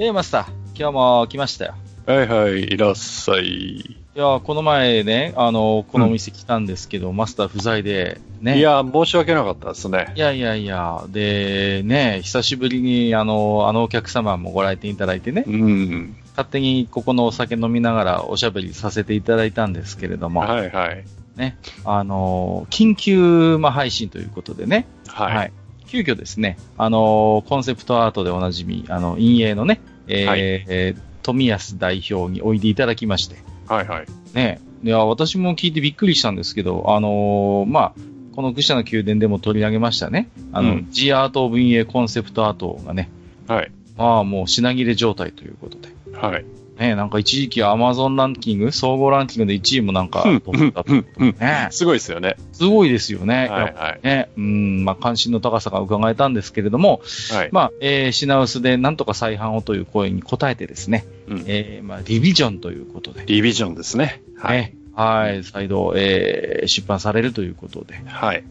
えー、マスター、今日も来ましたよ。はいはい、いらっしゃい。いや、この前ね、あの、このお店来たんですけど、マスター不在で、ね。いや、申し訳なかったですね。いやいやいや、で、ね、久しぶりに、あの、あのお客様もご来店いただいてね、うん。勝手にここのお酒飲みながらおしゃべりさせていただいたんですけれども、はいはい。ね、あの、緊急、まあ、配信ということでね、はい。急遽ですね、あのコンセプトアートでおなじみ、あの、陰影のね、えーはい。えー富安代表においでいただきまして、はいはい。ね、いや、私も聞いてびっくりしたんですけど、あのーまあ、この愚者の宮殿でも取り上げましたね、あの、うん。G アートオブ陰影コンセプトアートがね、はい。まあもう品切れ状態ということで、はい。ね、なんか一時期アマゾンランキング、総合ランキングで1位もなんか取ったとね、すごいですよね。すごいですよね。はいはい。ね、うん、まあ、関心の高さが伺えたんですけれども、はい。まあ、えー品薄でなんとか再販をという声に応えてですね、うんえーまあ、リビジョンということで、リビジョンですね。はい。ね、はい、再度、えー出版されるということで、はい。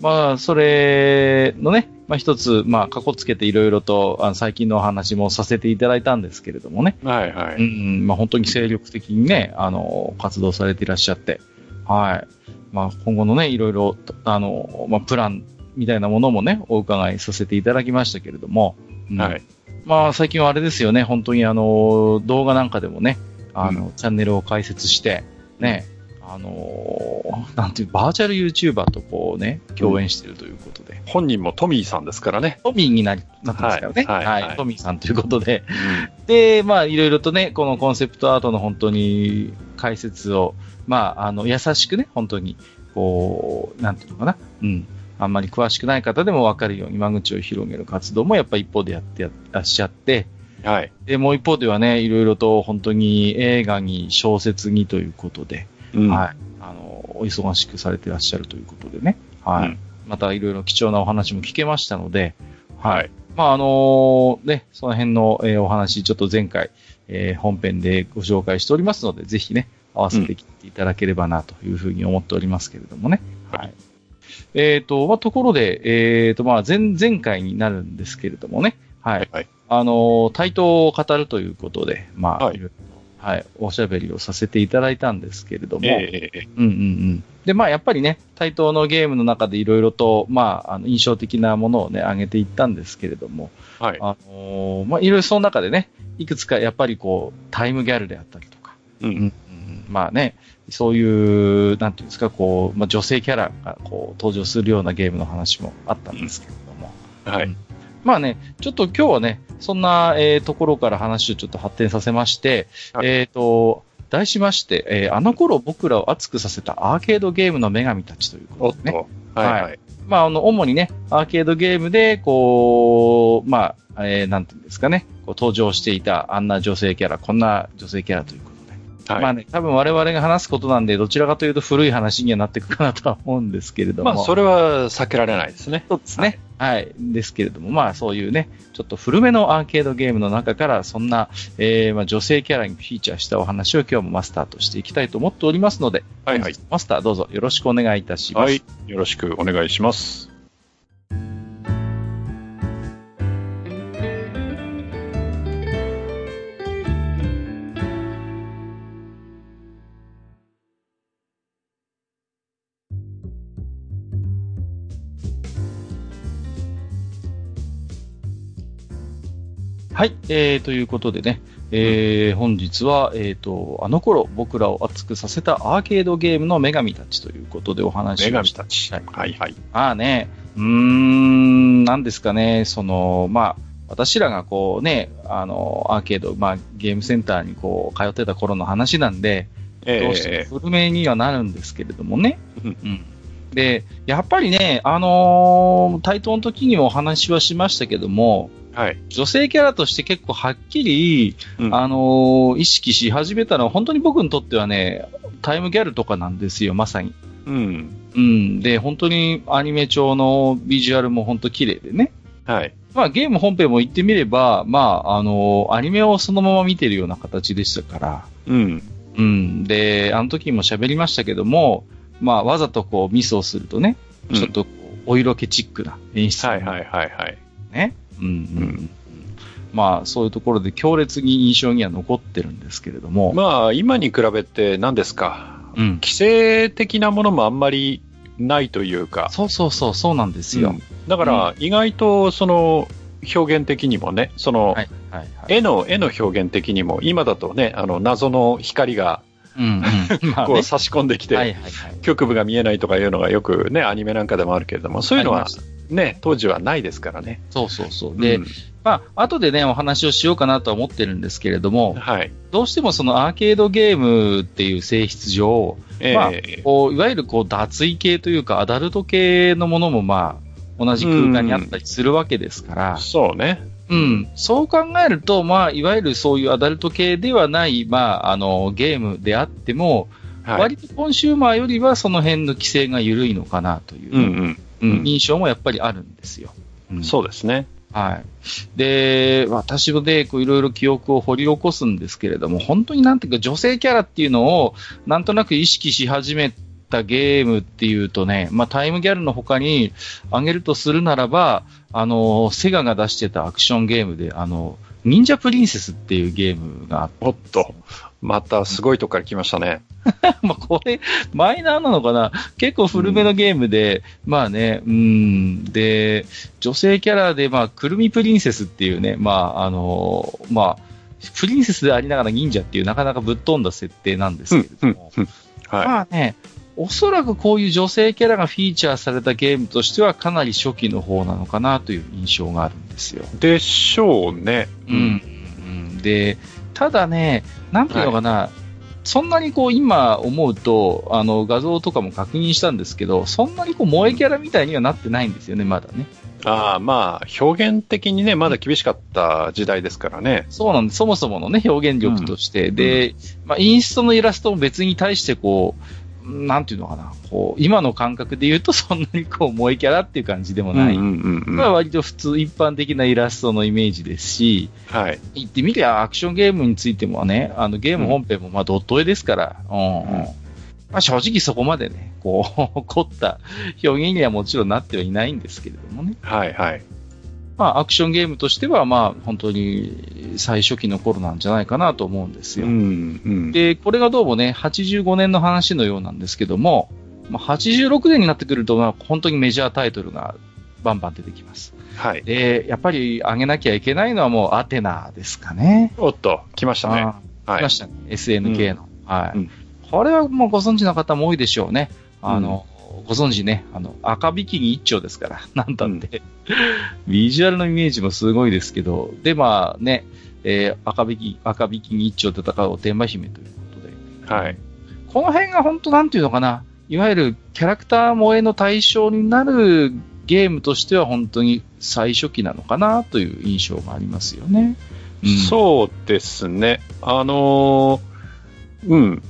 まあ、それのね、まあ、一つ、まあ、かこつけていろいろと、あの最近のお話もさせていただいたんですけれどもね、うはいはい。ん、まあ、本当に精力的にね、あの、活動されていらっしゃって、はい。まあ、今後のね、いろいろと、あの、まあ、プランみたいなものもね、お伺いさせていただきましたけれども、うんはい。まあ、最近はあれですよね、本当にあの、動画なんかでもね、あの、チャンネルを開設して、ね、あの、なんていう、バーチャル YouTuber とこうね、共演しているということで、本人もトミーさんですからね。トミーになり、なってますからね。はいはいはい。トミーさんということで、で、まあ、いろいろとね、このコンセプトアートの本当に解説を、まあ、あの、優しくね、本当に、こう、なんていうのかな、うん。あんまり詳しくない方でも分かるように間口を広げる活動もやっぱ一方でやってらっしゃって、はい。で、もう一方ではね、いろいろと本当に映画に小説にということで、うんはい。あの、お忙しくされてらっしゃるということでね、はい。うんまたいろいろ貴重なお話も聞けましたので、はい。まあ、あのね、その辺の、えーお話、ちょっと前回、えー本編でご紹介しておりますので、ぜひね、合わせてきていただければな、というふうに思っておりますけれどもね。はい。えっ、と、まあ、ところで、えっ、と、まあ、前、前回になるんですけれどもね、はい。はい。あの、対等を語るということで、まあ、はいいろいろとはい、おしゃべりをさせていただいたんですけれども、えうんうんうん。で、まあ、やっぱりね、対等のゲームの中でいろいろと、まあ、あの、印象的なものをね、挙げていったんですけれども、はい。あのーまあ、いろいろその中でね、いくつかやっぱりこう、タイムギャルであったりとか、う。うんんうんまあね、そういう、なんていうんですか、こう、まあ、女性キャラがこう、登場するようなゲームの話もあったんですけれども、はい。まあね、ちょっと今日はね、そんな、えーところから話をちょっと発展させまして、はいえっ、と、題しまして、えーあの頃僕らを熱くさせたアーケードゲームの女神たちということでね。と。はいはい。まあ、あの、主にね、アーケードゲームで、こう、まあ、えーなんていうんですかね、こう登場していたあんな女性キャラ、こんな女性キャラということで。はい。まあね、多分我々が話すことなんで、どちらかというと古い話にはなっていくかなとは思うんですけれども。まあ、それは避けられないですね。そうですね。はい。ですけれども、まあそういうね、ちょっと古めのアーケードゲームの中から、そんな、えーまあ、女性キャラにフィーチャーしたお話を今日もマスターとしていきたいと思っておりますので、はいはい。マスターどうぞよろしくお願いいたします。はい。よろしくお願いします。はい、えー、ということでね、えー本日は、えー、と、あの頃僕らを熱くさせたアーケードゲームの女神たちということでお話女をした神ち。はいはいはい。まあね、うーん、なんですかね、その、まあ、私らがこうね、あの、アーケード、まあ、ゲームセンターにこう、通ってた頃の話なんで、ええどうしても古めにはなるんですけれどもね。うんうんで、やっぱりね、あのー対等の時にもお話はしましたけども、はい。女性キャラとして結構はっきり、うんあのー意識し始めたのは本当に僕にとってはね、タイムギャルとかなんですよ、まさに。うん。うん。で、本当にアニメ調のビジュアルも本当綺麗でね。はい。まあゲーム本編も言ってみれば、まあ、あのーアニメをそのまま見てるような形でしたから。うん。うん。で、あの時も喋りましたけども、まあわざとこうミスをするとね、うんちょっとお色気チックな演出。はいはいはいはい。ね。うんうん。まあそういうところで強烈に印象には残ってるんですけれども。まあ、今に比べて何ですか？うん。規制的なものもあんまりないというか。そうそうそう、そうなんですよ。うんだから、意外と、その、表現的にもね、その、はいはいはい。絵の、絵の表現的にも、今だとね、あの、謎の光が、うんうん。こう差し込んできて、はいはいはい。局部が見えないとかいうのがよくね、アニメなんかでもあるけれども、そういうのはね、当時はないですからね。そうそうそう。で、うんまあ、後でね、お話をしようかなとは思ってるんですけれども、はい。どうしてもそのアーケードゲームっていう性質上、ええまあ、こう、いわゆるこう、脱衣系というか、アダルト系のものもまあ、同じ空間にあったりするわけですから、そうね。うん、そう考えると、まあ、いわゆるそういうアダルト系ではない、まあ、あの、ゲームであっても、はい。割とコンシューマーよりはその辺の規制が緩いのかなという、うんうん。うん印象もやっぱりあるんですよ。うんそうですね。はい。で、私もで、こういろいろ記憶を掘り起こすんですけれども、本当になんていうか女性キャラっていうのを、なんとなく意識し始めたゲームっていうとね、まあタイムギャルの他に挙げるとするならば、あの、セガが出してたアクションゲームで、あの、忍者プリンセスっていうゲームがあって、おっと、またすごいとこから来ましたね。まあこれ、マイナーなのかな？結構古めのゲームで、まあね、うん、で、女性キャラで、まあ、くるみプリンセスっていうね、まあ、あの、まあ、プリンセスでありながら忍者っていうなかなかぶっ飛んだ設定なんですけれども、はまあね、おそらくこういう女性キャラがフィーチャーされたゲームとしてはかなり初期の方なのかなという印象があるんですよ。い。でしょうね。うん。うんで、ただね、なんていうのかな、そんなにこう今思うと、あの画像とかも確認したんですけど、そんなにこう萌えキャラみたいにはなってないんですよね、まだね。ああ、まあ、表現的にね、まだ厳しかった時代ですからね。そうなんです。そもそものね、表現力として。で、まあ、インストのイラストも別に対してこう、なんていうのかな、こう、今の感覚で言うとそんなにこう、萌えキャラっていう感じでもない。うんうんうんまあ割と普通、一般的なイラストのイメージですし、はい。言ってみりゃアクションゲームについてもね、あのゲーム本編もまあドット絵ですから、うんうんまあ、正直そこまでね、こう、凝った表現にはもちろんなってはいないんですけれどもね。はいはい。まあアクションゲームとしてはまあ本当に最初期の頃なんじゃないかなと思うんですうよ。んうん。で、これがどうもね、85年の話のようなんですけども、まあ、86年になってくると、まあ本当にメジャータイトルがバンバン出てきます。はい。で、やっぱり上げなきゃいけないのはもうアテナですかね。おっと、来ましたね。来ま。したね。SNK の。はい、うんこれはもうご存知の方も多いでしょうね。あの、ご存知ね、あの、赤ビキニ一丁ですから、なんたって。ビジュアルのイメージもすごいですけど、で、まあね、えー赤ビキ、赤ビキニ一丁で戦う天馬姫ということで、はい。この辺が本当なんていうのかな、いわゆるキャラクター萌えの対象になるゲームとしては本当に最初期なのかなという印象がありますよね。うんそうですね。あのーうん。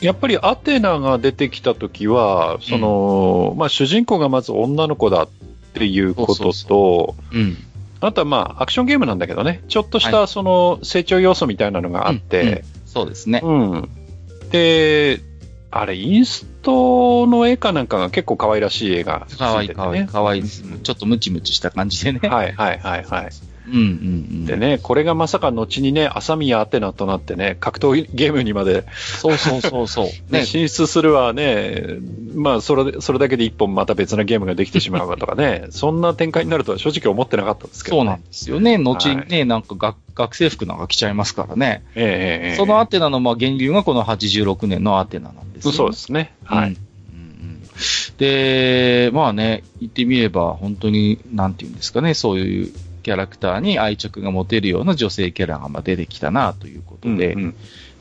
やっぱりアテナが出てきたときは、その、まあ主人公がまず女の子だっていうことと、うん。あとはまあアクションゲームなんだけどね、ちょっとしはたその成長要素みたいなのがあって、そうですね。うん。で、あれ、インストの絵かなんかが結構可愛らしい絵がつかわいい、いててかわいい、ね。かわいいです。ちょっとムチムチした感じでね。はいはいはいはい。うんうんうん。で。ね、これがまさか後にね、朝宮アテナとなってね、格闘ゲームにまで、そうそうそうそう。ね、ね。進出するわね、まあそれで、それだけで一本また別なゲームができてしまうわとかね、そんな展開になるとは正直思ってなかったんですけど、ね。そうなんですよね。後にね、なんか学学生服なんか着ちゃいますからね。ええええええそのアテナのまあ源流がこの86年のアテナなんですよ、そうですね。はい。うんで、まあね、言ってみれば、本当に、なんていうんですかね、そういうキャラクターに愛着が持てるような女性キャラがまあ出てきたなということで、うんうん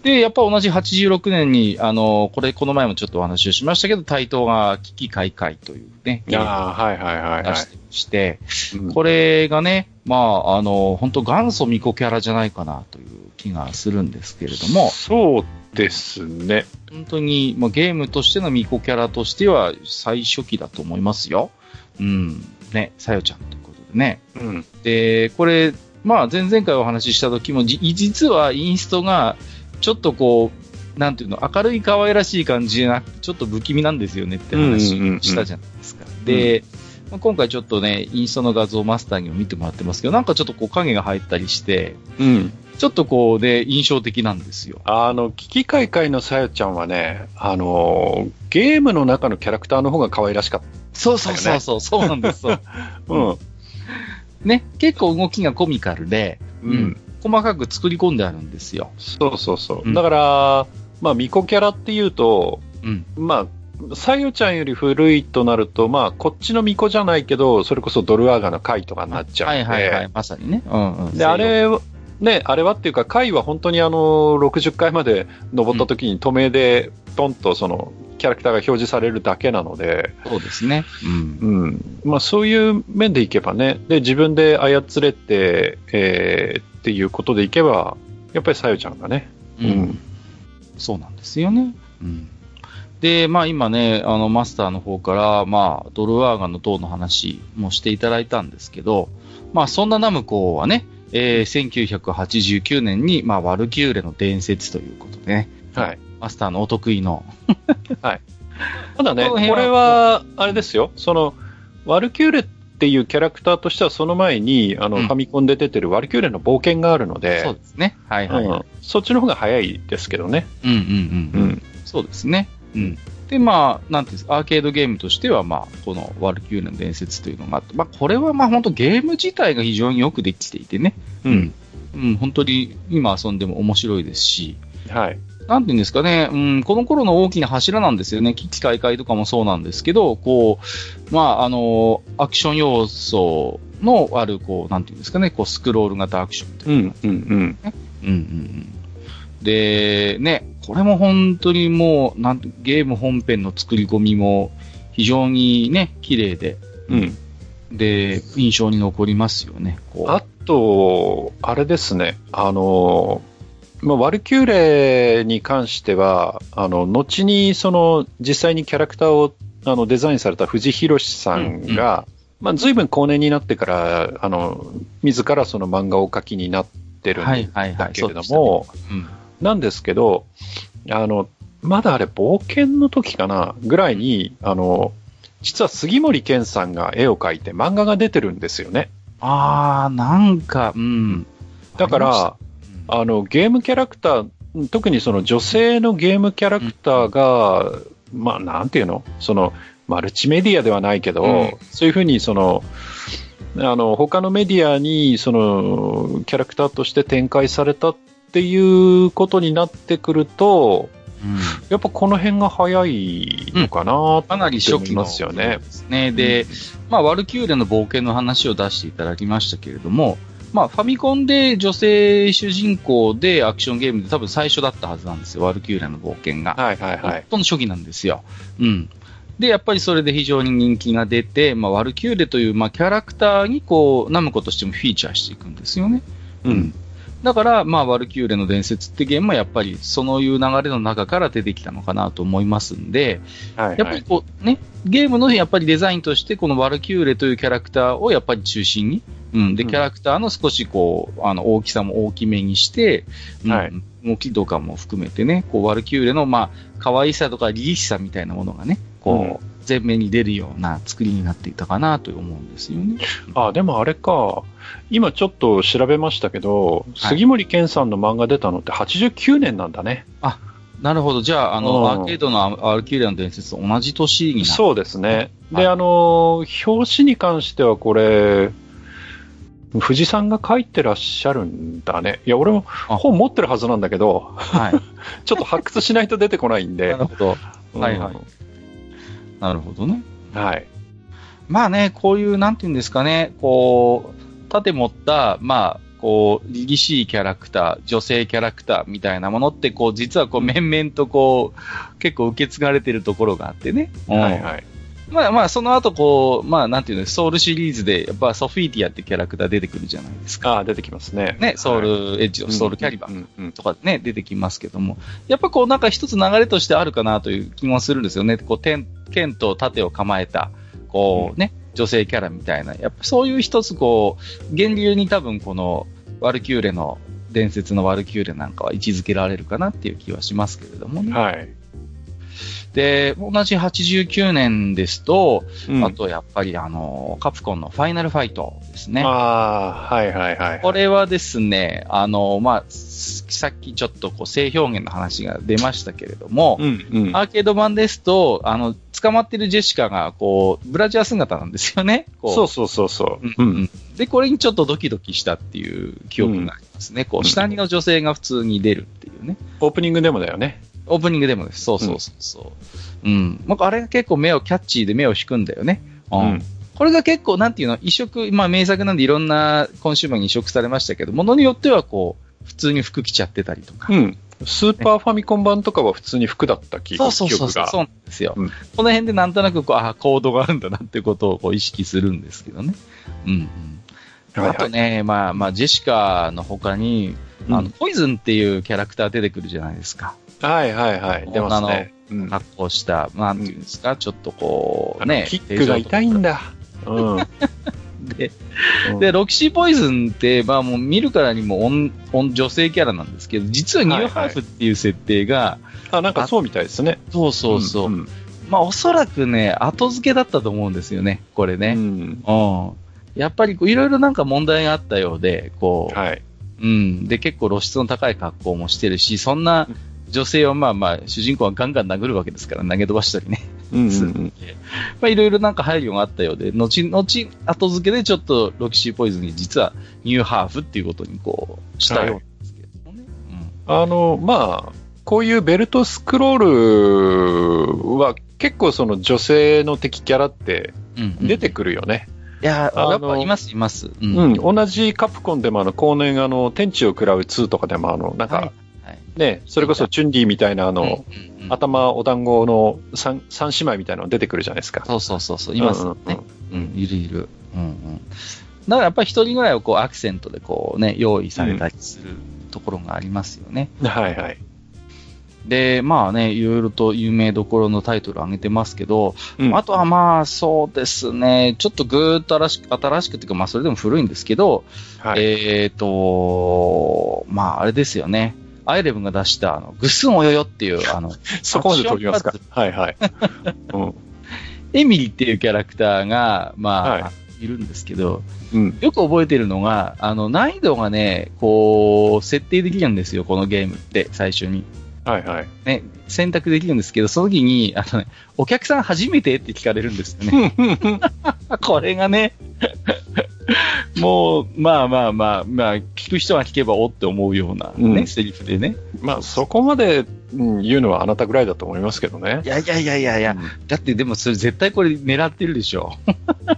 で、やっぱ同じ86年に、あの、これ、この前もちょっとお話をしましたけど、対等が危機開会というね、ああ、はいはいはいはい出してまして、うん。これがね、まあ、あの、本当元祖ミコキャラじゃないかなという気がするんですけれども、そうですね。本当に、まあ、ゲームとしてのミコキャラとしては最初期だと思いますよ。うん。ね、さよちゃんとね。うん。で、これ、まあ、前々回お話しした時も、じ実はインストが、ちょっとこう、なんていうの、明るい可愛らしい感じじゃなくて、ちょっと不気味なんですよねって話したじゃないですか。で、まあ今回ちょっとね、インストの画像マスターにも見てもらってますけど、なんかちょっとこう影が入ったりして、うん。ちょっとこうで印象的なんですよ。あの、危機開会のさよちゃんはね、あの、ゲームの中のキャラクターの方が可愛らしかっそうそうそうそう、そうなんですよ。た。うん。ね、結構動きがコミカルで、うん。細かく作り込んであるんですよ。そうそうそう。うんだから、まあ、ミコキャラっていうと、うん。まあ、さよちゃんより古いとなると、まあ、こっちのミコじゃないけど、それこそドルアーガの回とかになっちゃうんで。はいはいはい、まさにね。うんうん。で、あれは、ね、あれはっていうか、回は本当にあの、60回まで登った時に、透明で、トンとその、キャラクターが表示されるだけなので、そうですね。うん。うん。まあ、そういう面でいけばね、で、自分で操れて、えーっていうことでいけば、やっぱりさよちゃんがね、うん。そうなんですよね。うん。で、まあ今ね、あの、マスターの方から、まあ、ドルワーガンの塔の話もしていただいたんですけど、まあそんなナムコはね、えー1989年に、まあ、ワルキューレの伝説ということでね、はい。マスターのお得意の、ただね、これは、あれですよ、その、ワルキューレっていうキャラクターとしては、その前に、あの、うんファミコンで出てるワルキューレの冒険があるので、そうですね。はいはい、はいうんそっちの方が早いですけどね。うんうんううん。ん。そうですね。うん。で、まあ、なんていうんですか、アーケードゲームとしては、まあ、このワルキューレの伝説というのがあって、まあ、これはまあ、本当ゲーム自体が非常によくできていてね。うん。うん、本当に今遊んでも面白いですし、はい。なんていうんですかね、うん、この頃の大きな柱なんですよね。危機開会とかもそうなんですけど、こう、まあ、あの、アクション要素のある、こう、なんていうんですかね、こう、スクロール型アクションとう、いうんかうん、うん。うんうんうん。で、ね、これも本当にもう、なんてゲーム本編の作り込みも非常にね、綺麗で、うん。で、印象に残りますよね。こうあと、あれですね、あの、まあ、ワルキューレに関しては、あの、後にその、実際にキャラクターをあのデザインされた藤弘さんが、まあ、随分後年になってから、あの、自らその漫画をお書きになってるん。だけれども、なんですけど、あの、まだあれ冒険の時かなぐらいに、あの、実は杉森健さんが絵を描いて漫画が出てるんですよね。うん、あー、なんか、うん。だから、あの、ゲームキャラクター、特にその女性のゲームキャラクターが、まあ、なんていうの？その、マルチメディアではないけど、うん。そういうふうにその、あの、他のメディアに、その、キャラクターとして展開されたっていうことになってくると、うん。やっぱこの辺が早いのかなかなり初期ますよね。ですね。で、まあ、ワルキューレの冒険の話を出していただきましたけれども、まあ、ファミコンで女性主人公でアクションゲームで多分最初だったはずなんですよ、ワルキューレの冒険が。はいはいはい。本当の初期なんですよ。うん。で、やっぱりそれで非常に人気が出て、まあ、ワルキューレという、まあ、キャラクターにこう、ナムコとしてもフィーチャーしていくんですよね。うん。だから、まあ、ワルキューレの伝説ってゲームはやっぱりそういう流れの中から出てきたのかなと思いますんで、はいはい。やっぱりこうね、ゲームのやっぱりデザインとしてこのワルキューレというキャラクターをやっぱり中心に、うん。で、うんキャラクターの少しこう、あの、大きさも大きめにして、うんはい動きとかも含めてね、こう、ワルキューレのまあ、可愛さとか凛々しさみたいなものがね、こう、前面に出るような作りになっていたかなと思うんですよね。あ、でもあれか。今ちょっと調べましたけど、はい杉森健さんの漫画出たのって89年なんだね。なるほど。じゃあ、あの、うんアーケードのワルキューレの伝説と同じ年になる。そうですね。はいで、あの、表紙に関してはこれ、藤さんが書いてらっしゃるんだね。いや、俺もあ本持ってるはずなんだけど、はい。ちょっと発掘しないと出てこないんで な。るほど。うんはいはいなるほどね。はい。まあね、こういう、なんていうんですかね、こう、盾持った、まあ、こう、凛々しいキャラクター、女性キャラクターみたいなものって、こう、実はこう、面々とこう、結構受け継がれてるところがあってね。うんはいはい。まあまあ、その後こう、まあなんていうの、ソウルシリーズで、やっぱソフィーティアってキャラクター出てくるじゃないですか。ああ、出てきますね。ね、ソウはいルエッジのソウルキャリバーうんうんとかね、出てきますけども、やっぱこうなんか一つ流れとしてあるかなという気もするんですよね。こう、剣剣と盾を構えた、こうね、女性キャラみたいな、やっぱそういう一つこう、源流に多分この、ワルキューレの、伝説のワルキューレなんかは位置づけられるかなっていう気はしますけれどもね。はい。で、同じ89年ですと、うんあとやっぱりあの、カプコンのファイナルファイトですね。ああ、はいはいはい。これはですね、あの、まあ、すさっきちょっとこう性表現の話が出ましたけれども、うんうん。アーケード版ですと、あの、捕まってるジェシカが、こう、ブラジャー姿なんですよね。こそうそうそうそう。うんうんで、これにちょっとドキドキしたっていう記憶がありますね。こう、下着の女性が普通に出るっていうね。オープニングでもだよね。オープニングでもです。そうそうそうそう。うん。なんかあれが結構目をキャッチーで目を引くんだよね。うん。うんこれが結構、なんていうの、移植、まあ名作なんでいろんなコンシューマーに移植されましたけど、ものによってはこう、普通に服着ちゃってたりとか。うん。スーパーファミコン版とかは普通に服だった記そうそうそうそう。そうなんですよ。うんこの辺でなんとなくこう、あコードがあるんだなってことをこう意識するんですけどね。うん、うん。はいはいあとね、まあまあ、ジェシカの他に、うんあの、ポイズンっていうキャラクター出てくるじゃないですか。はいはいはい。出ますね。うん格好した、なんていうんですか、ちょっとこあう、ね。のキックが痛いんだ。うん。で、で、ロキシーポイズンって、まあもう見るからにも女女女性キャラなんですけど、実はニューハーフっていう設定が、あ、なんかそうみたいですね。そうそうそう。んまあおそらくね、後付けだったと思うんですよね、これうね。ん。うん。やっぱりこういろいろなんか問題があったようで、こう、はい。うん。で、結構露出の高い格好もしてるし、そんな女性をまあまあ、主人公はガンガン殴るわけですから、投げ飛ばしたりね。うんうんうん。まあいろいろなんか配慮があったようで、後々、後付けでちょっとロキシーポイズンに実はニューハーフっていうことにこう、したようなんですけれどもね。あの、まあ、こういうベルトスクロールは結構その女性の敵キャラって。出てくるよね。いや、やっぱいます、います。ううん。同じカプコンでもあの、後年あの、天地を食らう2とかでもあの、なんはいか、はい。ね、それこそチュンディみたいなあの、うんうんうん頭お団子の三三姉妹みたいなの出てくるじゃないですか。そうそうそうそう、いますよね。うんうん、いるいる。うんうん。だからやっぱり一人ぐらいをこうアクセントでこうね、用意されたりするところがありますよね。はいはい。で、まあね、いろいろと有名どころのタイトル挙げてますけど、うんあとはまあそうですね、ちょっとぐーっと新しく、新しくっていうかまあそれでも古いんですけど、はい。えっ、と、まああれですよね。アイレブンが出した、あの、ぐっすんおよよっていう、あの、そこまで飛びますか。はいはい。うん。エミリーっていうキャラクターが、まあ、、はいるんですけど、うん。よく覚えてるのが、あの、難易度がね、こう、設定できるんですよ、このゲームって、最初に。はいはい。ね、選択できるんですけど、その時に、あのね、お客さん初めてって聞かれるんですよね。これがね、もう、まあまあまあ、まあ、聞く人が聞けばおって思うようなね、うんセリフでね。まあ、そこまで、うん言うのはあなたぐらいだと思いますけどねい。やいやいやいやいや、だってでもそれ絶対これ狙ってるでしょ。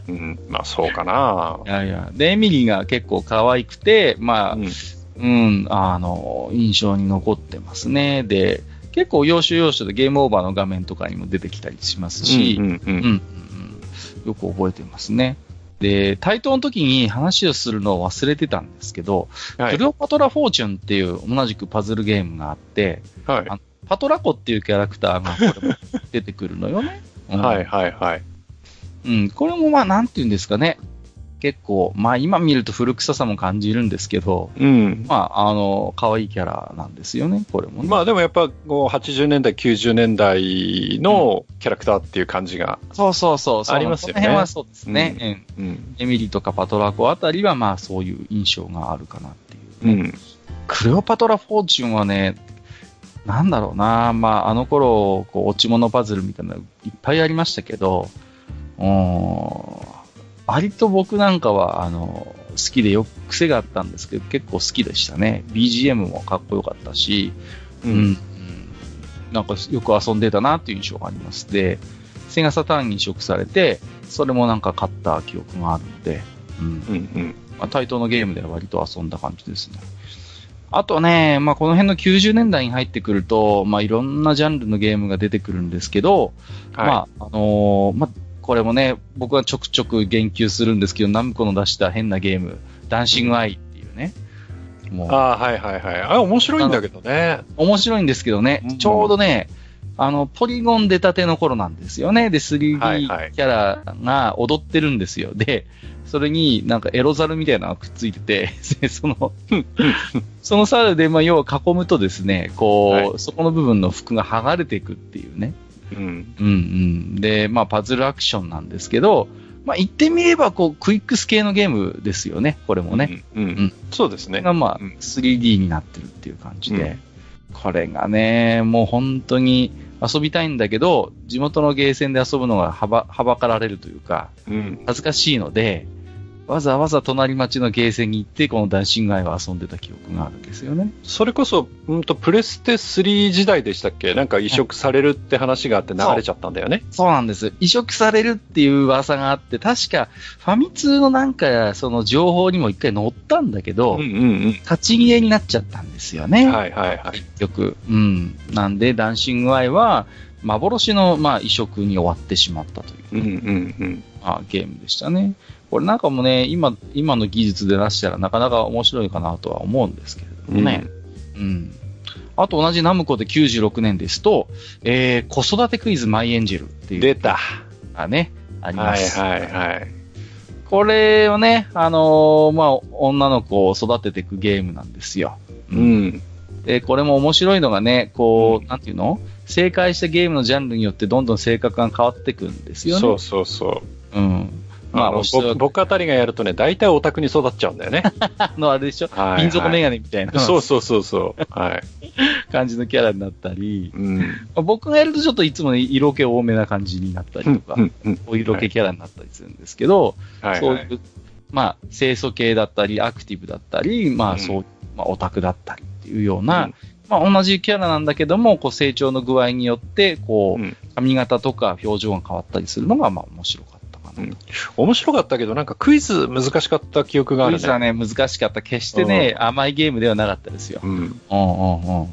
うん。うんまあ、そうかな。いやいや。で、エミリーが結構可愛くて、まあ、うんうん、あの、印象に残ってますね。で、結構要所要所でゲームオーバーの画面とかにも出てきたりしますし、うんうんうんうんうんよく覚えてますね。で、対等の時に話をするのを忘れてたんですけど、はいクレオパトラ・フォーチュンっていう同じくパズルゲームがあって、はい。あパトラコっていうキャラクターがこれも出てくるのよね。うんはいはいはい。うん、これもまあ、なんて言うんですかね。結構、まあ今見ると古臭さも感じるんですけど、うん。まあ、あの、可愛いキャラなんですよね、これもね。まあでもやっぱこう80年代、90年代のキャラクターっていう感じが、そうそうそうそう。ありますよねこの辺はそうですね。うんうん。エミリーとかパトラコあたりは、まあそういう印象があるかなっていううね、ん。クレオパトラ・フォーチュンはね、なんだろうな、まああの頃、こう、落ち物パズルみたいなのいっぱいありましたけど、うん、割と僕なんかは、あの、好きでよく癖があったんですけど、結構好きでしたね。BGM もかっこよかったし、ううんん。なんかよく遊んでたなっていう印象があります。で、セガサターンに移植されて、それもなんか買った記憶があるので、うん。うんうん。まあ、対等のゲームでは割と遊んだ感じですね。あとね、まあ、この辺の90年代に入ってくると、まあ、いろんなジャンルのゲームが出てくるんですけど、はいまあ、あのーまあ、これもね、僕はちょくちょく言及するんですけど、ナムコの出した変なゲーム、ダンシングアイっていうね、もう、ああ、はいはいはい。あ、面白いんだけどね。面白いんですけどね、うんちょうどね、あの、ポリゴン出たての頃なんですよね。で、はいはい 3D キャラが踊ってるんですよ。で、それになんかエロザルみたいなのがくっついてて、でその、その猿で、まあ、要は囲むとですね、こう、はいそこの部分の服が剥がれていくっていうね。うん。うんうん。で、まあ、パズルアクションなんですけど、まあ、言ってみれば、こう、クイックス系のゲームですよね、これもね。うん。うん。うんそうですね。が、まあうん、3D になってるっていう感じで、うんこれがね、もう本当に遊びたいんだけど、地元のゲーセンで遊ぶのがはば、はばかられるというか、うん。恥ずかしいので、わざわざ隣町のゲーセンに行って、このダンシングアイを遊んでた記憶があるんですよね。それこそ、うんと、プレステ3時代でしたっけ？なんか移植されるって話があって流れちゃったんだよね。そうなんです。移植されるっていう噂があって、確かファミ通のなんか、その情報にも一回載ったんだけど、うんうん立ち消えになっちゃったんですよね。うん。はいはいはい。結局。うん。なんで、ダンシングアイは、幻の、まあ、移植に終わってしまったという、うんうんうん。まあ、ゲームでしたね。これなんかもね、今、今の技術で出したらなかなか面白いかなとは思うんですけれどもね。うん。あと同じナムコで96年ですと、えー、子育てクイズマイエンジェルっていう。出た。がね、ありまはいす。はいはい。これをね、あのーまあ、女の子を育てていくゲームなんですよ。うん。で、これも面白いのがね、こう、なんていうの？正解したゲームのジャンルによってどんどん性格が変わっていくんですよね。そうそうそう。うん。まあ、僕僕あたりがやるとね、大体オタクに育っちゃうんだよね。あ の、あれでしょ？はいはいピン底メガネみたいなそうそうそうそう。はい。感じのキャラになったり、うん。まあ僕がやるとちょっといつもね、色気多めな感じになったりとか、うんうんお色気キャラになったりするんですけど、はいそうはいいう。まあ、清楚系だったり、アクティブだったり、まあ、うんそう、まあ、オタクだったりっていうような、うんまあ、同じキャラなんだけども、こう、成長の具合によって、こう、うん髪型とか表情が変わったりするのが、まあ、面白かった。うん面白かったけど、なんかクイズ難しかった記憶があるね。クイズはね、難しかった。決してね、甘いゲームではなかったですよ。うん。うんうんうん。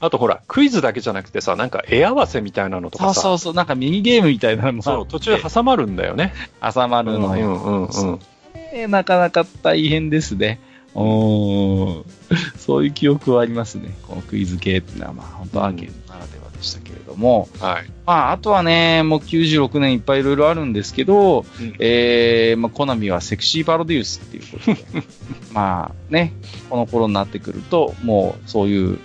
あとほら、クイズだけじゃなくてさ、なんか絵合わせみたいなのとそかさ、うそうそう、なんかミニゲームみたいなのもそう途中挟まるんだよね。挟まるのよ。うんうんうん。ねなかなか大変ですね。うーん。そういう記憶はありますね。このクイズ系っていうのは、まあ、本当アーケードならではでしたけれども。はい。まあ、あとはね、もう96年いっぱいいろいろあるんですけど、うんえー、まあ、コナミはセクシーパロデュースっていうことで、まあね、この頃になってくると、もうそういう、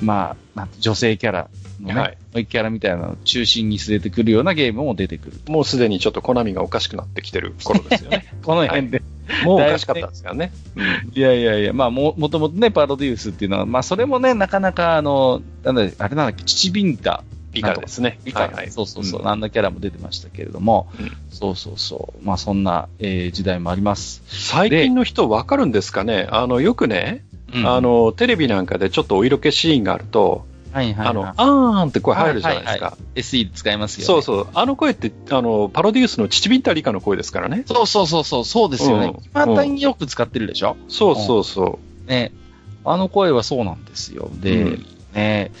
まあ、なんて女性キャラのね、はいもう一キャラみたいなのを中心に据えてくるようなゲームも出てくる。もうすでにちょっとコナミがおかしくなってきてる頃ですよね。この辺で。もうおかしかったんですからね。いやいやいや、まあも、もともとね、パロデュースっていうのは、まあ、それもね、なかなか、あの、なんだ、あれなんだっけ、チチビンタ。ピカですね。ピカ、はいはい。そうそうそう、うんあんなキャラも出てましたけれども、うんそうそうそう。まあ、そんな、えー時代もあります。最近の人わかるんですかね？あの、よくね、うんあ、の、テレビなんかでちょっとお色気シーンがあると、はいはい、はい、あの、あーんって声入るじゃないですか。はいはい SE 使いますよね。そうそう。あの声って、あの、パロデュースのチチビンタリカの声ですからね。そうそうそうそう、そうですよねうん。またによく使ってるでしょ、そうそうそね。あの声はそうなんですよ。で、うんね。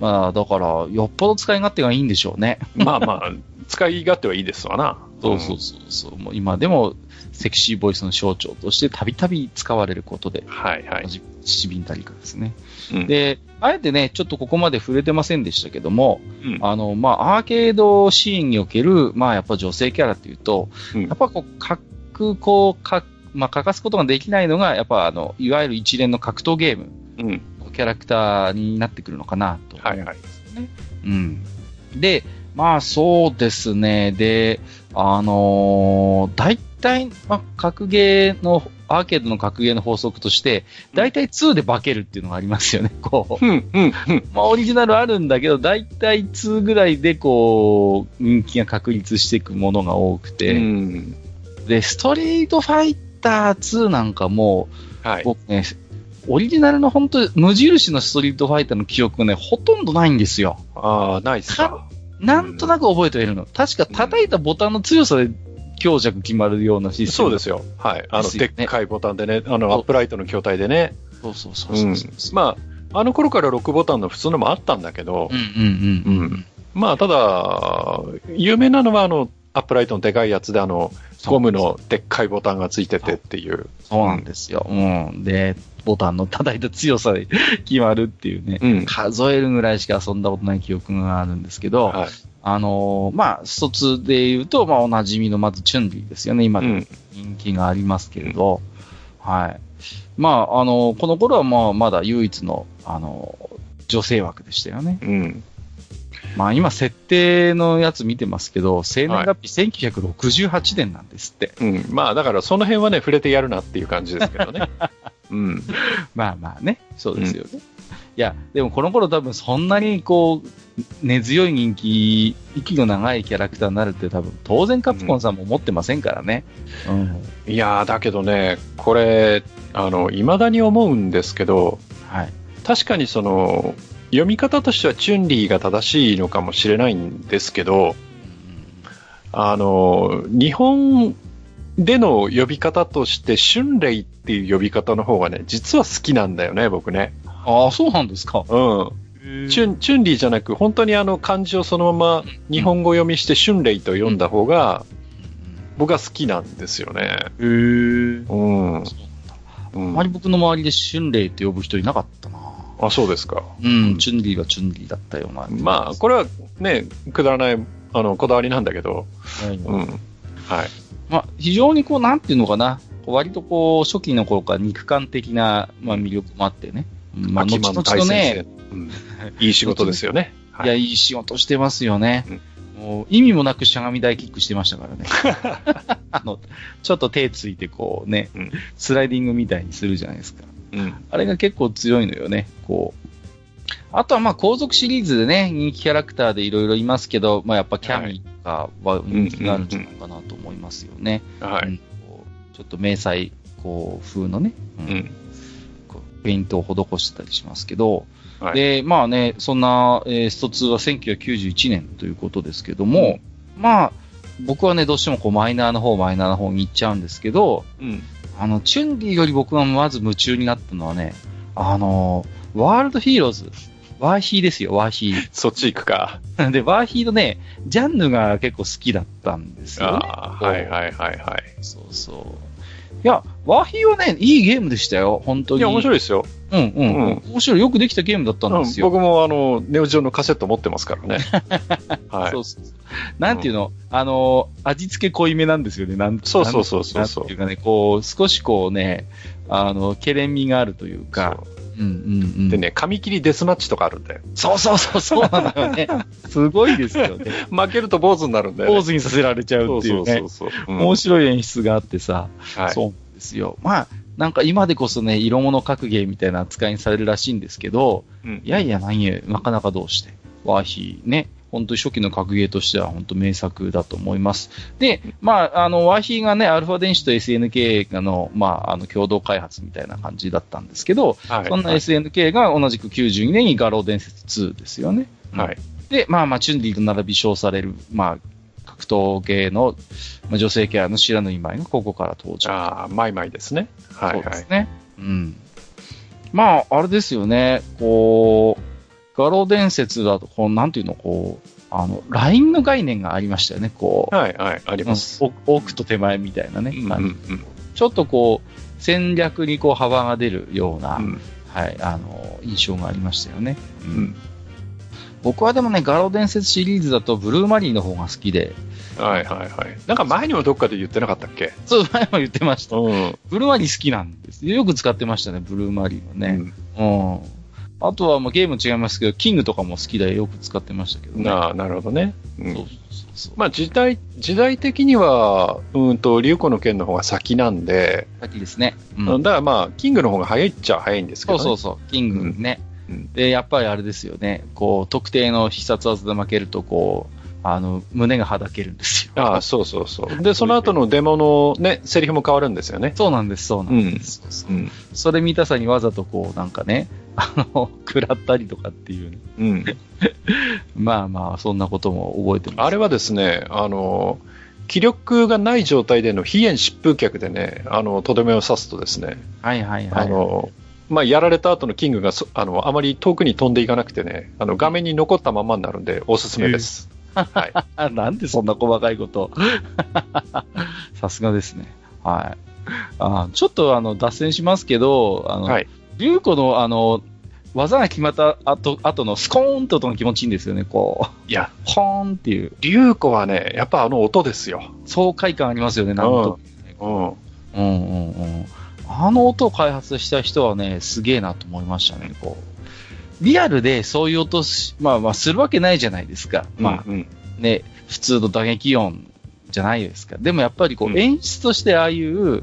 まあ、だから、よっぽど使い勝手がいいんでしょうね。う。まあまあ、使い勝手はいいですわな。そうそうそうそう。もう今でも、セクシーボイスの象徴としてたびたび使われることで、はいはい。シビンタリカですね。うんで、あえてね、ちょっとここまで触れてませんでしたけども、うんあの、まあ、アーケードシーンにおける、まあ、やっぱ女性キャラっていうと、うんやっぱこう、く、こう、か、まあ、欠かすことができないのが、やっぱあの、いわゆる一連の格闘ゲームうん。のキャラクターになってくるのかなと。はいはい。うん。で、まあそうですね。で、あのー大体、まあ、格ゲーの、アーケードの格ゲーの法則として、大体2で化けるっていうのがありますよね。こう。うん、うん、うん。まあオリジナルあるんだけど、大体2ぐらいでこう、人気が確立していくものが多くて、うん。で、ストリートファイター2なんかも、はい。僕ね、オリジナルの本当無印のストリートファイターの記憶がね、ほとんどないんですよ。ああ、ないっすか。なんとなく覚えてはいるの。確か叩いたボタンの強さで強弱決まるようなシステム。そうですよ。はい。あの、でっかいボタンでね、あの、アップライトの筐体でね。そうそうそうそうそう。まあ、あの頃から6ボタンの普通のもあったんだけど、うんうんうん。うんまあ、ただ、有名なのはあの、アップライトのでかいやつで、あの、ゴムのでっかいボタンがついててっていう。そうなんですよ。うん。で、ボタンの叩いた強さで決まるっていうね、うん数えるぐらいしか遊んだことない記憶があるんですけど、はい。あのーまあ、一つで言うと、まあ、おなじみのまずチュンリーですよね。今でもうん。人気がありますけれど、はい。まあ、あのーこの頃はまあ、まだ唯一の、あのー女性枠でしたよね。うん。まあ、今、設定のやつ見てますけど、生年月日1968年なんですって。うん。まあ、だからその辺はね、触れてやるなっていう感じですけどね。うん。まあまあね、そうですよね。いや、でもこの頃多分そんなにこう、根強い人気、息の長いキャラクターになるって多分、当然カプコンさんも思ってませんからね。うん。いやー、だけどね、これ、あの、未だに思うんですけど、はい。確かにその、読み方としてはチュンリーが正しいのかもしれないんですけど、あの、日本での呼び方として、春麗っていう呼び方の方がね、実は好きなんだよね、僕ね。ああ、そうなんですか。うん。チュン、チュンリーじゃなく、本当にあの漢字をそのまま日本語読みして春麗と読んだ方が、僕は好きなんですよね。へえ。うん。うんあまり僕の周りで春麗って呼ぶ人いなかったな。あ、そうですか。うん、チュンリーはチュンリーだったような。まあ、これはね、くだらない、あの、こだわりなんだけど、うんうん。はい。まあ、非常にこう、なんていうのかな、割とこう、初期の頃から肉感的な、まあ、魅力もあってね。まあ、後々のね、うん いい仕事ですよね。はいや、いい仕事してますよね。もう意味もなくしゃがみ台キックしてましたからね。あの、ちょっと手ついてこうね、うんスライディングみたいにするじゃないですか。うん。あれが結構強いのよね、こう。あとはまあ後続シリーズでね、人気キャラクターでいろいろいますけど、まあやっぱキャミとかは人気があるんじゃないかなと思いますよね。はい。ちょっと迷彩、こう、風のね、うん。ペイントを施してたりしますけど、はい。で、まあね、そんな、えースト2は1991年ということですけども、まあ、僕はね、どうしてもこうマイナーの方、マイナーの方に行っちゃうんですけど、うん。あの、チュンリーより僕がまず夢中になったのはね、あの、ワールドヒーローズ、ワーヒーですよ、ワーヒそっち行くか。ー。で、ワーヒーのね、ジャンヌが結構好きだったんですよ、ね。ああ、はいはいはいはい。そうそう。いや、ワーヒーはね、いいゲームでしたよ、本当に。いや、面い。白いですよ。うんうん、うんうん面白い。よくできたゲームだったんですよ。うん僕もあの、ネオジオのカセット持ってますからね。はいそ。うそうそう。なんていうの、あの、味付け濃いめなんですよね。なんそうそうそうそうそうなんていうかね、こう、少しこうね、あの、ケレン味があるというか、うんうんうん。でね、紙切りデスマッチとかあるんだよ。そうそうそう、そうなのよね。すごいですよね。負けると坊主になるんだよ、ね。ポーズにさせられちゃうっていうねそうそう。そう。うん面白い演出があってさ、はい。そうですよ。まあ、なんか今でこそね、色物格ゲーみたいな扱いにされるらしいんですけど、うんいやいや、何や、なかなかどうして。ワーヒーね、本当に初期の格ゲーとしては本当名作だと思います。で、まあ、あの、ワーヒーがね、アルファ電子と SNK の、まあ、あの、共同開発みたいな感じだったんですけど、はい。そんな SNK が同じく92年に画廊伝説2ですよね。はい。で、まあまあ、チュンリーと並び称される、まあ、格闘系の、まあ、女性キャラの知らぬ今井がここから登場。ああ、マイマイですね。はいはい。そうですね。うん。まあ、あれですよね、こう、画廊伝説だと、こう、なんていうの、こう、あの、ラインの概念がありましたよね、こう。はいはい、あります。奥と手前みたいなね、うんうん感じちょっとこう、戦略にこう幅が出るような、うんはい、あの、印象がありましたよね。ううんん。僕はでもね、画廊伝説シリーズだとブルーマリーの方が好きで、はいはいはい。なんか前にもどっかで言ってなかったっけ？そう、前も言ってました。うん。ブルーマリー好きなんです。よく使ってましたね、ブルーマリーはね。うん。あとは、まあ、ゲーム違いますけど、キングとかも好きでよく使ってましたけどね。なあ、なるほどね。うんそうそうそう。まあ時代、時代的には、うんと、竜子の剣の方が先なんで、先ですね。うん。だからまあ、キングの方が早いっちゃ早いんですけど、ね。そうそうそう。キングね。うんで、やっぱりあれですよね。こう、特定の必殺技で負けると、こう、あの、胸がはだけるんですよ。ああ、そうそうそう。で、その後のデモのね、セリフも変わるんですよね。そうなんです、そうなんです。そうそううん。それ見たさにわざとこう、なんかね、あの、食らったりとかっていうね。うん。まあまあ、そんなことも覚えてます。あれはですね、あの、気力がない状態での非炎疾風脚でね、あの、とどめを刺すとですね、はいはいはい。あの、まあ、やられた後のキングがそあの、あまり遠くに飛んでいかなくてね、あの、画面に残ったままになるんで、おすすめです。はい。あなんでそんな細かいこと。さすがですね。はい。あちょっとあの、脱線しますけど、あの、はい。リュウコのあの、技が決まった後、後のスコーンと音が気持ちいいんですよね、こう。いや、ポーンっていう、竜子はね、やっぱあの音ですよ。爽快感ありますよね、なんと。うん。うんうんうん。あの音を開発した人はね、すげえなと思いましたね、こう。リアルでそういう音し、まあまあするわけないじゃないですか。まあうん、ね、普通の打撃音じゃないですか。でもやっぱりこううん演出としてああいう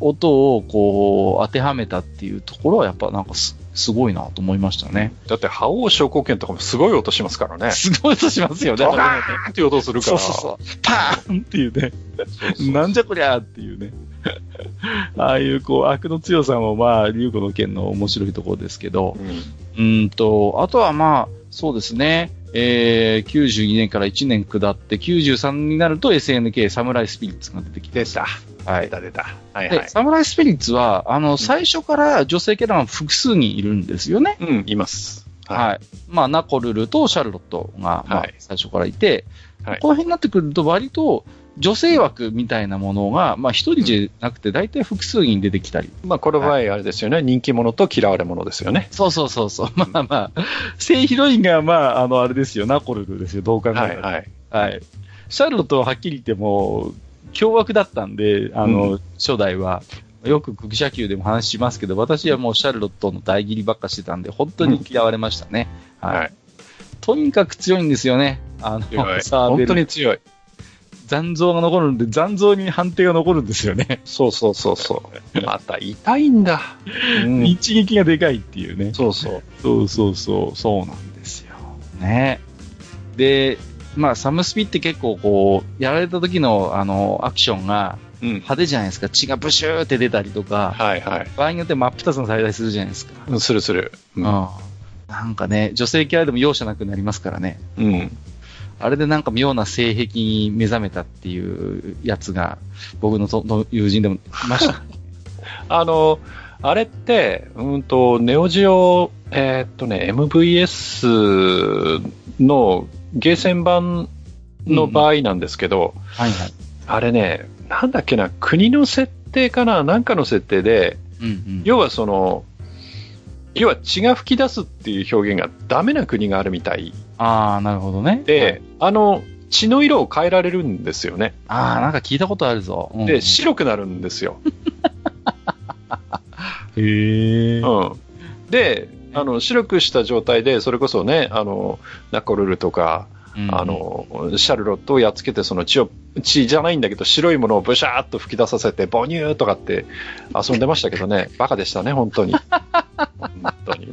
音をこう当てはめたっていうところはやっぱなんかすすごいなと思いましたね。だって、覇王昇降拳とかもすごい音しますからね。すごい音しますよね。ドカあれねーンっていう音するから。そうそうそう。パーンっていうね。なんじゃこりゃーっていうね。ああいうこう悪の強さもまあ、竜子の剣の面白いところですけど、うんうんと、あとはまあ、そうですね。えー、92年から1年下って、93になると SNK サムライスピリッツが出てきて、出た。はい。出た出た。はいはで、い。サムライスピリッツは、あの、最初から女性キャラが複数人いるんですよね。うん、います。はい。まあ、ナコルルとシャルロットが、まあはい、最初からいて、はいこの辺になってくると割と、女性枠みたいなものが、まあ、一人じゃなくて、大体複数人出てきたり。まあ、この場合、あれですよね。人気者と嫌われ者ですよね。そうそうそうそう。まあまあ、正ヒロインが、まあ、あの、あれですよ、ナコルルですよ、どう考えても。はいはい。はい。シャルロットははっきり言っても、凶悪だったんで、あの、う初代は。よく空車級でも話しますけど、私はもうシャルロットの大切りばっかしてたんで、本当に嫌われましたね。はい。はい。とにかく強いんですよね。あ強いの、サーベ本ル当に強い。残像が残るんで、残像に判定が残るんですよね。そうそうそうそう。また痛いんだ。うん。一撃がでかいっていうね。そうそう。そうそうそう、そうなんですよ。ね。で、まあ、サムスピって結構こう、やられた時のあの、アクションがうん。派手じゃないですか。血がブシューって出たりとか、はいはい。場合によって真っ二つにされたりするじゃないですか。うんするする。う。うんん。なんかね、女性キャラでも容赦なくなりますからね。うん。あれでなんか妙な性癖に目覚めたっていうやつが、僕のとの友人でもいました。あの、あれって、うんと、ネオジオ、えーっとね、MVS のゲーセン版の場合なんですけど、はいはい。あれね、なんだっけな、国の設定かな、なんかの設定で、うんうん。要はその、要は血が噴き出すっていう表現がダメな国があるみたいああ、なるほどね。で、あの、血の色を変えられるんですよね。ああ、なんか聞いたことあるぞ。うんで、白くなるんですよ。へえ。うん。で、あの、白くした状態で、それこそね、あの、ナコルルとか、あ、の、シャルロットをやっつけて、その血を、血じゃないんだけど、白いものをブシャーっと吹き出させて、ボニューとかって遊んでましたけどね、バカでしたね、本当に。本当に。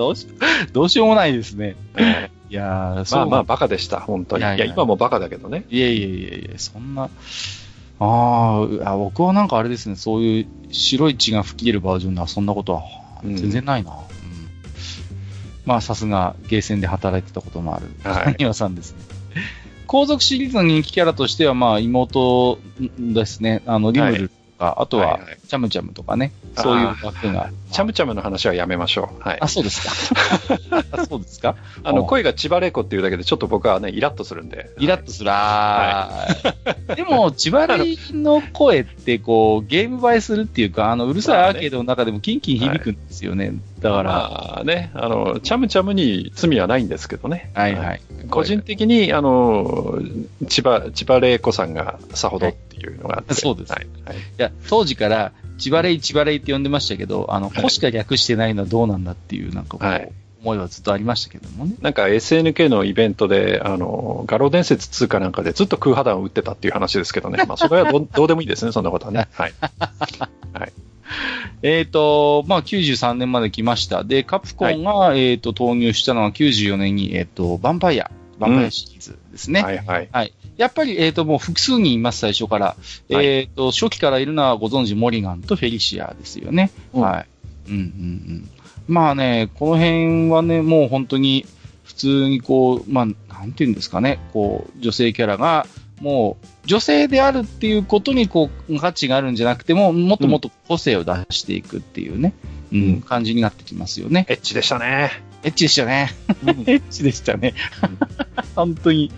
どうし、どうしようもないですね。えいやまあまあ、バカでした、本当に。いやいや。今もバカだけどね。いえいえいえいえ、そんな、あーあ、僕はなんかあれですね、そういう白い血が吹き出るバージョンではそんなことはうん。全然ないな。うん。まあ、さすがゲーセンで働いてたこともある、はい。谷和さんですね。皇族シリーズの人気キャラとしては、まあ、妹ですね、あの、リムルとか、あとははいはい、チャムチャムとかね、そういう枠が。チャムチャムの話はやめましょう。はいあ。そうですか。あそうですかあの、うん声が千葉玲子っていうだけで、ちょっと僕はね、イラッとするんで。イラッとする。でも、千葉レイの声って、こう、ゲーム映えするっていうか、あの、うるさいアーケードの中でもキンキン響くんですよね。だから、まあね、あの、チャムチャムに罪はないんですけどね。はいはい。個人的に、あの、千葉、千葉玲子さんがさほどっていうのがあって。そうですはい。はいいや、当時から、千葉レイ、千葉レイって呼んでましたけど、あの、はい子しか略してないのはどうなんだっていう、なんかこう、はい思いはずっとありましたけどもね。なんか SNK のイベントで、あの、画廊伝説2かなんかでずっと空破弾を撃ってたっていう話ですけどね。まあ、それはど どうでもいいですね、そんなことはね。はい。えっ、と、まあ、93年まで来ました。で、カプコンが、えっ、と、投入したのは94年に、えっ、と、ヴァンパイア、ヴァンパイアシリーズですね。はいはい。やっぱり、えっ、と、もう複数人います、最初から。はいえっ、と、初期からいるのはご存知、モリガンとフェリシアですよね。うんはい。うんうんうん。まあね、この辺はね、もう本当に、普通にこう、まあ、なんていうんですかね、こう、女性キャラが、もう、女性であるっていうことにこう、価値があるんじゃなくても、もっともっと個性を出していくっていうね、うん、うん感じになってきますよね。エッチでしたね。エッチでしたね。エッチでしたね。本当に。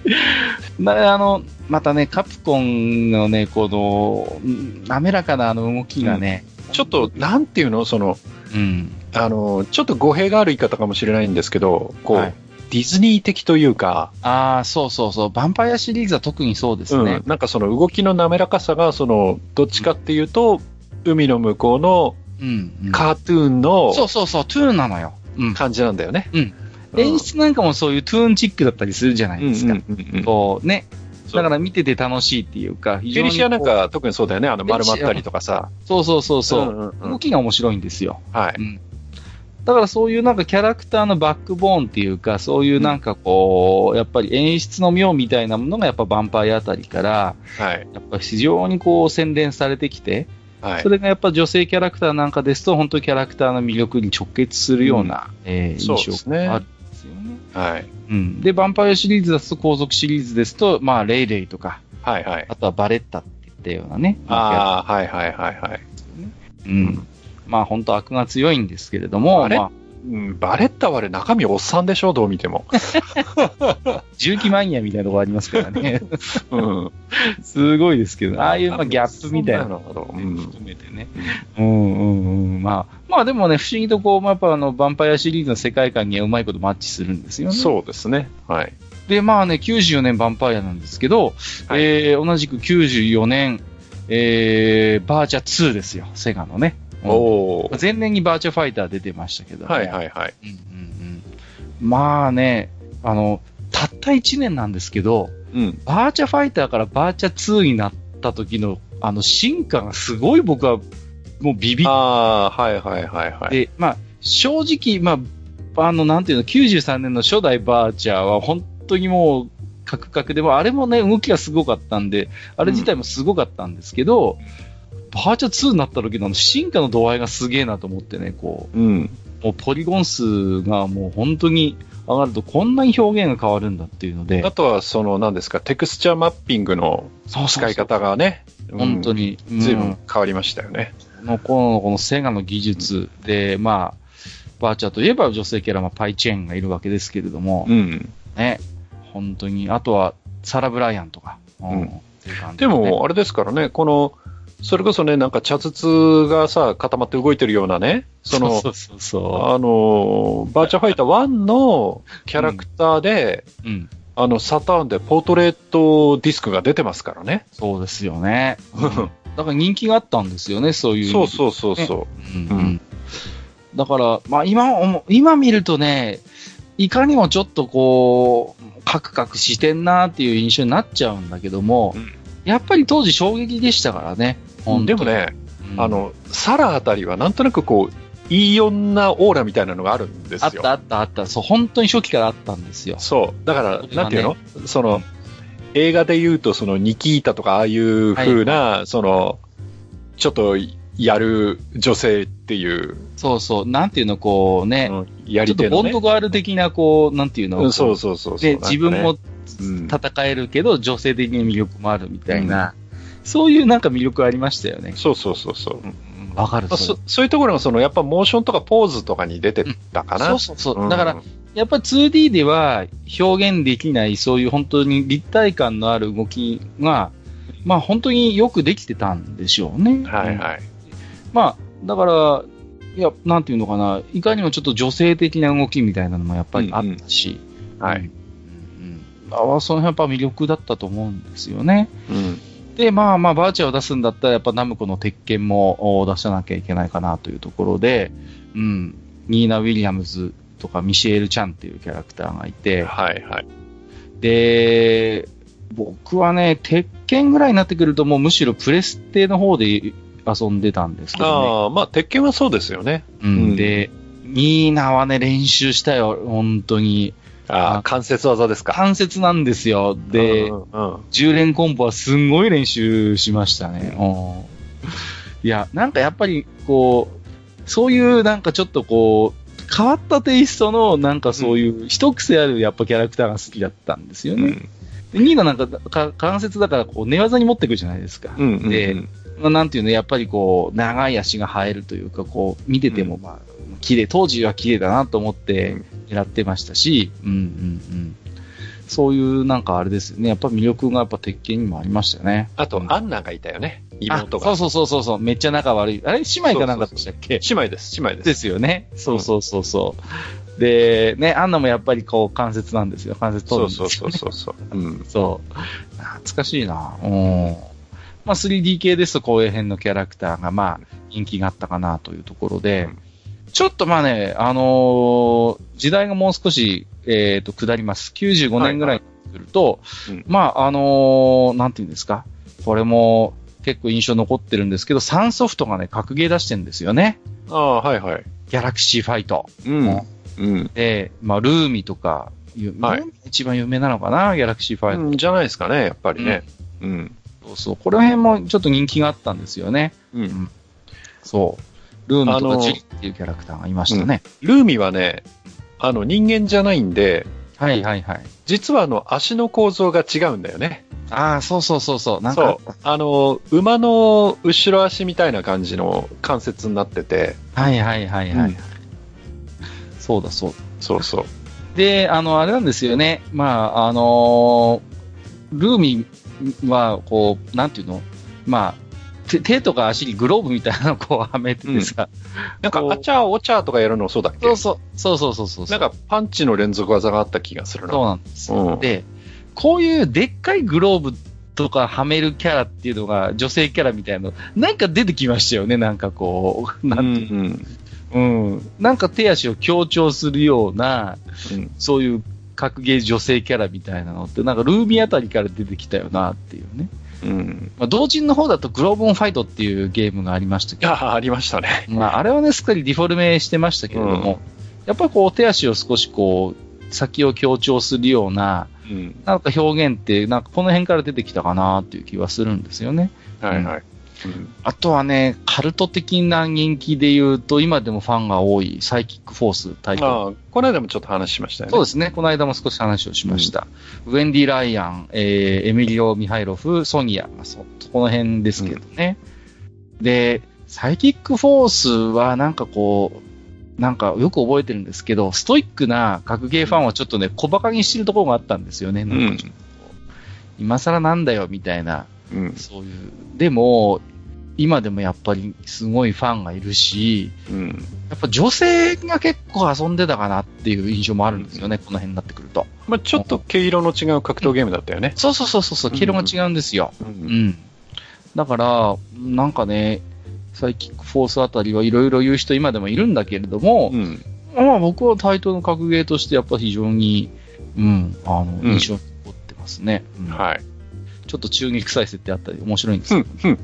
なあの、またね、カプコンのね、この、うん滑らかなあの動きがね、ちょっと、なんていうの？その、うん。あの、ちょっと語弊がある言い方かもしれないんですけど、こう、はいディズニー的というか、ああ、そうそうそう。ヴァンパイアシリーズは特にそうですね。うん、なんかその動きの滑らかさが、その、どっちかっていうと、海の向こうのうん。うんカートゥーンのそうそうそう、トゥーンなのよ。うん。感じなんだよね。うん。演出なんかもそういうトゥーンチックだったりするじゃないですか。だから見てて楽しいっていうか、非フェリシアなんこか特にそうだよね。あの丸まったりとかさ。う、そうそうそうそう、んんうん動きが面白いんですよ。はい。うん。だからそういうなんかキャラクターのバックボーンっていうか、そういうなんかこう、やっぱり演出の妙みたいなものがやっぱヴァンパイアあたりから、はい。やっぱ非常にこう洗練されてきて、はいそ。れがやっぱ女性キャラクターなんかですと、本当にキャラクターの魅力に直結するような、えーそう印象があるんですよね。はい。うん。で、ヴァンパイアシリーズですと、皇族シリーズですと、まあ、レイレイとか、はいはい。あとはバレッタって言ったようなね。ああ、はいはいはいはい。うん。まあ、本当悪が強いんですけれども、あれ？まあ、うん、バレッタはあれ中身おっさんでしょどう見ても。重機マニアみたいなところありますからね。うん。すごいですけど、ああいう、まあ、ギャップみたいなのを含めてね。うんうんうん。まあ、まあでもね、不思議とこう、まあやっぱあの、ヴァンパイアシリーズの世界観にはうまいことマッチするんですよね。そうですね。はい。で、まあね、94年ヴァンパイアなんですけど、はいえー、同じく94年、えー、バーチャ2ですよ、セガのね。うんおー。前年にバーチャファイター出てましたけど、はいはいはい。うんうんうん。まあね、あの、たった1年なんですけど、うん。バーチャファイターからバーチャ2になった時の、あの、進化がすごい僕は、もうビビっああ、はいはいはいはい。て、まあ、正直、まあ、あの、なんていうの、93年の初代バーチャーは本当にもう、カクカクでも、あれもね、動きがすごかったんで、あれ自体もすごかったんですけど、バーチャ2になった時の進化の度合いがすげえなと思ってね、こう。ん。う、もうポリゴン数がもう本当に上がるとこんなに表現が変わるんだっていうので。あ、とは、その、何ですか、テクスチャーマッピングの使い方がね、本当に。に、随分うん。変わりましたよね。この頃のこのセガの技術で、まあ、バーチャーといえば女性キャラ、まあ、パイチェーンがいるわけですけれども、うん。ね、本当に、あとは、サラ・ブライアンとか、うん。う感じでも、あれですからね、この、それこそね、なんか茶筒がさ、固まって動いてるようなね、その、そうそうそあの、バーチャファイター1のキャラクターで、う。うん。あの、サターンでポートレートディスクが出てますからね。そうですよね。うんだから人気があったんですよね、そういう。そうそうそうそうんうんうんだから、まあ今今見るとね、いかにもちょっとこう、カクカクしてんなっていう印象になっちゃうんだけども、うんやっぱり当時衝撃でしたからね。でもね、うんあの、サラあたりはなんとなくこう、いい女オーラみたいなのがあるんですよ。あったあったあった。そう、本当に初期からあったんですよ。そう。だから、ねなんていうの？その、映画で言うと、その、ニキータとか、ああいう風な、その、ちょっと、やる女性っていう、そうそう。なんていうの、こうね、うんやちょっとり手のね。ボンドガール的な、こう、なんていうの、うんそうそうそうそう。で、ね自分もうん戦えるけど、女性的に魅力もあるみたいな、そういうなんか魅力ありましたよね。そうそうそうそう。うんわかる、まあそそそういうところが、その、やっぱモーションとかポーズとかに出てたかれ。な。そうそうそう。うんだから、、やっぱり 2D では表現できない、そういう本当に立体感のある動きが、まあ本当によくできてたんでしょうね。はいはい。まあ、だから、いや、なんていうのかな、いかにもちょっと女性的な動きみたいなのもやっぱりあったし、はい。うんうん、あその辺やっぱ魅力だったと思うんですよね。うん。で、まあまあ、バーチャーを出すんだったら、やっぱナムコの鉄拳もお出さなきゃいけないかなというところで、うん、ニーナ・ウィリアムズとかミシェール・チャンっていうキャラクターがいて、はいはい。で、僕はね、鉄拳ぐらいになってくると、もうむしろプレステの方で遊んでたんですけどね。ああ、まあ、鉄拳はそうですよね。うんうんで、ニーナはね、練習したよ、本当に。ああ、あ関節技ですか。関節なんですよ。で、うんうんうん10連コンボはすんごい練習しましたね。うんいや、なんかやっぱり、こう、そういうなんかちょっとこう、変わったテイストの、なんかそういう、一癖あるやっぱキャラクターが好きだったんですよね。うんーナなんかか関節だからこう寝技に持ってくるじゃないですか。うんうんうんで、まあ、なんていうの、やっぱりこう、長い足が生えるというか、こう、見てても、まあ、綺麗、当時は綺麗だなと思って狙ってましたし、うんうんうん。そういう、なんかあれですよね。やっぱ魅力がやっぱ鉄拳にもありましたよね。あとう、んアンナがいたよね。妹が。あそうそうそうそう、めっちゃ仲悪い。あれ姉妹かなんかでしたっけ姉妹です、姉妹です。ですよね。そうそうそうそう。で、ね、アンナもやっぱりこう関節なんですよ。関節取そうそうるんですよ、ね。そうそうそう。うん。そう。懐かしいな。うん。まあ 3D 系ですと後衛編のキャラクターがまあ人気があったかなというところで、うんちょっとまあね、あのー時代がもう少し、えっ、と、下ります。95年ぐらいになってくると、はいはいうんまあ、あのーなんていうんですか？これも結構印象残ってるんですけど、サンソフトがね、格ゲー出してるんですよね。ああ、はいはい。ギャラクシーファイト。うん。うん。で、まあ、ルーミとか、ゆはい一番有名なのかな、ギャラクシーファイト。うんじゃないですかね、やっぱりね。うん。そうそう。この辺もちょっと人気があったんですよね。うん。そう。ルーミとかジュリっていうキャラクターがいましたね。ルーミはね、あの、人間じゃないんで、はいはいはい。実はあの、足の構造が違うんだよね。ああ、そうそうそうそう。なんかそう。あの、馬の後ろ足みたいな感じの関節になってて、はいはいはいはい。うんそうだそう。そうそう。で、あの、あれなんですよね。まあ、あのールーミは、こう、なんていうの？まあ、手手とか足にグローブみたいなのをこうはめててさ。なんか、あちゃーおちゃーとかやるのそうだっけ？そうそう。そうそうそうそう。なんか、パンチの連続技があった気がするな。そうなんですよ。うんで、こういうでっかいグローブとかはめるキャラっていうのが、女性キャラみたいなの、なんか出てきましたよね、なんかこう。なんていううんうん。なんか手足を強調するような、うんそういう格ゲー女性キャラみたいなのって、なんかルーミーあたりから出てきたよなっていうね。うん。まあ、同人の方だとグローブオンファイトっていうゲームがありましたけど、いや、ありましたね。まあ、あれはね、すっかりディフォルメしてましたけれども、やっぱりこう手足を少しこう、先を強調するような、うん。なんか表現って、なんかこの辺から出てきたかなっていう気はするんですよね。はいはい。うんあとはね、カルト的な人気で言うと、今でもファンが多いサイキックフォースタイこの間もちょっと話しましたよね。そうですね。この間も少し話をしました。ウェンディ・ライアン、えー、エミリオ・ミハイロフ、ソニア、まあ、そ、この辺ですけどね。で、サイキックフォースはなんかこう、なんかよく覚えてるんですけど、ストイックな格ゲーファンはちょっとね、小馬鹿にしてるところがあったんですよね。なんかちょっとこう今更なんだよ、みたいな、うん。そういう。でも、今でもやっぱりすごいファンがいるし、うん。やっぱ女性が結構遊んでたかなっていう印象もあるんですよね、この辺になってくると。まあちょっと毛色の違う格闘ゲームだったよね。そうそうそうそう、黄色が違うんですよ。う。うんん。だから、なんかね、サイキックフォースあたりはいろいろ言う人今でもいるんだけれども、うん。まあ僕はタイトルの格ゲーとしてやっぱ非常に、うん、あの、うん印象に残ってますね。うんはい。ちょっと中二臭い設定あったり面白いんですよ。うん。うん。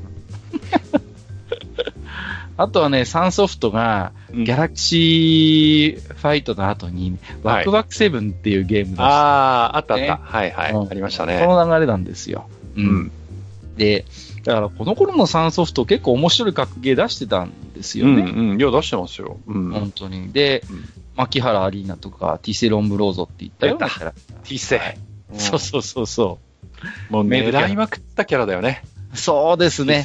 あとはね、サンソフトが、うんギャラクシーファイトの後に、はいワクワクセブンっていうゲームです。ああ、あったあっねた。はいはい。うんありましたこね。の流れなんですよ。う。うんん。で、だからこの頃のサンソフト結構面白い格ゲー出してたんですよね。うんうん。いや、出してますよ。うん。本当に。で、うん牧原アリーナとか、ティセロンブローゾっていったようなキャラクター。T セ。そうそうそうそもうメイドキャラ狙いまくったキャラだよね。う。そうですね。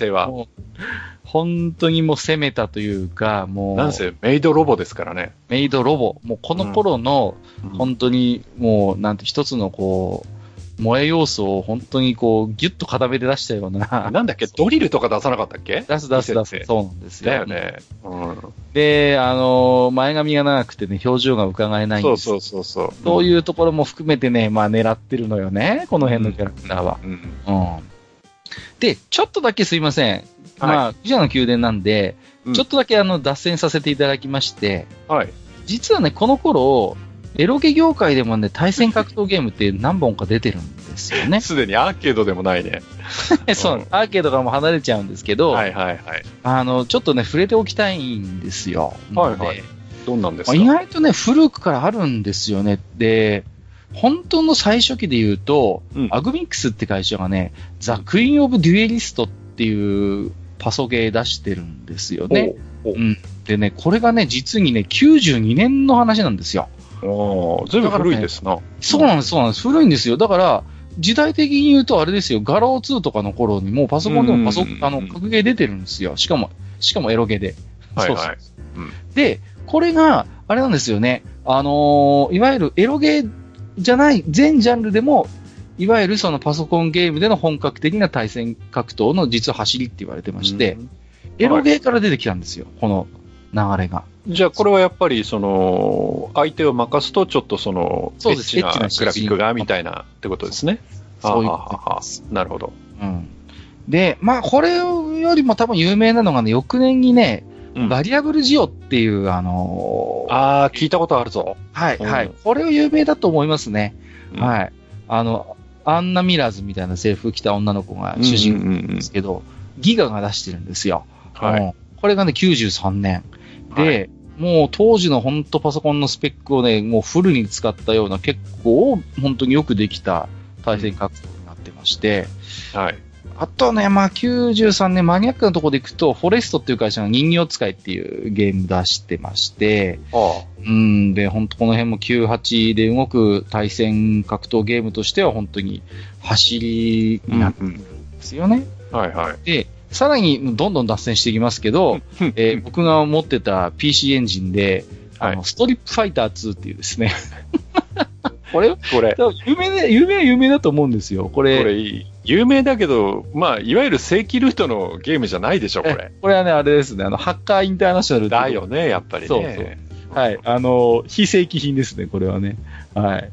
本当にもう攻めたというか、もう、なんせメイドロボですからね。メイドロボ。もうこの頃の、うん本当にもう、なんて一つのこう、萌え要素を本当にこう、ギュッと固めて出したような。なんだっけ？ドリルとか出さなかったっけ？出す出す出す。そうなんですよ。だよね。うん。で、あの、前髪が長くてね、表情が伺えないんです。そうそうそうそう。そういうところも含めてね、まあ狙ってるのよね、この辺のキャラクターは。うん。うん。で、ちょっとだけすいません。まあ、記者の宮殿なんで、うんちょっとだけあの、脱線させていただきまして、はい。実はね、この頃、エロゲ業界でもね、対戦格闘ゲームって何本か出てるんですよね。すでにアーケードでもないね。そう、アーケードからも離れちゃうんですけど、はいはいはい。あの、ちょっとね、触れておきたいんですよ。はいはいでどんなんですまあか意外とね、古くからあるんですよね。で、本当の最初期で言うと、うんアグミックスって会社がね、ザ・クイーン・オブ・デュエリストっていうパソゲー出してるんですよね。おううん。でね、これがね、実にね、92年の話なんですよ。おーずいぶん古いですな。そうなんです、そうなんです。古いんですよ。だから、時代的に言うとあれですよ、ガロー2とかの頃にもうパソコンでもパソあの、格ゲー出てるんですよ。しかも、しかもエロゲーで。はいはいそうそううんで、これが、あれなんですよね。あのーいわゆるエロゲーじゃない、全ジャンルでも、いわゆるそのパソコンゲームでの本格的な対戦格闘の実は走りって言われてまして、エロゲーから出てきたんですよ、この流れが。じゃあ、これはやっぱり、その、相手を任すと、ちょっとその、エッチなグラフィックが、みたいなってことですね。そういうはあはあはあなるほど。うん。で、まあ、これよりも多分有名なのがね、翌年にね、うんバリアブルジオっていう、あのーああ、聞いたことあるぞ。はい、うんはい。これは有名だと思いますね。うんはい。あの、アンナ・ミラーズみたいな制服着た女の子が主人公なんですけど、ギガが出してるんですよ。はい。うんこれがね、93年。で、はもう当時の本当パソコンのスペックをね、もうフルに使ったような結構本当によくできた対戦格闘になってまして、はい。あとね、まあ93年マニアックなところでいくと、フォレストっていう会社が人形使いっていうゲーム出してまして、あうん、で、本当この辺も98で動く対戦格闘ゲームとしては本当に走りあ。になってるんですよね。はいはい。で、さらにどんどん脱線していきますけど、えー僕が持ってた PC エンジンで、あの、はいストリップファイター2っていうですね。これ、これ、有名で、有名は有名だと思うんですよ。これ、これいい。有名だけど、まあ、いわゆる正規ルートのゲームじゃないでしょ、これえ。これはね、あれですね、あの、ハッカーインターナショナルだよね、やっぱりね。そうそうはい。あの、非正規品ですね、これはね。はい。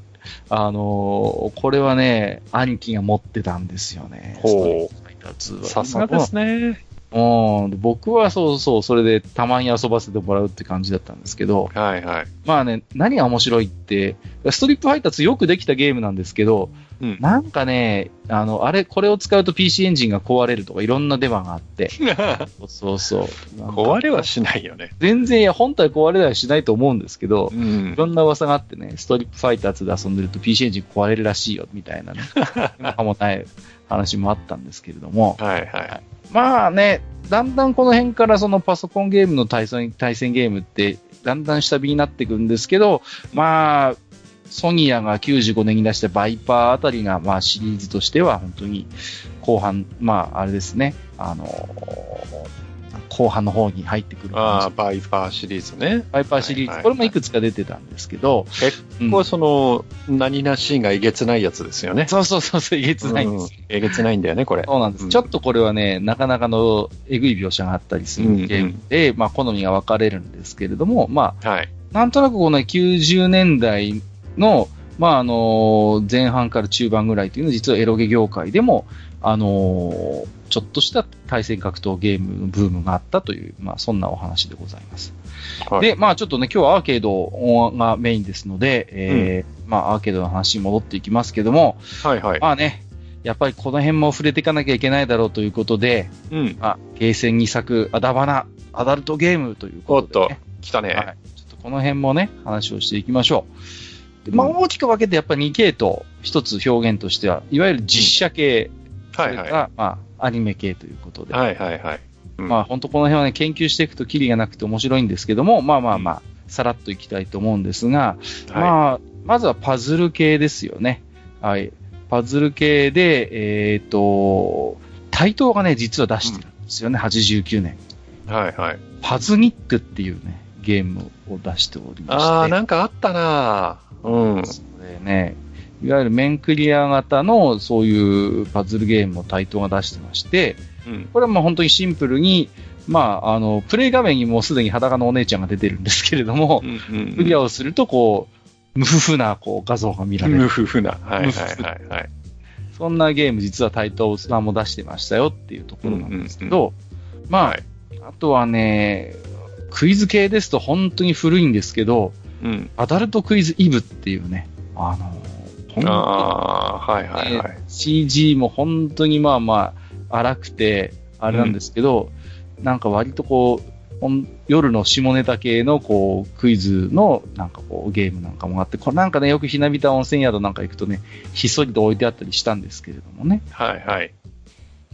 あの、これはね、兄貴が持ってたんですよね。ほうストリートファイター2はさすがですね。うん。で僕はそうそう、それでたまに遊ばせてもらうって感じだったんですけど、はいはい。まあね、何が面白いって、ストリップファイター2よくできたゲームなんですけど、うん。なんかね、あの、あれ、これを使うと PC エンジンが壊れるとかいろんなデマがあって、そうそう。壊れはしないよね。全然、いや、本体壊れはしないと思うんですけど、うんい。ろんな噂があってね、ストリップファイター2で遊んでると PC エンジン壊れるらしいよ、みたいなね、かもない話もあったんですけれども、はいはい。まあね、だんだんこの辺からそのパソコンゲームの対戦対戦ゲームって、だんだん下火になっていくんですけど、まあ、ソニアが95年に出したバイパーあたりが、まあシリーズとしては本当に後半、まああれですね、あの後半の方に入ってくるああ。バイパーシリーズね。バイパーシリーズ、はいはいこれもいくつか出てたんですけど、結構その、何なシーンがえげつないやつですよね。そうそうそうそう、えげつないんです。うんえげつないんだよね、これ。そうなんです、うんちょっとこれはね、なかなかのえぐい描写があったりするゲームで、まあ好みが分かれるんですけれども、まあはい。なんとなくこの90年代の、まあ、あの、前半から中盤ぐらいというのは、実はエロゲ業界でも、あの、ちょっとした対戦格闘ゲームのブームがあったという、まあ、そんなお話でございます。はいで、まあ、ちょっとね、今日はアーケードがメインですので、えーまあ、アーケードの話に戻っていきますけども、はいはい。まあね、やっぱりこの辺も触れていかなきゃいけないだろうということで、うん。まあ、ゲーセンに咲くアダバナ、アダルトゲームというおっことで、とね。、来たね。はい。ちょっとこの辺もね、話をしていきましょう。でまあ、うん大きく分けてやっぱり2系統、一つ表現としては、いわゆる実写系、はいはそれから、まあ、アニメ系ということで、い。はいはいはい。うんまあ、本当この辺はね、研究していくとキリがなくて面白いんですけども、まあまあまあ、さらっといきたいと思うんですが、はまあ、まずはパズル系ですよね。はい。パズル系で、えっ、と、対等がね、実は出してるんですよね、89年。い。はいはい。パズニックっていうね、ゲームを出しておりまして。ああ、なんかあったなうん。それね、いわゆる面クリア型のそういうパズルゲームを対等が出してまして、うん。これはもう本当にシンプルに、まあ、あの、プレイ画面にもうすでに裸のお姉ちゃんが出てるんですけれども、うんクリアをするとこう、無夫婦なこう画像が見られ無る。夫婦な。はいはいはいはい。そんなゲーム実は対等さも出してましたよっていうところなんですけど、まあ、はいあとはね、クイズ系ですと本当に古いんですけど、うん。アダルトクイズイブっていうね、あの、本当はいはいはい。CG も本当にまあまあ荒くて、あれなんですけど、なんか割とこう、夜の下ネタ系のこうクイズのなんかこうゲームなんかもあって、これなんかね、よくひなびた温泉宿なんか行くとね、ひっそりと置いてあったりしたんですけれどもね。はいはい。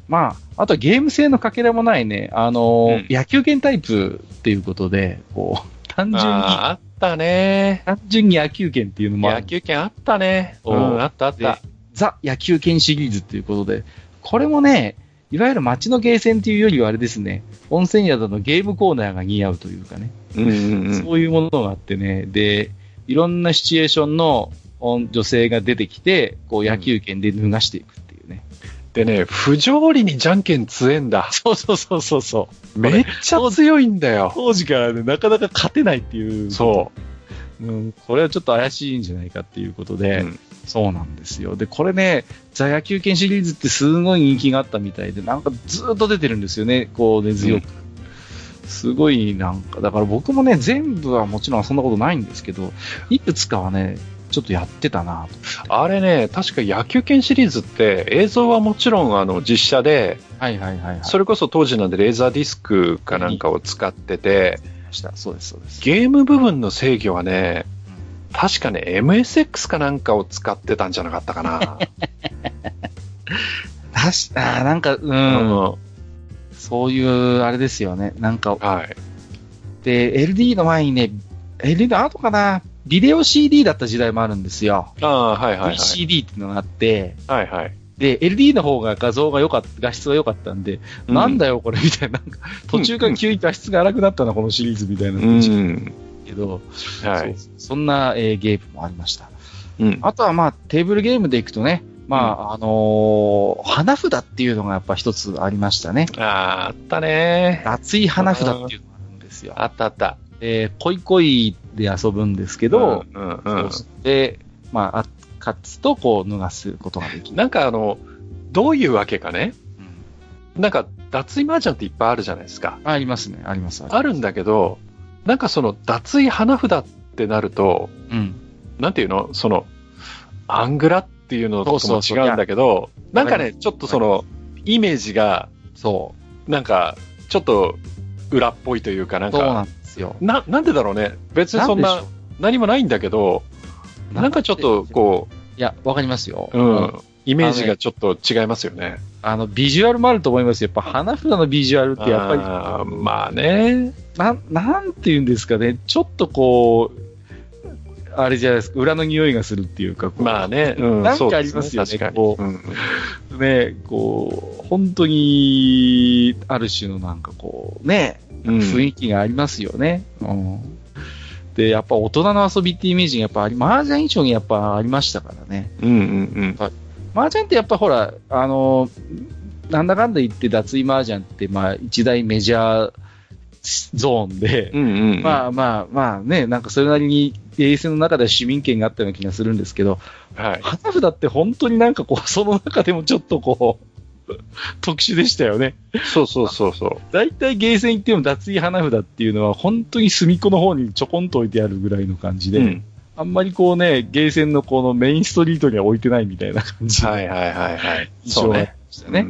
まあ、あとはゲーム性のかけらもないね、あのーうん野球拳タイプっていうことで、こう、単純に、あったね。単純に野球拳っていうのもある野球券あったね。うんあったあっでた。ザ野球拳シリーズっていうことで、これもね、いわゆる街のゲーセンっていうよりはあれですね、温泉宿のゲームコーナーが似合うというかね、うんうんうん。そういうものがあってね、で、いろんなシチュエーションの女性が出てきて、こう野球拳で脱がしていくっていうね。でね、不条理にじゃんけん強えんだ。そうそうそうそうそう。めっちゃ強いんだよ。当時からね、なかなか勝てないっていう。。そううん、これはちょっと怪しいんじゃないかっていうことう。で、うんそうなんですよ。で、これね、ザ野球拳シリーズってすごい人気があったみたいで、なんかずーっと出てるんですよね、こう根強く。すごいなんか、だから僕もね、全部はもちろんそんなことないんですけど、いくつかはね、ちょっとやってたなと。あれね、確か野球拳シリーズって映像はもちろんあの実写で、はいはいはいはい。それこそ当時なんでレーザーディスクかなんかを使ってて、した。そうです、そうです。ゲーム部分の制御はね、確かね、MSX かなんかを使ってたんじゃなかったかな。たし、あーなんか、うん、そういう、あれですよね。なんか、はい。で、LD の前にね、LD の後かな、ビデオ CD だった時代もあるんですよ。ああ、はいはいはい。VCD っていうのがあって、はいはい。で、LD の方が画像が良かった、画質が良かったんで、なんだよこれみたいな、途中から急に画質が荒くなったな、このシリーズみたいなうん。けど、はい。そんな、えーゲームもありました。うん。あとはまあ、テーブルゲームでいくとね、まあ、あのー花札っていうのがやっぱ一つありましたね。ああ、あったね。熱い花札っていうのがあるんですよ。あったあった。で、恋恋で遊ぶんですけど、うんうんうんそうで、まあ、あ勝つとこう脱がすことができる。なんかあの、どういうわけかね。うんなんか、脱衣麻雀っていっぱいあるじゃないですか。ありますね、あります。あるんだけど、なんかその、脱衣花札ってなると、うん。なんていうの？その、アングラっていうのともそうそうそう違うんだけど、なんかね、ちょっとその、イメージが、そなんか、ちょっと、裏っぽいというか、なんか、ですよ。な、なんでだろうね。別にそんな何もないんだけど、うなんかちょっと、こいや、わかりますよ。う、うん、イメージがちょっと違いますよね。あの、ビジュアルもあると思いますよ。やっぱ花札のビジュアルってやっぱり、あーまあね。なん、なんて言うんですかね。ちょっとこう、あれじゃないですか。裏の匂いがするっていうか、まあね。うん、なんかありますよね確かに。こううんね、こう、本当に、ある種のなんかこう、ね、うん雰囲気がありますよね。うん。で、やっぱ大人の遊びってイメージがやっぱあり、麻雀以上にやっぱありましたからね。うんうん麻雀ってやっぱほら、あの、なんだかんだ言って脱衣麻雀ってまあ一大メジャーゾーンで、うん。うんうん。まあまあまあね、なんかそれなりにゲーセンの中では市民権があったような気がするんですけど、はい。花札って本当になんかこう、その中でもちょっとこう、特殊でしたよね。そうそうそうそ大体ゲーセン行っても脱衣花札っていうのは本当に隅っこの方にちょこんと置いてあるぐらいの感じう。で、うん。あんまりこうね、ゲーセンのこのメインストリートには置いてないみたいな感じのはいはいはいはい。印象がありましたね。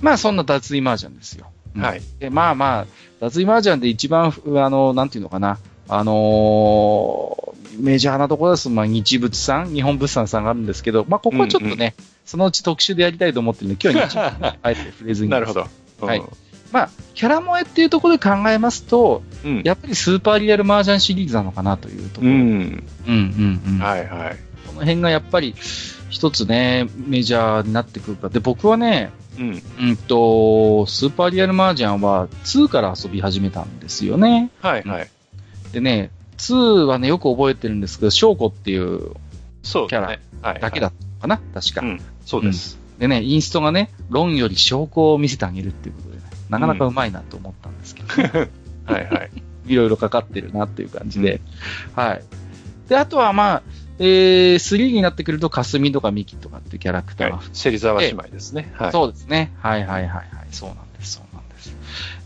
まあそんな脱衣麻雀ですよ。うんはい。でまあまあ、脱衣麻雀で一番、あの、なんていうのかな、あのーメジャーなところです。まあ、日仏さん、日本物産さんがあるんですけど、まあ、ここはちょっとね、そのうち特集でやりたいと思ってるんで、今日はあえて触れずに。なるほど。はいまあ、キャラ萌えっていうところで考えますと、うん。やっぱりスーパーリアル麻雀シリーズなのかなというところ。うん。うんうんうんはいはい。この辺がやっぱり一つね、メジャーになってくるか。で、僕はね、うん。うんと、スーパーリアル麻雀は2から遊び始めたんですよね。はいはい。でね、2はね、よく覚えてるんですけど、翔子っていうそうキャラね。はい。だけだったのかな、確か、うん。そうです。でね、インストがね、論より証拠を見せてあげるっていうことでね、なかなかうまいなと思ったんですけど、はいはい。いろいろかかってるなっていう感じで、はい。で、あとはまあ、えー、3になってくると、かすみとかミキとかっていうキャラクターがはい。芹沢姉妹ですね。はい。そうですね。はいはいはいはい。そうなんです、そうなんです。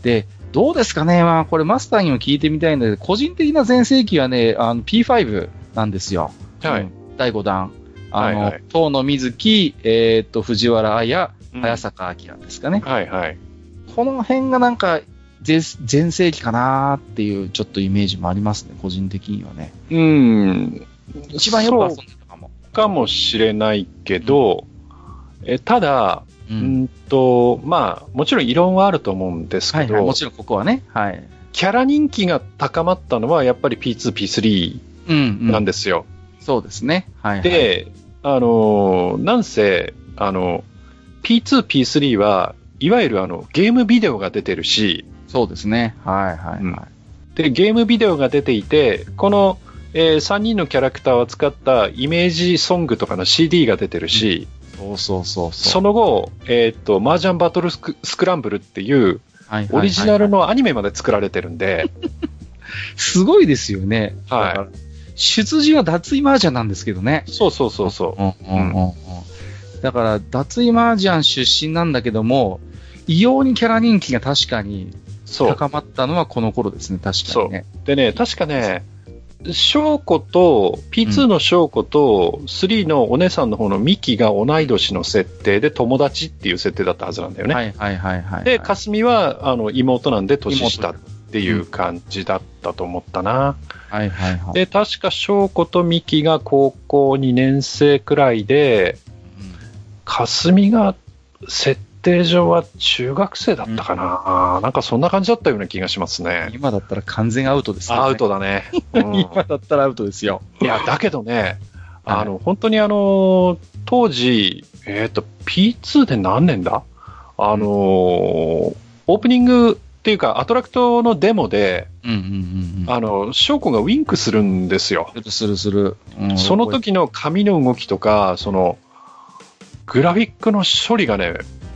で、どうですかねまあ、これマスターにも聞いてみたいんだけど、個人的な全盛期はね、あの、P5 なんですよ。はいうん第5弾。あの、はいはい東野瑞希、えーっと、藤原綾、うん早坂明ですかね。はいはい。この辺がなんか、全全盛期かなーっていう、ちょっとイメージもありますね、個人的にはね。うん。一番よく遊んでたかも。かもしれないけど、えただ、う。うんんと、まあ、もちろん異論はあると思うんですけど、はいはい。もちろんここはね。はい。キャラ人気が高まったのはやっぱり P2、P3 うん、うん。なんですよ。そうですね。はい、はい。で、あの、なんせ、あの、P2、P3 は、いわゆるあの、ゲームビデオが出てるし、そうですね。はいはいはい。うんで、ゲームビデオが出ていて、この、え3人のキャラクターを使ったイメージソングとかの CD が出てるし、そうそうそうそう。その後、えっ、と、マージャンバトルスクランブルっていう、オリジナルのアニメまで作られてるんで、すごいですよね。はい出自は脱衣マージャンなんですけどね。そうそうそうそう。うんうんうんうんだから、脱衣マージャン出身なんだけども、異様にキャラ人気が確かにそう。高まったのはこの頃ですね、確かにね。でね、確かね、翔子と、P2 の翔子と、3のお姉さんの方のミキが同い年の設定で友達っていう設定だったはずなんだよね。はいはいはいはい。で、かすみは、あの、妹なんで年下っていう感じだったと思ったな。はいはいはい。で、確か翔子とミキが高校2年生くらいで、かすみが設定上は中学生だったかな、なんかそんな感じだったような気がしますうんね。今だったら完全アウトですよね。アウトだね。うん今だったらアウトですよ。いや、だけどね、はいあの、本当にあの、当時、えっ、と、P2 で何年だ？あの、オープニングっていうか、アトラクトのデモで、うんうんうんうん。あの、翔子がウィンクするんですよ。するする。うんその時の髪の動きとか、その、グラフィックの処理がね、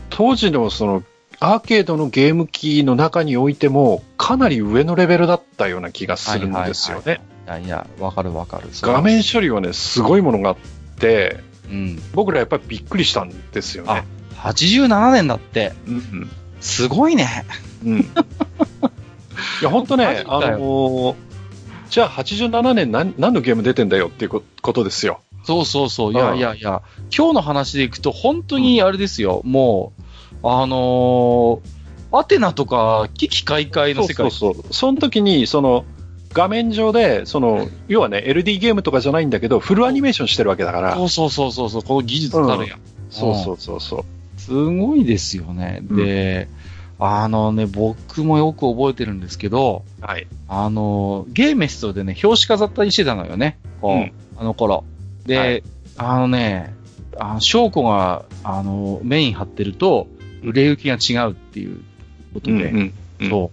当時のその、アーケードのゲーム機の中においても、かなり上のレベルだったような気がするんですよね。いやいや、わかるわかる。画面処理はね、すごいものがあって、うん。僕らやっぱりびっくりしたんですよね。87年だって。うんすごいね。うん。いや、本当ね、あのーじゃあ87年何何のゲーム出てんだよっていうこことですよ。そうそうそう。いうんやいやいや、今日の話でいくと、本当にあれですよ。もう、あのーアテナとか、危機開会の世界。そうそうそう。その時に、その、画面上で、その、要はね、LD ゲームとかじゃないんだけど、フルアニメーションしてるわけだから。そうそうそうそうそう、この技術たるやん。そうそうそうそう。すごいですよね。で、あのね、僕もよく覚えてるんですけど、はい。あの、ゲーメストでね、表紙飾ったりしてたのよね。こううんあの頃。で、はいあのね、あの、翔子が、あの、メイン張ってると、売れ行きが違うっていうことで、うんうんそ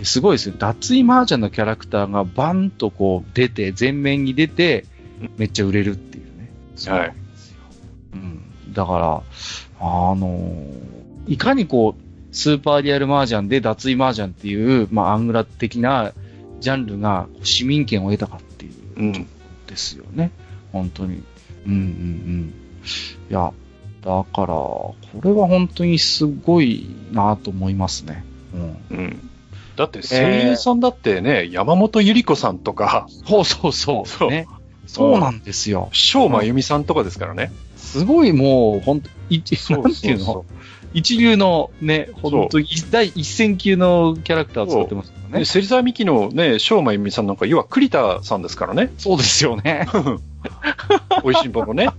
う。すごいですよ。脱衣麻雀のキャラクターがバンとこう出て、前面に出て、めっちゃ売れるっていうね。そうなんですよ。うん。だから、あのいかにこう、スーパーリアル麻雀で脱衣麻雀っていう、まあ、アングラ的なジャンルが市民権を得たかっていううん。ですよね。本当に。うんうんうん。いや、だから、これは本当にすごいなと思いますね。うん。うん。だって声優さんだってね、山本ゆり子さんとか、そうそうそう。そうね。そうなんですよ。翔真由美さんとかですからね。すごいもう、本当一、なんていうの？一流のね、本当に第一線級のキャラクターを作ってますからね、ね。芹沢美希のね、翔真由美さんなんか、要は栗田さんですからね。そうですよね。美味しんぼのね。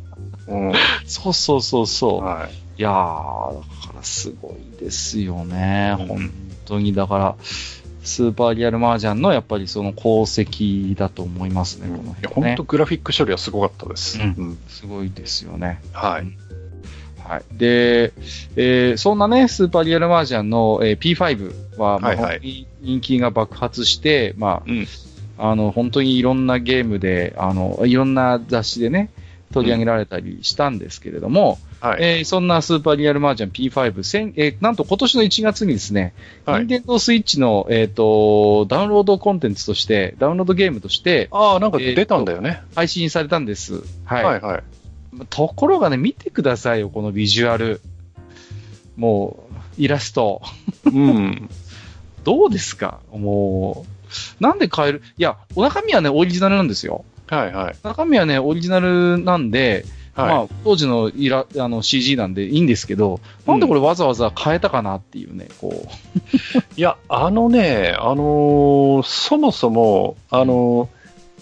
うん。そうそうそうそう。はいやー、だからすごいですよね。うん本当に、だから、スーパーリアルマージャンのやっぱりその功績だと思いますね、い。このいや、人ね本当。グラフィック処理はすごかったです。うんうんすごいですよね。はい。はい。で、えーそんなね、スーパーリアルマージャンの、えー P5 は、まあはいはい人気が爆発して、まうん。あ、あの、本当にいろんなゲームで、あの、いろんな雑誌でね、取り上げられたりしたんですけれども、はい。えーそんなスーパーリアルマージャン P5、先えーなんと今年の1月にですね、はい任天堂スイッチの、えっ、と、ダウンロードコンテンツとして、ダウンロードゲームとしてああ、なんか出たんだよね。配信されたんです。はい。はいはい。ところがね、見てくださいよ、このビジュアル。もう、イラスト。うん。どうですか？もう、なんで変える？いや、お中身はね、オリジナルなんですよ。はいはい。中身はね、オリジナルなんで、はい。まあ、当時のイラあの CG なんでいいんですけど、なんでこれわざわざ変えたかなっていうね、こいや、あのね、あのーそもそも、あのー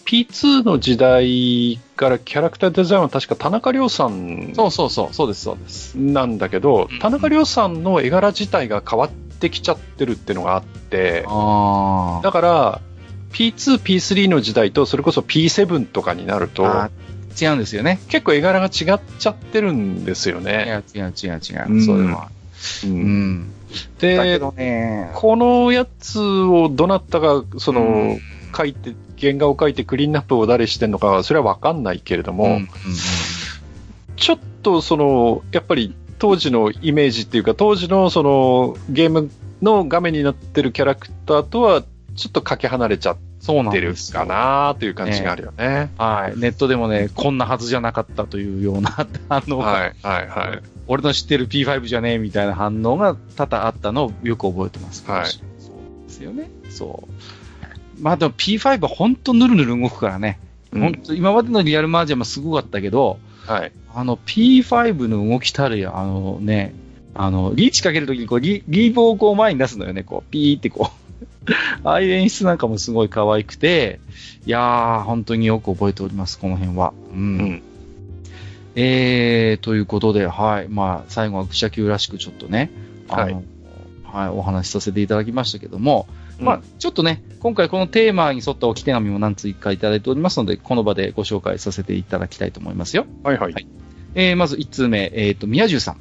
P2 の時代からキャラクターデザインは確か田中亮さんう。そうそうそう、そうです、そうです。なんだけどうん、田中亮さんの絵柄自体が変わってきちゃってるっていうのがあって、あだから、P2、P3 の時代と、それこそ P7 とかになると、あ違うんですよね。結構絵柄が違っちゃってるんですよいね。や、違う違う違う。うんそれは。ううんん。だけで、どね、このやつをどなたが、その、うん書いて、原画を書いてクリーンナップを誰してんのかは、それはわかんないけれども、うんうんちょっとその、やっぱり当時のイメージっていうか、当時のそのゲームの画面になってるキャラクターとは、ちょっとかけ離れちゃってるですよかなという感じがあるよね。はい。ネットでもね、こんなはずじゃなかったというような反応が、はい、はい、はい。俺の知ってる P5 じゃねえみたいな反応が多々あったのをよく覚えてます。はいそうですよね。そう。まあでも P5 は本当ぬるぬる動くからね。うん本当今までのリアルマージャンもすごかったけど、はい。あの P5 の動きたるや、あのね、あの、リーチかけるときにこうリ、リーブをこう前に出すのよね、こう、ピーってこう。ああいう演出なんかもすごい可愛くて、いやー、本当によく覚えております、この辺は。うん。うん。えー、ということで、はい。まあ、最後は愚者級らしくちょっとね、あの、ははい、お話しさせていただきましたけども、うんまあ、ちょっとね、今回このテーマに沿った置き手紙も何通かいただいておりますので、この場でご紹介させていただきたいと思いますよ。はい、はい。はいえー、まず1通目、えっ、と、宮中さん。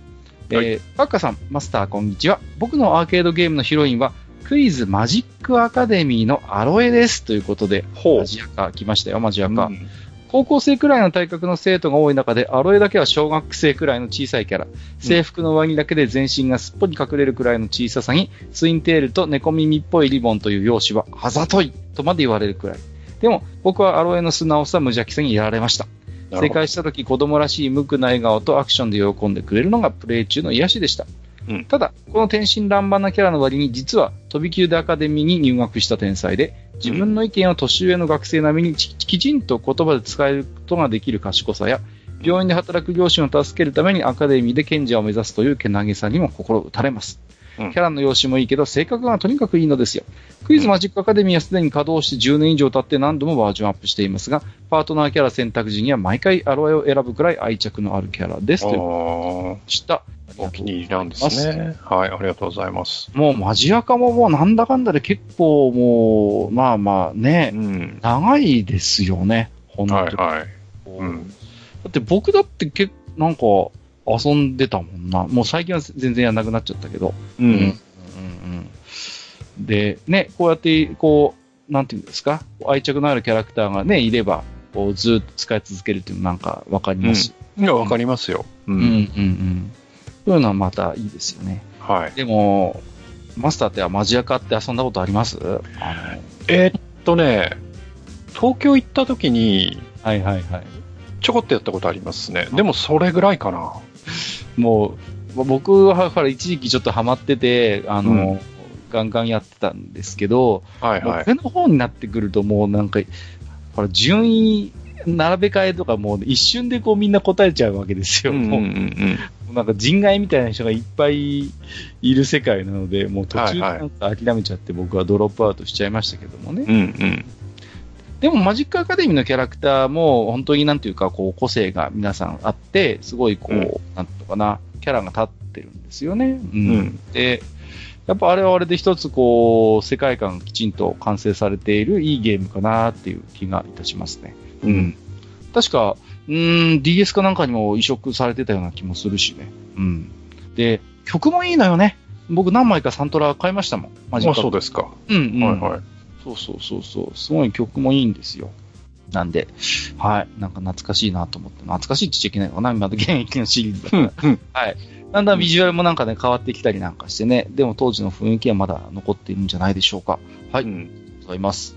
えー、パッカさん、マスター、こんにちは。僕のアーケードゲームのヒロインは、クイズマジックアカデミーのアロエです。ということで、ほうマジアカ来ましたよ、マジアカ。うん高校生くらいの体格の生徒が多い中で、アロエだけは小学生くらいの小さいキャラ。制服の上着だけで全身がすっぽり隠れるくらいの小ささに、ツインテールと猫耳っぽいリボンという容姿は、あざといとまで言われるくらい。でも、僕はアロエの素直さ、無邪気さにやられました。正解した時、子供らしい無垢な笑顔とアクションで喜んでくれるのがプレイ中の癒しでした。うんただ、この天真爛漫なキャラの割に、実は飛び級でアカデミーに入学した天才で、自分の意見を年上の学生並みにききちんと言葉で伝えることができる賢さや、病院で働く両親を助けるためにアカデミーで賢者を目指すというけなげさにも心打たれます。うんキャラの容姿もいいけど、性格がとにかくいいのですよ。クイズマジックアカデミーはすでに稼働して10年以上経って何度もバージョンアップしていますが、パートナーキャラ選択時には毎回アロエを選ぶくらい愛着のあるキャラです。というこあとでした。ーお気に入りなんですね。はい、ありがとうございます。もうマジアカももうなんだかんだで結構もう、まあまあねう、ん。長いですよね。本当に。はい、はい。こううん。だって僕だって結構なんか遊んでたもんな。もう最近は全然やんなくなっちゃったけど。う。うんうんうんで、ね、こうやって、こう、なんていうんですか、愛着のあるキャラクターがね、いれば、こうずっと使い続けるっていうのなんかわかりますし。いや、わかりますよ。ううん、うん、うん。そういうのはまたいいですよね。はい。でも、マスターってマジアカって遊んだことあります？あえーっとね、東京行った時に、の、はいはいはい。ちょこっとやったことありますね。でもそれぐらいかな。もう、僕はほら一時期ちょっとハマってて、あの、うんガンガンやってたんですけど、はいはい。上の方になってくるともうなんか、ほら順位並べ替えとかもう一瞬でこうみんな答えちゃうわけですよ。うんうんもううんなんか人外みたいな人がいっぱいいる世界なので、もう途中なんか諦めちゃって僕はドロップアウトしちゃいましたけどもね。うん。うんうん。でもマジックアカデミーのキャラクターも本当になんていうかこう個性が皆さんあって、すごいこう、うんなんていうのかな、キャラが立ってるんですよね。うん。うんで、やっぱあれはあれで一つこう、世界観がきちんと完成されているいいゲームかなっていう気がいたしますね。うん。確か、うーん、DS かなんかにも移植されてたような気もするしね。うん。で、曲もいいのよね。僕何枚かサントラ買いましたもん。マジッあ、クアそうですか。うん、うん。はいはい。そうそうそうそう。すごい曲もいいんですよ。なんで、はい。なんか懐かしいなと思って。懐かしいって言っちゃいけないのかな今の現役のシリーズだ。はい。だんだんビジュアルもなんかね、変わってきたりなんかしてね。でも当時の雰囲気はまだ残っているんじゃないでしょうか。はい。うん。ございます。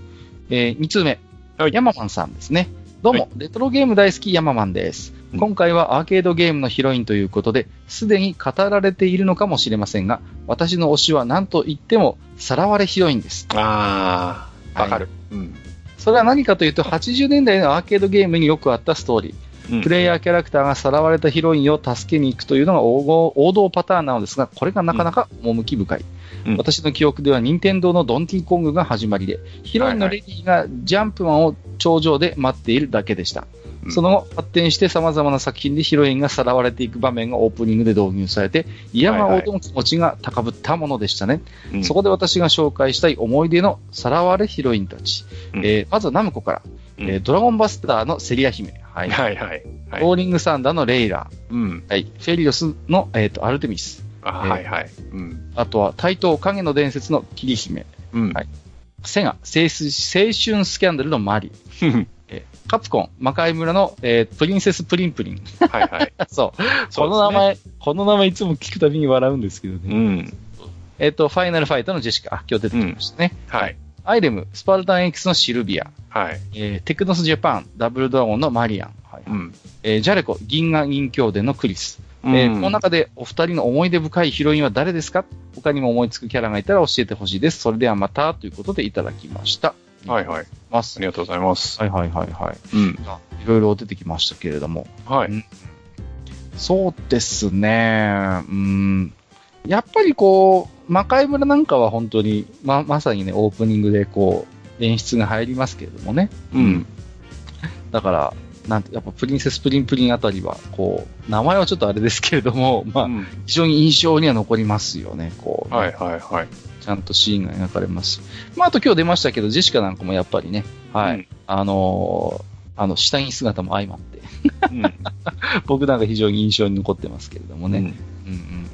えー、2通目。はいヤママンさんですね。どうも、はレトロゲーム大好きヤママンです。うん今回はアーケードゲームのヒロインということで、すでに語られているのかもしれませんが、私の推しは何と言っても、さらわれヒロインです。ああ、わかる。うん。それは何かというと、80年代のアーケードゲームによくあったストーリー。プレイヤーキャラクターがさらわれたヒロインを助けに行くというのが王道王道パターンなのですが、これがなかなか趣深い。うん私の記憶では、任天堂のドンキーコングが始まりで、ヒロインのレディがジャンプマンを頂上で待っているだけでした。うんその後、発展して様々な作品でヒロインがさらわれていく場面がオープニングで導入されて、嫌な王の気持ちが高ぶったものでしたね。うんそこで私が紹介したい思い出のさらわれヒロインたち。うんえーまずはナムコから、うんえードラゴンバスターのセリア姫。はい。はいはい。はいローリングサンダーのレイラ。うん。はい。フェリオスの、えっ、と、アルテミス。あ、えーはいはい。うん。あとは、タイトー影の伝説の霧姫。うん。はいセガ、青春青春スキャンダルのマリ。えーカプコン、魔界村の、えープリンセスプリンプリン。はいはい。そう。そこの名前、この名前いつも聞くたびに笑うんですけどね。うん。えっ、と、ファイナルファイトのジェシカ。あ、今日出てきましたね。はい。アイレム、スパルタン X のシルビア。はい。えーテクノスジャパン、ダブルドラゴンのマリアン。はいうん。えージャレコ、銀河銀鏡伝のクリス。えーこの中でお二人の思い出深いヒロインは誰ですか？他にも思いつくキャラがいたら教えてほしいです。それではまた、ということでいただきました。はいはい。ますありがとうございます。はいはいはいはい。うん。いろいろ出てきましたけれども。はい。そうですね。うん。やっぱりこう、魔界村なんかは本当に、ま、まさにね、オープニングでこう、演出が入りますけれどもね。うん。だから、なんて、やっぱプリンセスプリンプリンあたりは、こう、名前はちょっとあれですけれども、まあ、うん非常に印象には残りますよね、こう、はいはいはい。ちゃんとシーンが描かれますし。まあ、あと今日出ましたけど、ジェシカなんかもやっぱりね、はい、うんあのーあの、下着姿も相まって、うん。僕なんか非常に印象に残ってますけれどもね。うんうんうんうんうん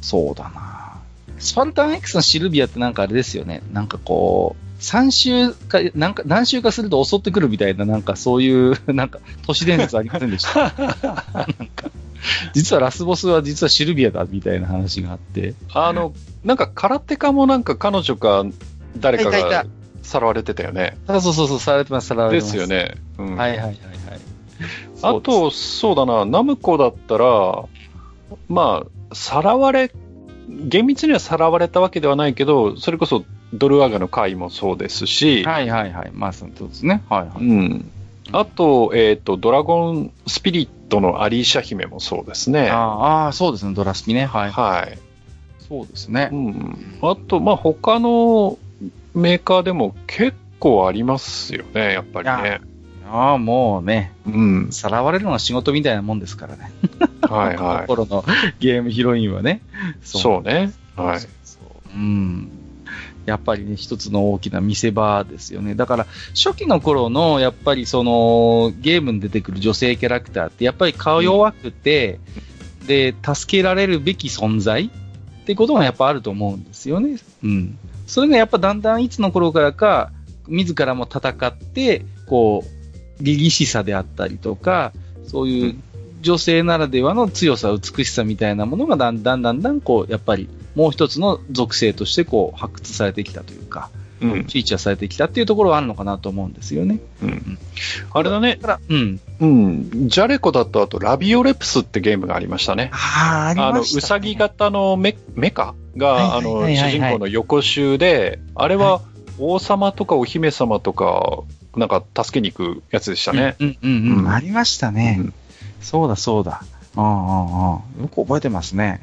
そうだなスパルタン X のシルビアってなんかあれですよね。なんかこう、3週か、なんか何週かすると襲ってくるみたいな、なんかそういう、なんか都市伝説ありませんでした？なんか、実はラスボスは実はシルビアだみたいな話があって。あの、なんか空手家もなんか彼女か誰かがさらわれてたよね。あそうそうそう、されてます、さらわれてます。ですよ。ね。うん。はいはいはいはい。あと、そうだな、ナムコだったら、まあ、さらわれ、厳密にはさらわれたわけではないけど、それこそドルアガの回もそうですし、はいはいはい。まあ、そうですね。はいはい。うん。あと、えっ、と、ドラゴンスピリットのアリーシャ姫もそうですね。あーあー、そうですね、ドラスピね。はい。はい。そうですねう。ん。あと、まあ、他のメーカーでも結構ありますよね、やっぱりね。ああ、もうね、うん。さらわれるのが仕事みたいなもんですからね。はいはい。頃のゲームヒロインはね。そうね。はい。そううん。やっぱりね、一つの大きな見せ場ですよね。だから、初期の頃の、やっぱりその、ゲームに出てくる女性キャラクターって、やっぱり顔弱くて、で、助けられるべき存在ってことがやっぱあると思うんですよね。うん。それがやっぱだんだんいつの頃からか、自らも戦って、こう、凛々しさであったりとか、そういう女性ならではの強さ、美しさみたいなものがだんだんだんだんこう、やっぱりもう一つの属性としてこう発掘されてきたというか、うんフ。ィーチャーされてきたっていうところはあるのかなと思うんですよね。うん。あれだね。だうん。うん。ジャレコだと、あと、ラビオレプスってゲームがありましたね。ああ、ああの、うさぎ型のメメカが、あの、主人公の横襲で、あれは王様とかお姫様とか、なんか助けに行くやつでしたね。うんうんうん、うんありましたね。うんそうだそうだ。うんうんうん。よく覚えてますね。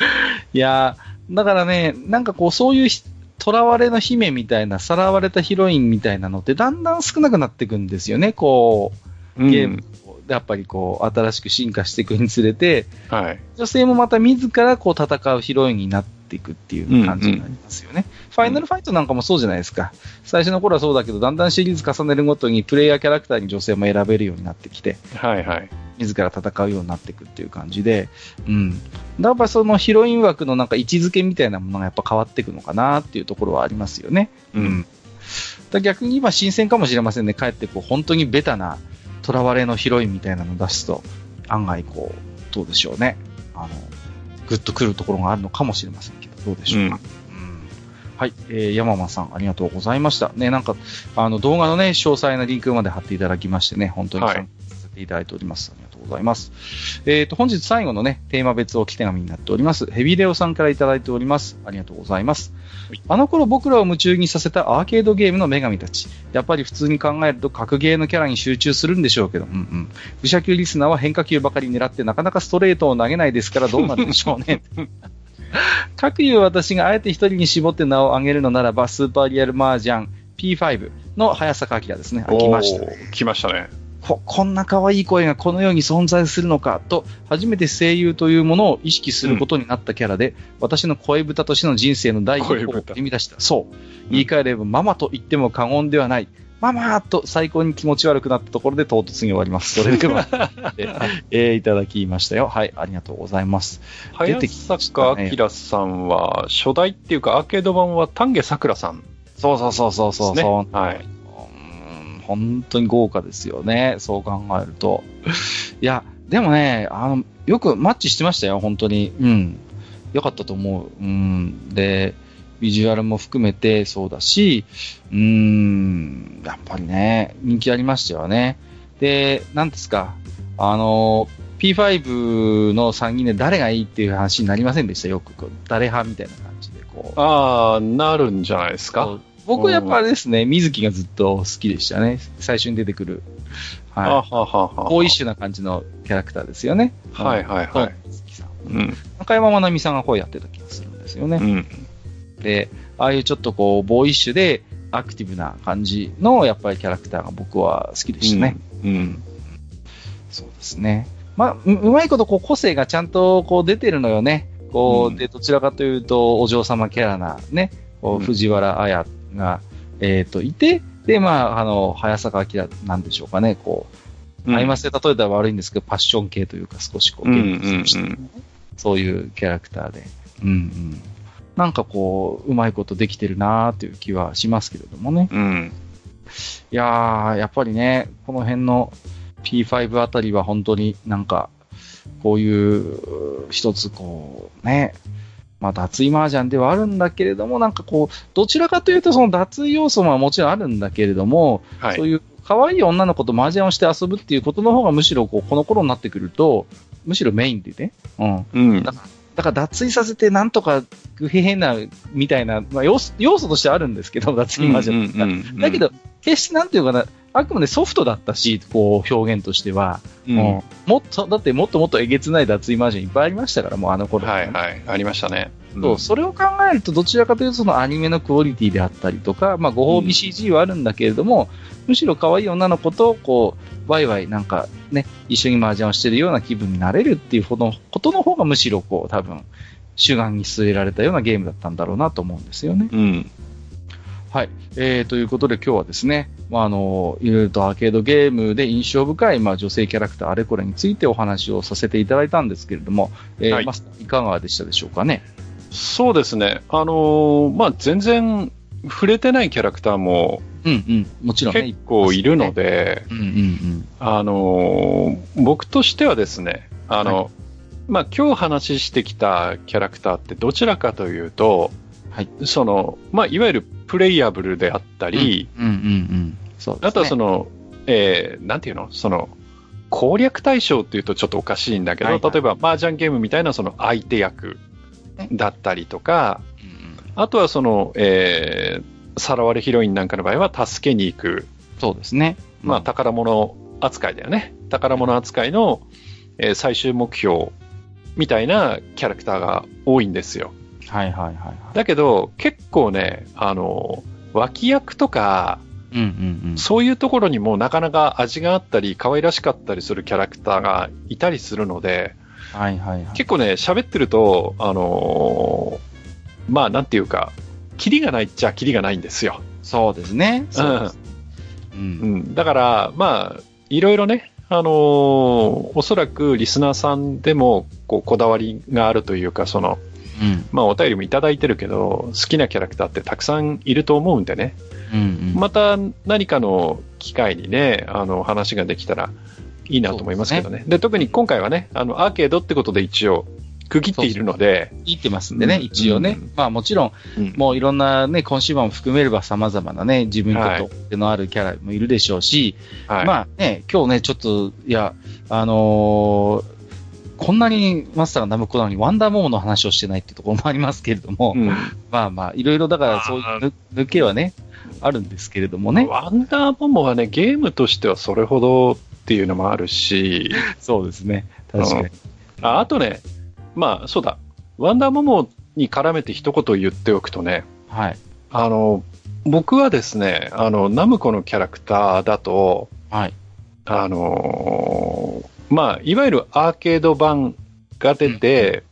う んいやーだからね、なんかこう、そういうひ囚われの姫みたいな、さらわれたヒロインみたいなのって、だんだん少なくなっていくんですよね、こう、ゲーム、やっぱりこう、新しく進化していくにつれて、はい。女性もまた自らこう戦うヒロインになっていくっていう感じになりますよね。ファイナルファイトなんかもそうじゃないですか。最初の頃はそうだけど、だんだんシリーズ重ねるごとにプレイヤーキャラクターに女性も選べるようになってきて、はいはい。自ら戦うようになっていくっていう感じで、うん。だからそのヒロイン枠のなんか位置づけみたいなものがやっぱ変わっていくのかなっていうところはありますよね。うん。だ逆に今新鮮かもしれませんね。かえってこう本当にベタな囚われのヒロインみたいなのを出すと、案外こう、どうでしょうね。あの、グッとくるところがあるのかもしれませんけど、どうでしょうか。うんはい、えー、山間さん、ありがとうございました。ね、なんか、あの、動画のね、詳細なリンクまで貼っていただきましてね、本当にはい参加させていただいております。ありがとうございます。えっ、と、本日最後のね、テーマ別置き手紙になっております。ヘビレオさんからいただいております。ありがとうございます。あの頃僕らを夢中にさせたアーケードゲームの女神たち。やっぱり普通に考えると格ゲーのキャラに集中するんでしょうけど、うんうん。武者級リスナーは変化球ばかり狙ってなかなかストレートを投げないですからどうなるでしょうね。各いう私があえて一人に絞って名を挙げるのならば、スーパーリアルマージャン P5 の早坂明ですね。あ来ました。来ましたね。ここんな可愛い声がこの世に存在するのかと、初めて声優というものを意識することになったキャラで、私の声豚としての人生の第一歩を踏み出した。そう。言い換えれば、ママと言っても過言ではない。まあまあと最高に気持ち悪くなったところで唐突に終わります。それでは、えーいただきましたよ。はい、ありがとうございます。出早坂ね明さんは、初代っていうか、アーケード版は丹下桜さんでそうそうそうそうそう。そうはい。うん本当に豪華ですよね。そう考えると。いや、でもね、あの、よくマッチしてましたよ、本当に。うん。よかったと思う。うん。で、ビジュアルも含めてそうだし、うーん、やっぱりね、人気ありましたよね。で、なんですか、あの、P5 の参議院で誰がいいっていう話になりませんでした？よく、誰派みたいな感じで、こう。ああ、なるんじゃないですか？僕はやっぱあれですね、水木がずっと好きでしたね。最初に出てくる。あは。はいはははボーイッシュな感じのキャラクターですよね。はいはいはい水木さん。うん。中山まなみさんが声やってた気がするんですよね。うん。で、ああいうちょっとこう、ボーイッシュでアクティブな感じの、やっぱりキャラクターが僕は好きでしたね。うん。そうですね。まあ、ううまいことこう個性がちゃんとこう出てるのよね。こう、うんで、どちらかというと、お嬢様キャラなね、こうんう藤原綾が、えっ、と、いて、で、まあ、あの、早坂明なんでしょうかね、こう、アイマスで例えたら悪いんですけど、パッション系というか、少しこう、うん現実としてうんそういうキャラクターで。うんうん。なんかこう、うまいことできてるなーっていう気はしますけれどもね。うん。いやー、やっぱりね、この辺の P5 あたりは本当になんか、こういう、一つこう、ね、まあ脱衣麻雀ではあるんだけれども、なんかこう、どちらかというとその脱衣要素ももちろんあるんだけれども、はい。そういう可愛い女の子と麻雀をして遊ぶっていうことの方がむしろこう、この頃になってくると、むしろメインでね、うん。うん。だから脱衣させてなんとかグヘヘなみたいな、まあ要素要素としてはあるんですけど、脱衣麻雀ってうんうんうんだけど、決してなんていうかな、あくまでソフトだったし、こう表現としては、うん。うんもっと、だってもっともっとえげつない脱衣麻雀いっぱいありましたから、もうあの頃、はいはい。ありましたね。そう、それを考えると、どちらかというと、そのアニメのクオリティであったりとか、まあ、ご褒美 CG はあるんだけれども、むしろ可愛い女の子と、こう、ワイワイなんかね、一緒に麻雀をしてるような気分になれるっていうほどことの方がむしろこう、多分、主眼に据えられたようなゲームだったんだろうなと思うんですよね。うん。はい。えー、ということで今日はですね、まあ、あの、いろいろとアーケードゲームで印象深い、まあ、女性キャラクターあれこれについてお話をさせていただいたんですけれども、えーはいマスターいかがでしたでしょうかね？そうですね。あのーまあ、全然触れてないキャラクターもうんうん。もちろんね。結構いるので、うんうんうん。あのー僕としてはですね、あの、はまあ、今日話してきたキャラクターってどちらかというと、はいその、まあ、いわゆるプレイヤブルであったり、うんうんうん。そう。あとはその、えーなんていうの？その、攻略対象っていうとちょっとおかしいんだけど、はいはい例えば麻雀ゲームみたいなその相手役だったりとか、あとはその、えー、さらわれヒロインなんかの場合は助けに行く、そうですね。まあ、うん宝物扱いだよね。宝物扱いの、えー最終目標みたいなキャラクターが多いんですよ。はいはいはいはい。だけど、結構ね、あの、脇役とか、うんうんうん。そういうところにもなかなか味があったり、可愛らしかったりするキャラクターがいたりするので、はいはいはい。結構ね、喋ってると、あのーまあ、なんていうか、キリがないっちゃキリがないんですよ。そうですね。そうです。う。うんん。だから、まあ、いろいろね、あのーおそらくリスナーさんでも、こう、こだわりがあるというか、その、うん。まあ、お便りもいただいてるけど、好きなキャラクターってたくさんいると思うんでね。うんうん。また何かの機会にね、あの、話ができたらいいなと思いますけどね。で特に今回はね、あの、アーケードってことで一応、区切っているので、言ってますんでね、うん一応ね。うんまあもちろん、うんもういろんなね、コンシューも含めれば様々なね、自分にとはいってのあるキャラもいるでしょうし、はい。まあね、今日ね、ちょっと、いや、あのーこんなにマスターがナムコなのにワンダーモモの話をしてないってところもありますけれども、うんまあまあ、いろいろだからそういうぬ抜けはね、あるんですけれどもね。ワンダーモモはね、ゲームとしてはそれほどっていうのもあるし、そうですね。確かに。ああとね、まあ、そうだ、ワンダーモモに絡めて一言言っておくとね、はい。あの、僕はですね、あの、ナムコのキャラクターだと、はい。あのーまあ、いわゆるアーケード版が出て、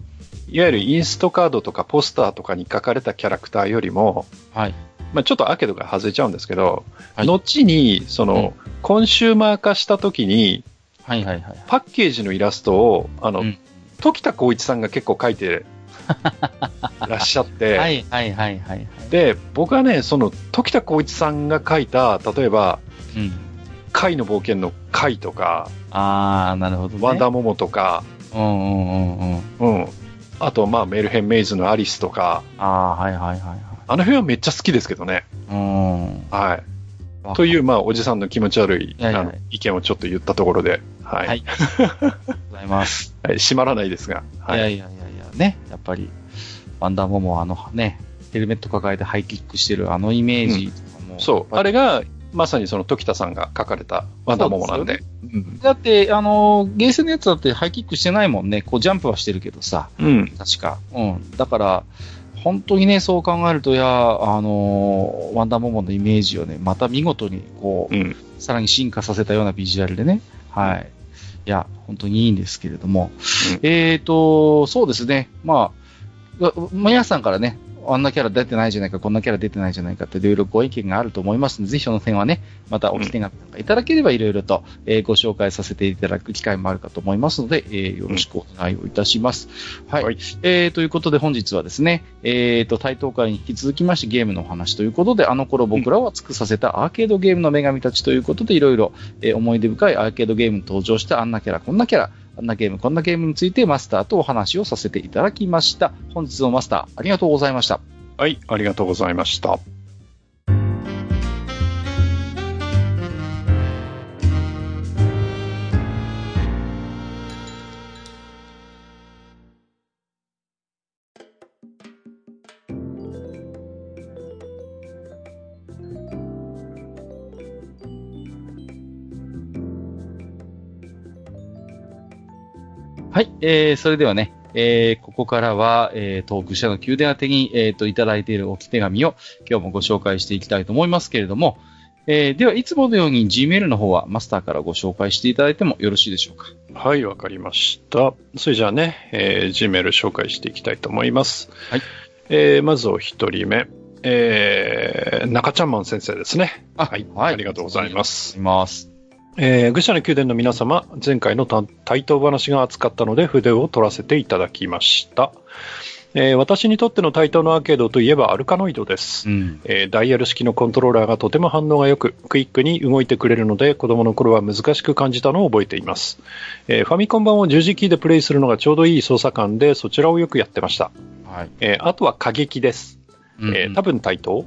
いわゆるインストカードとかポスターとかに書かれたキャラクターよりも、はい。まあ、ちょっとアーケードが外れちゃうんですけど、はい後に、その、コンシューマー化した時に、はいはいはい。パッケージのイラストを、あの、うん時田光一さんが結構描いてらっしゃって、はいはいはいはいはい。で、僕はね、その、時田光一さんが描いた、例えば、うん。貝の冒険の貝とか、あー、なるほどね。ワンダーモモとか、うんうんうんうん。うん。あと、まあ、メルヘン・メイズのアリスとか、あー、はいはいはいはい。あの辺はめっちゃ好きですけどね。うん。はい。という、まあ、おじさんの気持ち悪いあの意見をちょっと言ったところで、はい。ははいございます。閉まらないですが、はいい。やいやいやいや、ね、やっぱり、ワンダーモモはあのね、ヘルメット抱えてハイキックしてるあのイメージとかも、そう。あれが、まさにその時田さんが書かれたワンダーモモなんで。うんだって、あの、ゲーセンのやつだってハイキックしてないもんね。こうジャンプはしてるけどさ、うん。確か。うん。だから、本当にね、そう考えると、いや、あの、ワンダーモモのイメージをね、また見事に、こう、うん。さらに進化させたようなビジュアルでね。はい。いや、本当にいいんですけれども。うんえーと、そうですね。まあ、う皆さんからね、あんなキャラ出てないじゃないか、こんなキャラ出てないじゃないかっていろいろご意見があると思いますので、ぜひその点はね、またお聞きがいただければいろいろと、えーご紹介させていただく機会もあるかと思いますので、えーよろしくお願いをいたします。はい。はいえーということで本日はですね、えーと、対等会に引き続きましてゲームのお話ということで、あの頃僕らは尽くさせたアーケードゲームの女神たちということで、いろいろ、えー思い出深いアーケードゲームに登場したあんなキャラ、こんなキャラ、あんなゲーム、こんなゲームについてマスターとお話をさせていただきました。本日のマスター、ありがとうございました。はい。ありがとうございました。はい、えー、それではね、えー、ここからは、えー、トーク社の宮殿宛てに、えー、と、いただいている置き手紙を今日もご紹介していきたいと思いますけれども、えー、では、いつものように Gmail の方はマスターからご紹介していただいてもよろしいでしょうか？はい、わかりました。それじゃあね、えー、Gmail 紹介していきたいと思います。はい。えー、まずお一人目。えー、中ちゃんマン先生ですね。あはい。はいありがとうございます。います。えー、愚者の宮殿の皆様、前回の対等話が熱かったので筆を取らせていただきました。えー私にとっての対等のアーケードといえばアルカノイドです。うん。えーダイヤル式のコントローラーがとても反応が良く、クイックに動いてくれるので、子供の頃は難しく感じたのを覚えています。えーファミコン版を十字キーでプレイするのがちょうどいい操作感で、そちらをよくやってました。はい。えーあとは過激です。うんえー多分対等、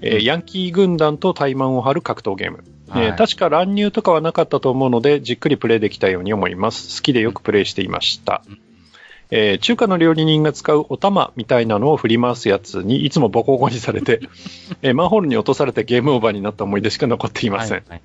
えヤンキー軍団と対マンを張る格闘ゲーム。はいえー確か乱入とかはなかったと思うので、じっくりプレイできたように思います。好きでよくプレイしていました。うんえー中華の料理人が使うお玉みたいなのを振り回すやつにいつもボコボコにされて、えーマンホールに落とされてゲームオーバーになった思い出しか残っていません。はいはい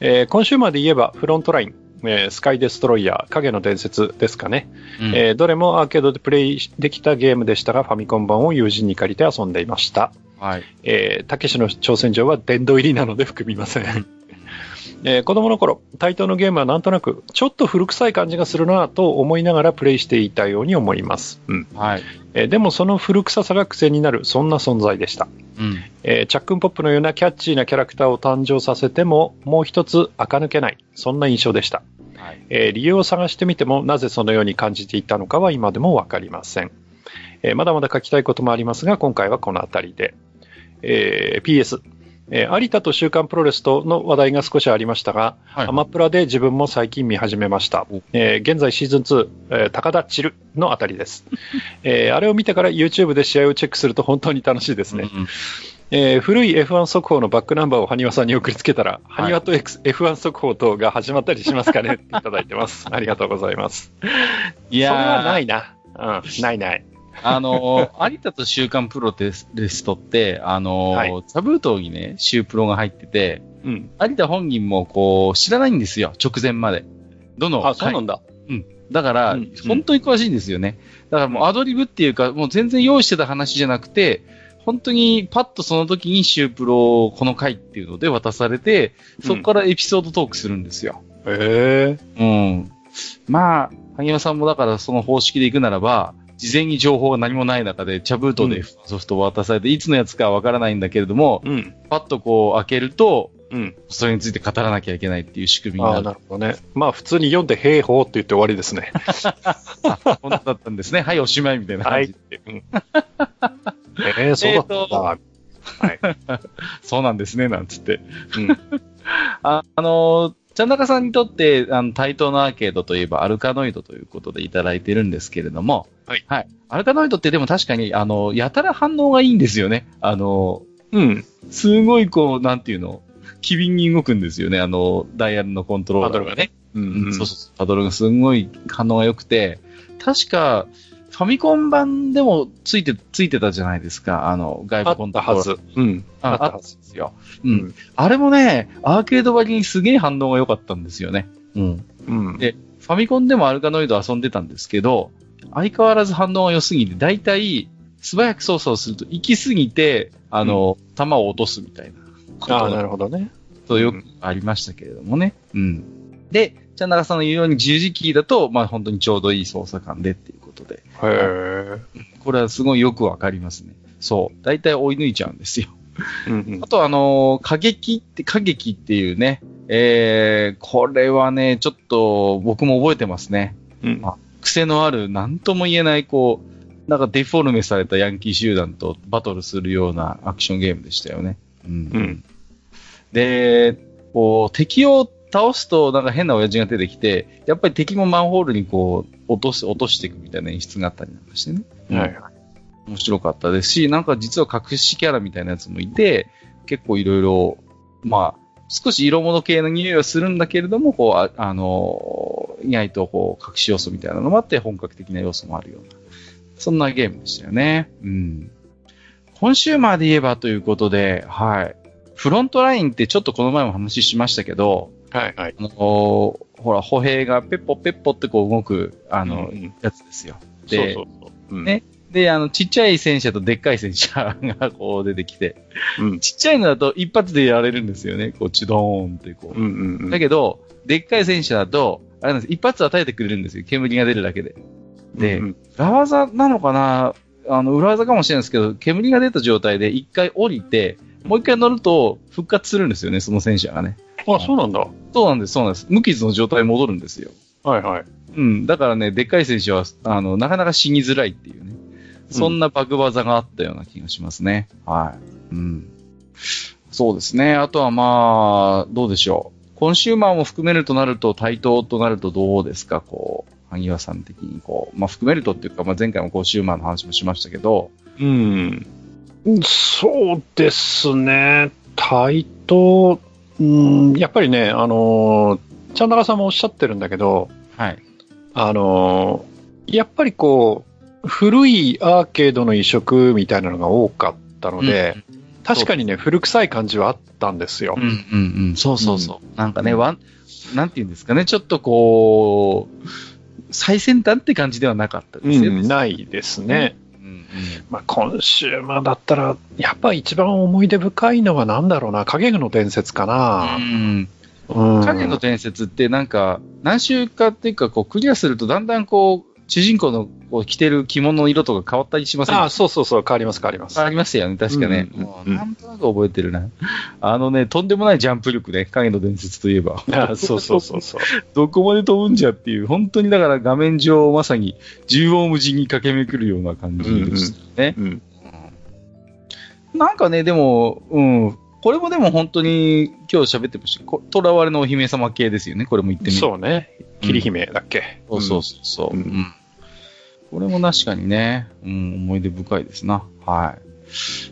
えーコンシューマーで言えばフロントライン、えースカイデストロイヤー、影の伝説ですかね。うんえーどれもアーケードでプレイできたゲームでしたが、ファミコン版を友人に借りて遊んでいました。はい。えーたけしの挑戦状は殿堂入りなので含みません。えー子供の頃、対等のゲームはなんとなく、ちょっと古臭い感じがするなと思いながらプレイしていたように思います。うん。はい。えーでもその古臭さが癖になる、そんな存在でした。うん。えーチャックンポップのようなキャッチーなキャラクターを誕生させても、もう一つ垢抜けない、そんな印象でした。はい。えー理由を探してみても、なぜそのように感じていたのかは今でもわかりません。えーまだまだ書きたいこともありますが、今回はこの辺りで。えー PS、えー有田と週刊プロレスとの話題が少しありましたが、はい。アマプラで自分も最近見始めましたお。えー現在シーズン2、えー高田チルのあたりです。えーあれを見てから YouTube で試合をチェックすると本当に楽しいですね。うんえー古い F1 速報のバックナンバーを埴輪さんに送りつけたら、はい埴輪と X F1 速報等が始まったりしますかねっていただいてます。ありがとうございます。いやーそれはないな。うん、ないない。あのー、有田と週刊プロテストって、あのーはいザブートにね、週プロが入ってて、うん。有田本人もこう、知らないんですよ、直前まで。どの、あ、そうなんだ。だから、うん本当に詳しいんですよね。だからもうアドリブっていうか、もう全然用意してた話じゃなくて、本当にパッとその時にシュープロこの回っていうので渡されて、そこからエピソードトークするんですよ。へえ。うん。まあ、萩山さんもだからその方式で行くならば、事前に情報が何もない中で、茶封筒でソフトを渡されて、いつのやつかわからないんだけれども、うん。パッとこう開けると、うん。それについて語らなきゃいけないっていう仕組みにある。なるほどね。まあ、普通に読んで、へいほうって言って終わりですね。本当だったんですね。はい、おしまいみたいなはい。感じ。うんえー、そうだった。はい。そうなんですね、なんつって。うん。あ、あの、ちゃんなかさんにとって、あの、対等のアーケードといえばアルカノイドということでいただいてるんですけれども、はい。はい。アルカノイドってでも確かに、あの、やたら反応がいいんですよね。あの、うん。すごいこう、なんていうの、機敏に動くんですよね。あの、ダイヤルのコントローラーパドルがね。ううんん、そうそう。パドルがすごい反応が良くて、確か、ファミコン版でもついて、ついてたじゃないですか。あの、外部コあっントローラー。たはず。うん。ああったはず。ですよ。う。うんん。あれもね、アーケード割にすげえ反応が良かったんですよね。うん。うん。でファミコンでもアルカノイド遊んでたんですけど、相変わらず反応が良すぎて、だいたい素早く操作をすると行き過ぎて、あの、弾を落とすみたいなああ、がなるほどね。とよくありましたけれどもね。うん。で、ちゃんなかさんの言うように十字キーだと、まあ本当にちょうどいい操作感でっていうことで、へえ。これはすごいよくわかりますね。そう。だいたい追い抜いちゃうんですよ。うんうん あ。とあのー過激って、過激っていうね、えー、これはね、ちょっと僕も覚えてますね。うんあ癖のある、なんとも言えない、こう、なんかデフォルメされたヤンキー集団とバトルするようなアクションゲームでしたよね。うん。うん。で、こう、敵を倒すとなんか変な親父が出てきて、やっぱり敵もマンホールにこう、落とす、落としていくみたいな演出があったりなんかしてね。はい。面白かったですし、なんか実は隠しキャラみたいなやつもいて、結構いろいろ、まあ、少し色物系の匂いはするんだけれども、こう、あ、あの意外とこう、隠し要素みたいなのもあって、本格的な要素もあるような、そんなゲームでしたよね。うん。コンシューマーで言えばということで、はい。フロントラインってちょっとこの前も話しましたけど、はい。はい。あのほら、歩兵がペッポペッポってこう動く、あの、うんうんやつですよ。でそうそうそう。うんねで、あの、ちっちゃい戦車とでっかい戦車がこう出てきて、うん。ちっちゃいのだと一発でやられるんですよね。こう、チュドーンってこう。うんうんうん。だけど、でっかい戦車だと、あれなんです、一発与えてくれるんですよ。煙が出るだけで。で、うん裏技なのかな？あの、裏技かもしれないですけど、煙が出た状態で一回降りて、もう一回乗ると復活するんですよね、その戦車がね。あ、そうなんだ。そうなんです、そうなんです。無傷の状態に戻るんですよ。はいはい。うん。だからね、でっかい選手は、あの、なかなか死にづらいっていうね。そんなバグ技があったような気がしますね。はい。うん。そうですね。あとはまあ、どうでしょう。コンシューマーも含めるとなると、対等となるとどうですか？こう、萩和さん的にこう、まあ含めるとっていうか、まあ前回もコンシューマーの話もしましたけど、うん。そうですね。対等、うん、やっぱりね、あの、ちゃんなかさんもおっしゃってるんだけど、はい。あの、やっぱりこう、古いアーケードの移植みたいなのが多かったので、確かにね、古臭い感じはあったんですようん、。うん、うん。そうそうそう。なんかね、ワン、なんて言うんですかね、ちょっとこう、最先端って感じではなかったですよね。うん、ないですね。うんうんまあ、コンシューマーだったら、やっぱ一番思い出深いのは何だろうな、影の伝説かな。うんうん影の伝説ってなんか、何週かっていうか、こう、クリアするとだんだんこう、主人公のこう着てる着物の色とか変わったりしません？あそうそうそう、変わります、変わります。ありましたよね、確かね。うんうんもうなんとなく覚えてるな。あのね、とんでもないジャンプ力ね、影の伝説といえば。あそうそうそうそう。どこまで飛ぶんじゃっていう、本当にだから画面上まさに縦横無尽に駆け巡るような感じでしたね。うん。なんかね、でも、うん。これもでも本当に今日喋ってました。こ囚われのお姫様系ですよね。これも言ってみるとそうね。桐姫だっけ？そうそうそうそう、うんうんこれも確かにね、うん、思い出深いですな。はい。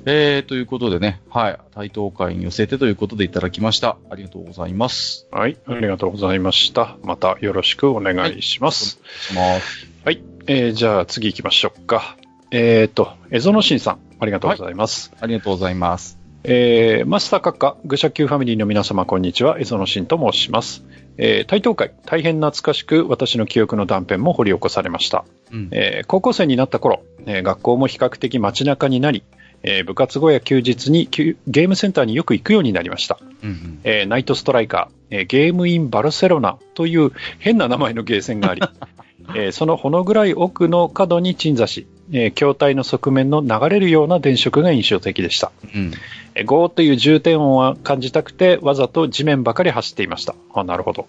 えー、ということでね、はい。対等会に寄せてということでいただきました。ありがとうございます。はい、ありがとうございました。またよろしくお願いします。お願いします。はい、えー、じゃあ次行きましょうか。えーと、エゾノシンさん、ありがとうございます。ありがとうございます。えー、マスター閣下、愚者級ファミリーの皆様、こんにちは。エゾノシンと申します。えー、対等会、大変懐かしく、私の記憶の断片も掘り起こされました。うん。えー高校生になった頃、えー学校も比較的街中になり、えー部活後や休日にゲームセンターによく行くようになりました。うんえーナイトストライカー、えーゲームインバルセロナという変な名前のゲーセンがあり、えーそのほのぐらい奥の角に鎮座し、えー筐体の側面の流れるような電飾が印象的でした。うん。えーゴーという重点音は感じたくて、わざと地面ばかり走っていました。あ、なるほど。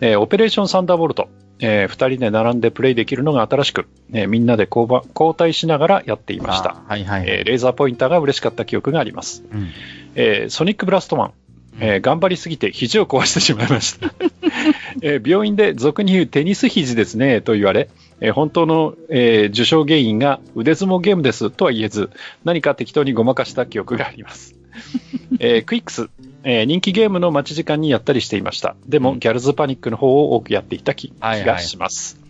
えーオペレーションサンダーボルト。えー二人で並んでプレイできるのが新しく、えーみんなで交代しながらやっていました。あはいはい。えーレーザーポインターが嬉しかった記憶があります。うんえーソニックブラストマン、えー頑張りすぎて肘を壊してしまいました。えー病院で俗に言うテニス肘ですねと言われ、えー本当の、えー受賞原因が腕相撲ゲームですとは言えず、何か適当にごまかした記憶があります。えークイックス、えー人気ゲームの待ち時間にやったりしていました。でも、うんギャルズパニックの方を多くやっていた気,、はいはいがします。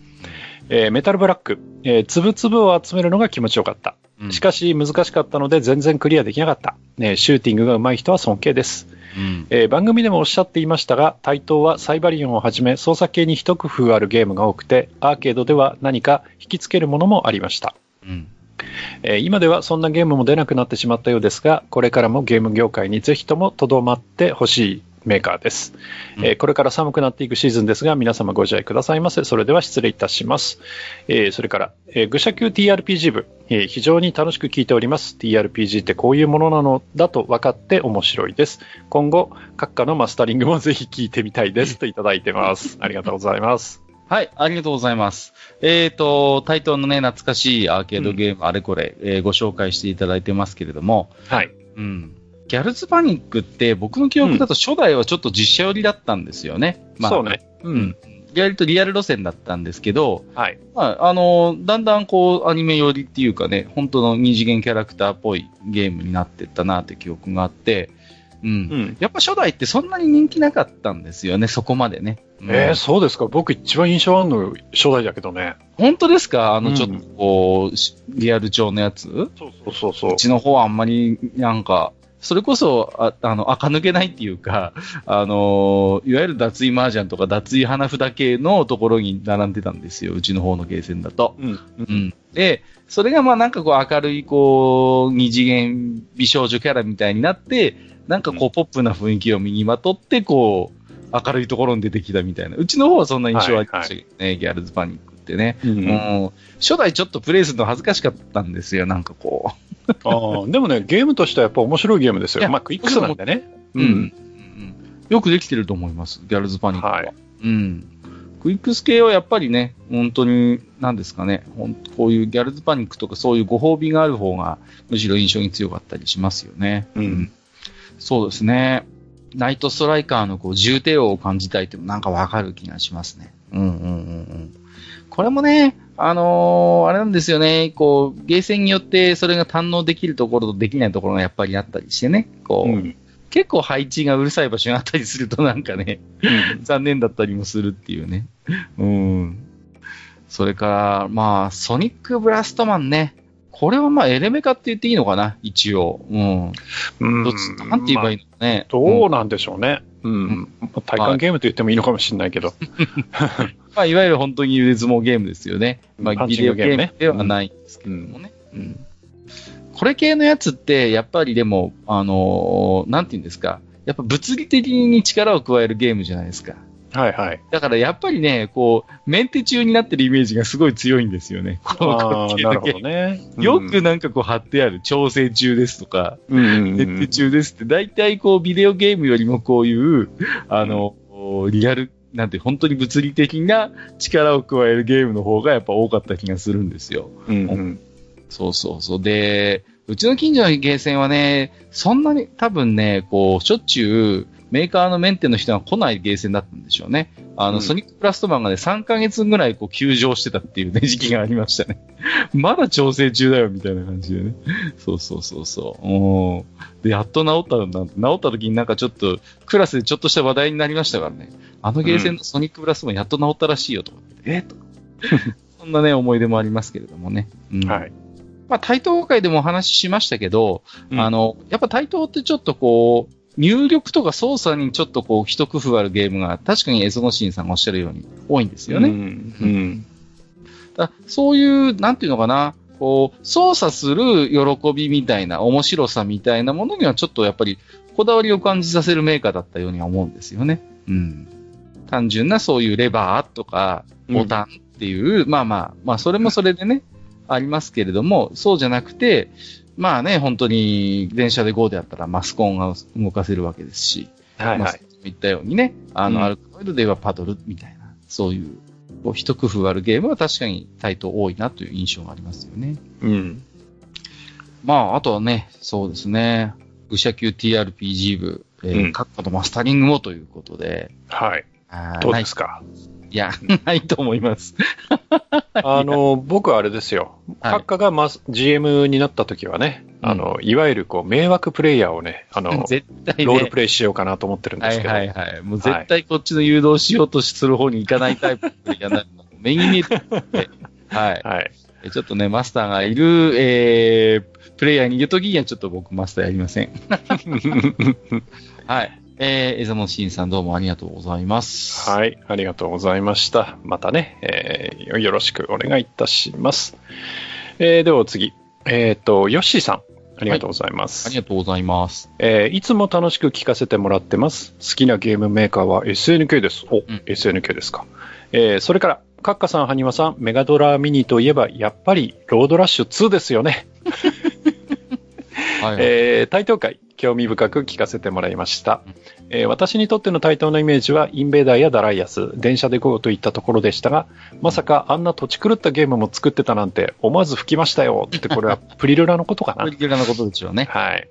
えーメタルブラック、えー、つぶつぶを集めるのが気持ちよかった。うんしかし難しかったので全然クリアできなかった。ね、シューティングが上手い人は尊敬です。うん。えー番組でもおっしゃっていましたが、対等はサイバリオンをはじめ操作系に一工夫あるゲームが多くて、アーケードでは何か引きつけるものもありました。うん。えー今ではそんなゲームも出なくなってしまったようですが、これからもゲーム業界にぜひともとどまってほしいメーカーです、うんえーこれから寒くなっていくシーズンですが、皆様ご自愛くださいませ。それでは失礼いたします。えーそれから、えー愚者級 TRPG 部、えー非常に楽しく聞いております。TRPG ってこういうものなのだと分かって面白いです。今後、閣下のマスタリングもぜひ聞いてみたいですといただいてます。ありがとうございます。はい、ありがとうございます。えっ、と、タイトルのね、懐かしいアーケードゲーム、あれこれ、えーご紹介していただいてますけれども、はい。うん。ギャルズパニックって、僕の記憶だと初代はちょっと実写寄りだったんですよね。そうね。ううん。。割とリアル路線だったんですけど、はい。まあ、あの、だんだんこう、アニメ寄りっていうかね、本当の二次元キャラクターっぽいゲームになってったなって記憶があって、うん。うん。やっぱ初代ってそんなに人気なかったんですよね、そこまでね。うんえー、そうですか？僕一番印象あるの初代だけどね。本当ですか？あの、うんちょっとこう、しリアル調のやつ？うそうそうそうそう。ちの方はあんまり、なんか、それこそ、ああの、垢抜けないっていうか、あのいわゆる脱衣麻雀とか脱衣花札系のところに並んでたんですよ、うちの方のゲーセンだと。うん。う。うんん。で、それがまあなんかこう明るい、こう、二次元美少女キャラみたいになって、なんかこうポップな雰囲気を身にまとって、こう、明るいところに出てきたみたいな。うちの方はそんな印象ありましたけどね、ギャルズパニックってね。うんうん初代ちょっとプレイするの恥ずかしかったんですよ、なんかこあーでもね、ゲームとしてはやっぱ面白いゲームですよ。まあ、クイックスなんでね。う。うん。うんよくできてると思います、ギャルズパニックは。はいうん。クイックス系はやっぱりね、本当に、なんですかね、こういうギャルズパニックとかそういうご褒美がある方が、むしろ印象に強かったりしますよね。うんそうですね。ナイトストライカーのこう重低音を感じたいってもなんかわかる気がしますね。うんうんうんうん。これもね、あのーあれなんですよね、こう、ゲーセンによってそれが堪能できるところとできないところがやっぱりあったりしてね、こう、うん。結構配置がうるさい場所があったりするとなんかね、うん残念だったりもするっていうね。うん。それから、まあ、ソニックブラストマンね。これはまあ、エレメカって言っていいのかな？一応。うん。うんどっち、なんて言えばいいのかね？どうなんでしょうね。うん。まあ体感ゲームと言ってもいいのかもしれないけど。まあ、いわゆる本当に腕相撲ゲームですよね。まあ、ビデオゲームではないんですけどもね。うん。これ系のやつって、やっぱりでも、あのーなんて言うんですか？やっぱ物理的に力を加えるゲームじゃないですか。はいはい。だからやっぱりね、こう、メンテ中になってるイメージがすごい強いんですよね。このああ、系なるほのゲームどね。よくなんかこう貼ってある、調整中ですとか、うん、うん設定中ですって、大体こうビデオゲームよりもこういう、あの、リアル、なんて本当に物理的な力を加えるゲームの方がやっぱ多かった気がするんですよ。うんうんそうそうそう。で、うちの近所のゲーセンはね、そんなに多分ね、こう、しょっちゅうメーカーのメンテの人が来ないゲーセンだったんでしょうね。あの、うんソニックプラストマンがね、3ヶ月ぐらいこう休場してたっていうね、時期がありましたね。まだ調整中だよ、みたいな感じでね。そうそうそうそう。うんで、やっと治ったんだ。治った時になんかちょっと、クラスでちょっとした話題になりましたからね。あのゲーセンのソニックプラストマンやっと治ったらしいよ、とかって。え？とか。そんなね、思い出もありますけれどもね。うんはい。まあ、対等会でもお話ししましたけど、うんあの、やっぱ対等ってちょっとこう、入力とか操作にちょっとこう、一工夫あるゲームが、確かにエゾノシンさんがおっしゃるように多いんですよね。うんうん。だそういう、なんていうのかな、こう、操作する喜びみたいな、面白さみたいなものにはちょっとやっぱり、こだわりを感じさせるメーカーだったようには思うんですよね。うん。単純なそういうレバーとか、ボタンっていう、まあまあ、まあそれもそれでね、ありますけれども、そうじゃなくて、まあね、本当に電車で GO であったらマスコンが動かせるわけですし、まあ、はいはい。言ったようにね、あの、うんアルカノイドではパドルみたいな、そういう、こう一工夫あるゲームは確かにタイト多いなという印象がありますよね。うん。まあ、あとはね、そうですね、愚者級 TRPG 部、えーうん閣下とマスタリングもということで、はい。あーどうですか？ないいや、ないと思います。あの、僕はあれですよ。はい閣下がマス GM になった時はね、あの、いわゆるこう、迷惑プレイヤーをね、あの、絶対ね。ロールプレイしようかなと思ってるんではいすけど。はいはい。もう絶対こっちの誘導しようとする方に行かないタイプのプレイヤーにな。目に見えて はい。はい。えちょっとね、マスターがいる、えー、プレイヤーにいるときにはちょっと僕マスターやりません。はい。えー、エザモンシンさんどうもありがとうございます。はい。ありがとうございました。またね、えーよろしくお願いいたします。えーではお次。えっ、と、ヨッシーさん。ありがとうございます。ありがとうございます。えーいつも楽しく聞かせてもらってます。好きなゲームメーカーは SNK です。お、ん SNK ですか。えーそれから、カッカさん、ハニワさん、メガドラミニといえば、やっぱり、ロードラッシュ2ですよね。はい、えー、台東会、興味深く聞かせてもらいました。えー私にとっての台東のイメージは、インベーダーやダライアス、電車で GO といったところでしたが、まさかあんな土地狂ったゲームも作ってたなんて、思わず吹きましたよ。って、これは プリルラのことかなプリ。キュラのことでしょうね。はい。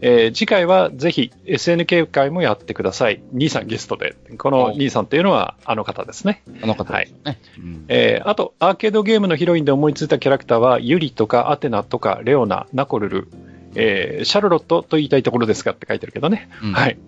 えー次回はぜひ SNK 会もやってください。兄さんゲストで。この兄さんっていうのはあの方ですね。あの方ですよね。うんえーあと、アーケードゲームのヒロインで思いついたキャラクターは、ユリとかアテナとかレオナ、ナコルル、えーシャルロットと言いたいところですかって書いてるけどね。うんはい。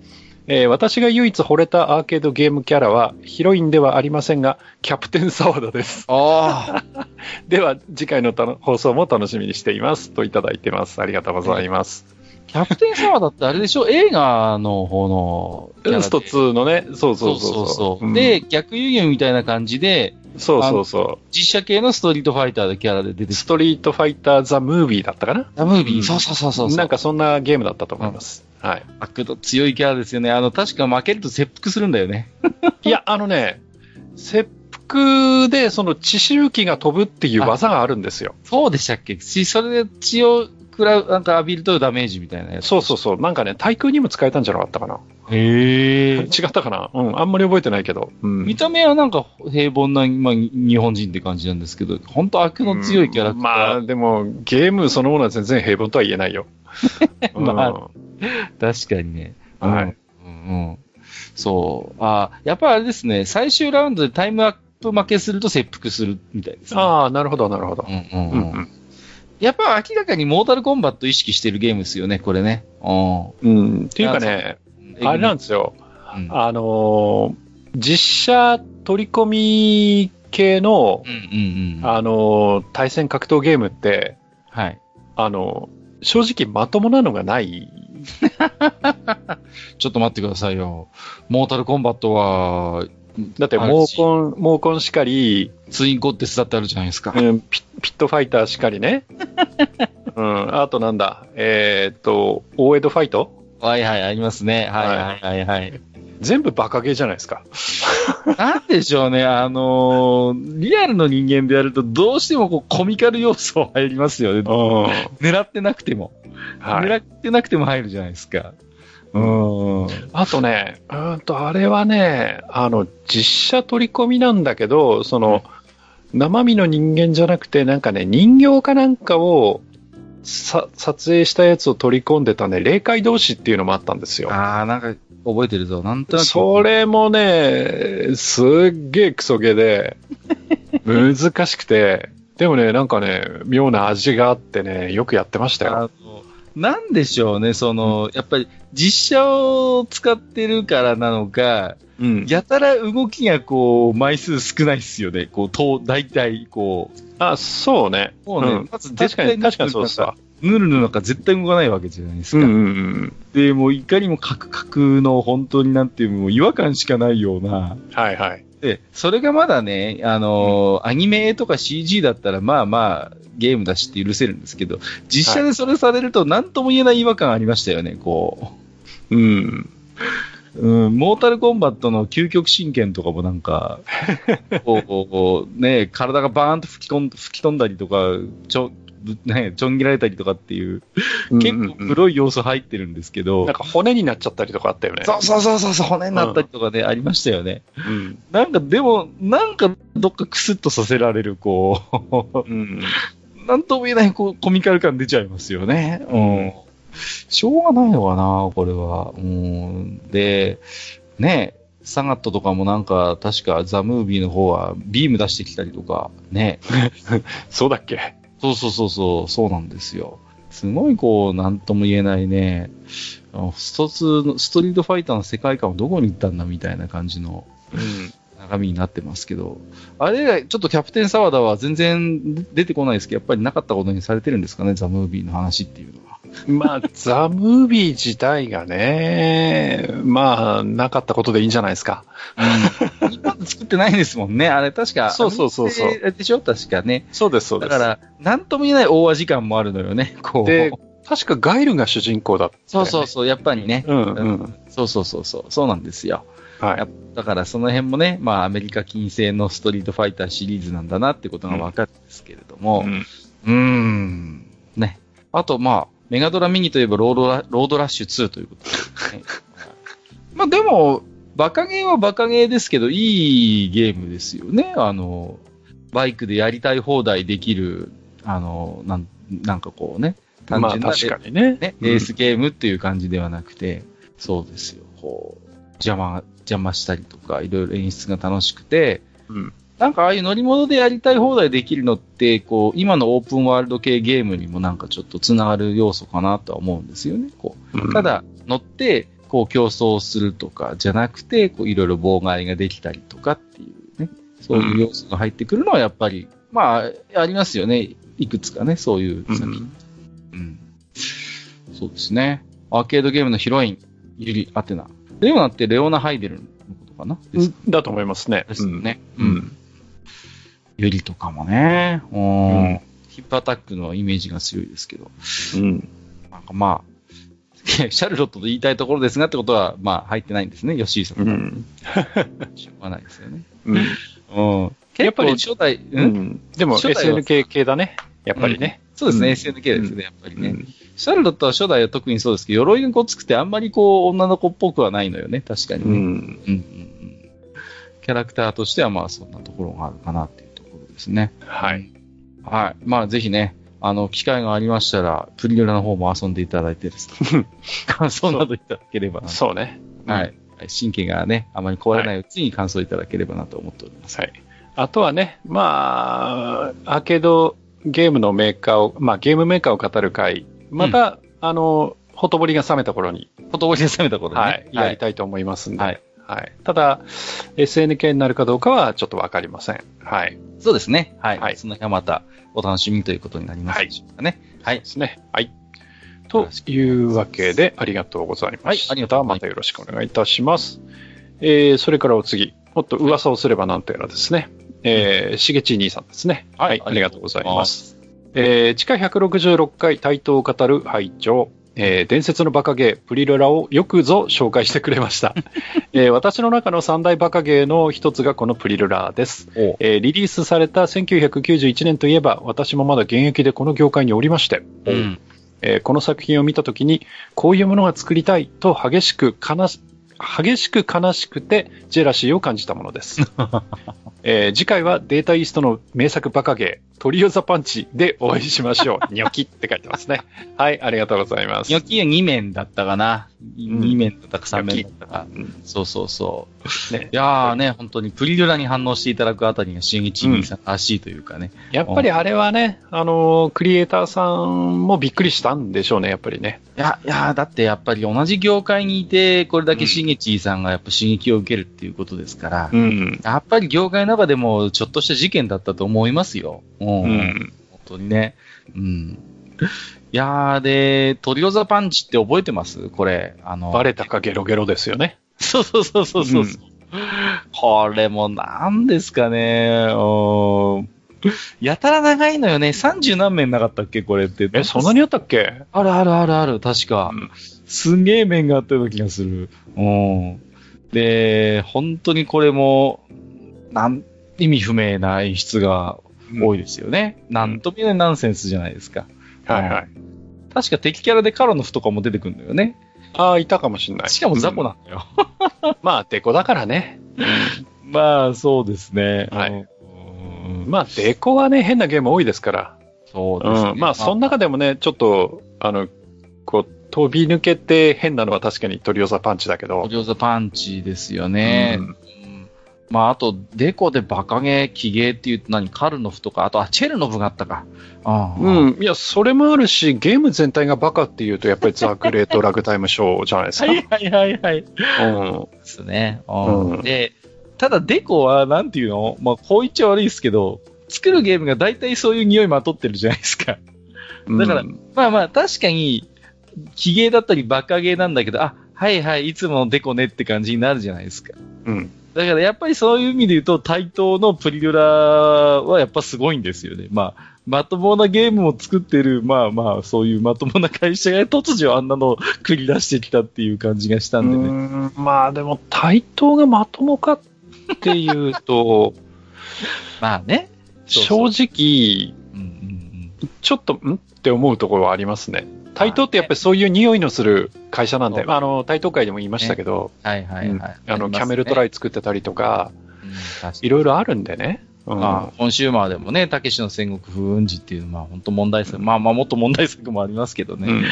えー私が唯一惚れたアーケードゲームキャラは、ヒロインではありませんが、キャプテンサワダです。ああ、では、次回のたの放送も楽しみにしています。といただいてます。ありがとうございます。キャプテンサワーだってあれでしょ？映画の方の。スト2のね、そうそうそうそうそううんで、逆輸入みたいな感じで、そうそうそう。実写系のストリートファイターでキャラで出てきストリートファイターザ・ムービーだったかな？たムービー。うんそうそうそうそう。なんかそんなゲームだったと思います。はい。悪度強いキャラですよね。あの、確か負けると切腹するんだよね。いや、あのね、切腹でその血しぶきが飛ぶっていう技があるんですよ。そうでしたっけ？しそれで血を食らう、なんか浴びるとダメージみたいなやつ。そうそうそう。なんかね、対空にも使えたんじゃなかったかな。へえ。違ったかな？うん、あんまり覚えてないけど。うん。見た目はなんか平凡な、まあ、日本人って感じなんですけど、本当悪の強いキャラクター。うんまあ、でも、ゲームそのものは全然平凡とは言えないよ。まあうん確かにね。はいうん。うんうん。そう。あやっぱりあれですね、最終ラウンドでタイムアップ負けすると切腹するみたいですね。ああ、なるほど、なるほどう。んうんううんんうんやっぱ明らかにモータルコンバット意識してるゲームですよね、これね。ううん。っていうかね、ん。あれなんでですよ。うんあのー実写取り込み系の、うんうんうん。あのー対戦格闘ゲームって、はい。あのー正直まともなのがない。ちょっと待ってくださいよ。モータルコンバットは、だって、あモーコン、モーコンしかり、ツインコッテスだってあるじゃないですか。うん、ピピットファイターしかりね。うん、あとなんだ、えーっと、オーエドファイト？はいはい、ありますね。はいはいはいはい。全部バカゲーじゃないですか。なんでしょうね、あのーリアルの人間でやるとどうしてもこうコミカル要素入りますよね。うん。狙ってなくても。はい。狙ってなくても入るじゃないですか。うん。あとね、うーんと、あれはね、あの、実写取り込みなんだけど、その、生身の人間じゃなくて、なんかね、人形かなんかを、さ、撮影したやつを取り込んでたね、霊界同士っていうのもあったんですよ。ああ、なんか覚えてるぞ。なんとなく。それもね、すっげえクソゲで、難しくて、でもね、なんかね、妙な味があってね、よくやってましたよ。なんでしょうね、その、やっぱり実写を使ってるからなのか、うん。やたら動きがこう、枚数少ないっすよね。こう、と、大体、こう、あ、そうね。もうね、うんまず確かに、確かにそうでですすわ。ぬるぬるなんか絶対動かないわけじゃないですか。うんうんうん。で、もういかにもカクカクの本当になんていう、もう違和感しかないような。はいはい。で、それがまだね、あのーアニメとか CG だったらまあまあ、ゲームだしって許せるんですけど、実写でそれされると何とも言えない違和感ありましたよね、こうん。う。うん、モータルコンバットの究極神剣とかもなんか、こ うこう、ね、体がバーンと吹き込ん吹き飛んだりとか、ちょ、ね、ちょん切られたりとかっていう、結構黒い要素入ってるんですけど、なんか骨になっちゃったりとかあったよね。そうそうそうそうそう、骨になったりとかね、ありましたよね。うん。なんかでも、なんかどっかクスッとさせられる、こう、うん。なんとも言えないこうコミカル感出ちゃいますよね。うん。しょうがないのかな、これは。うん。で、ねサガットとかもなんか、確かザ・ムービーの方はビーム出してきたりとか、ね。そうだっけ？そうそうそうそう、そうなんですよ。すごいこう、なんとも言えないね、あの一つの、ストリートファイターの世界観はどこに行ったんだみたいな感じのうん。中身になってますけど、あれ、ちょっとキャプテンサワダは全然出てこないですけど、やっぱりなかったことにされてるんですかね、ザ・ムービーの話っていうのは。まあ、ザ・ムービー自体がね、まあ、なかったことでいいんじゃないですか。うん。作ってないんですもんね、あれ確か。そうそうそうそうでしょ？確かね。そうです、そうです。だから、なんとも言えない大味感もあるのよね、こう。で、確かガイルが主人公だった、そうそうそう、やっぱりね。うんうん。そうそうそうそう、そうなんですよ。はい。だからその辺もね、まあアメリカ近世のストリートファイターシリーズなんだなってことがわかるんですけれども、うんうーん、ね。あとまあ、メガドラミニといえばロードラロードラッシュ2ということで、ね。まあでも、バカゲーはバカゲーですけど、いいゲームですよね。あの、バイクでやりたい放題できる、あの、なんなんかこうね、単まあ純な確かにね。ね、うんレースゲームっていう感じではなくて、そうですよ。こう、邪魔、邪魔したりとか、いろいろ演出が楽しくて、うんなんかああいう乗り物でやりたい放題できるのって、こう、今のオープンワールド系ゲームにもなんかちょっとつながる要素かなとは思うんですよね。こううんただ、乗って、こう競争するとかじゃなくて、こういろいろ妨害ができたりとかっていうね、そういう要素が入ってくるのはやっぱり、まあ、ありますよね。いくつかね、そういう作品うん。そうですね。アーケードゲームのヒロイン、ユリ・アテナ。レオナってレオナ・ハイデルのことかな？だと思いますね。ですよね。ううんん。ユリとかもね。うんうんヒップアタックのイメージが強いですけど。うん。なんかまあ、シャルロットと言いたいところですがってことは、まあ入ってないんですね、吉井さん。うん。しょうがないですよね。うん。うん。やっぱり初代、ううん、ん。でも SNK 系だね。やっぱりね。そうですね、うん SNK ですね、やっぱりね。うんシャルロットは初代は特にそうですけど、鎧がごつくてあんまりこう、女の子っぽくはないのよね、確かにね。うん。うんうんうんキャラクターとしてはまあそんなところがあるかなってですね。はい。はい。まあぜひね、あの、機会がありましたら、プリドラの方も遊んでいただいてですね、感想などいただければな。そうね。はい。はい神経がね、あまり壊れないうちに感想いただければなと思っております。はい。あとはね、まあ、アーケードゲームのメーカーを、まあゲームメーカーを語る会、また、あの、ほとぼりが冷めた頃に、ほとぼりで攻めたことね。はい、やりたいと思いますんで、はいはい。ただ、SNK になるかどうかはちょっとわかりません。はい。そうですね。はい。はいその辺はまたお楽しみということになりますでしょうかね。はいで。すね。はい。というわけで、ありがとうございました。はいありがとうございまたよろしくお願いいたします。えー、それからお次、もっと噂をすればなんとやらですね。えー、しげち兄さんですね。はい、ありがとうございます。えー、地下166回台頭を語る拝聴えー伝説のバカゲー、プリロラをよくぞ紹介してくれました。えー私の中の三大バカゲーの一つがこのプリロラです。おえーリリースされた1991年といえば、私もまだ現役でこの業界におりまして、うん。えーこの作品を見たときに、こういうものが作りたいと激しく悲し、激しく悲しくてジェラシーを感じたものです。えー次回はデータイーストの名作バカゲー、トリオザパンチでお会いしましょう。ニョキって書いてますね。はい、ありがとうございます。ニョキは2面だったかな。ん2面だったか3面だったか。うんそうそうそう。ねいやーね、本当にプリドラに反応していただくあたりが新一兄さんらしいというかね。やっぱりあれはね、あのークリエイターさんもびっくりしたんでしょうね、やっぱりね。いや、いやーだってやっぱり同じ業界にいて、これだけ新一さんがやっぱ刺激を受けるっていうことですから、ん。やっぱり業界の中でもちょっとした事件だったと思いますよ。うん。うん。本当にね。うん。いやー、で、トリオザパンチって覚えてます？これ。あの、バレたかゲロゲロですよね。そうそうそうそうそう。これもなんですかね。うんやたら長いのよね。30何面なかったっけ？これって。え、そんなにあったっけ？あるあるあるある、確か。うんすんげえ面があったような気がする。うん。で、本当にこれも、なん、意味不明な演出が多いですよね。なんとも言えないナンセンスじゃないですか。はいはい。確か敵キャラでカロノフとかも出てくるんだよね。ああ、いたかもしれない。しかも雑魚なんだよ。うんまあ、デコだからね。まあ、そうですね。はいうんまあ、デコはね、変なゲーム多いですから。そうですね。うん。まあ、その中でもね、ちょっと、あの、こう、飛び抜けて変なのは確かにトリオザパンチだけど。オリオザパンチですよね。うんうんまあ、あと、デコでバカゲー、キゲーっていうと何カルノフとか、あと、あ、チェルノフがあったか。ああうん。いや、それもあるし、ゲーム全体がバカっていうと、やっぱりザ・グレート・ラグタイム・ショーじゃないですか。はいはいはいはい。うん。ですね。うんうんで、ただデコは、なんていうの？まあ、こう言っちゃ悪いですけど、作るゲームが大体そういう匂いまとってるじゃないですか。だからうんまあまあ、確かに、キゲーだったりバカゲーなんだけど、あ、はいはい、いつものデコねって感じになるじゃないですか。うん。だからやっぱりそういう意味で言うと、対等のプリドラはやっぱすごいんですよね。まあ、まともなゲームを作ってる、まあまあ、そういうまともな会社が突如あんなのを繰り出してきたっていう感じがしたんでね。うんまあでも、対等がまともかっていうと、まあね。そう正そう直、うんうんちょっと、ん？って思うところはありますね。対等ってやっぱりそういう匂いのする会社なんで、あ、あの、対等会でも言いましたけど、うん。はいはいはい。うんあの、キャメルトライ、イ作ってたりとか、うんいろいろあるんでね。うんまあ、コンシューマーでもね、たけしの戦国風雲児っていう、まあ本当問題作、まあまあもっと問題作もありますけどね。うん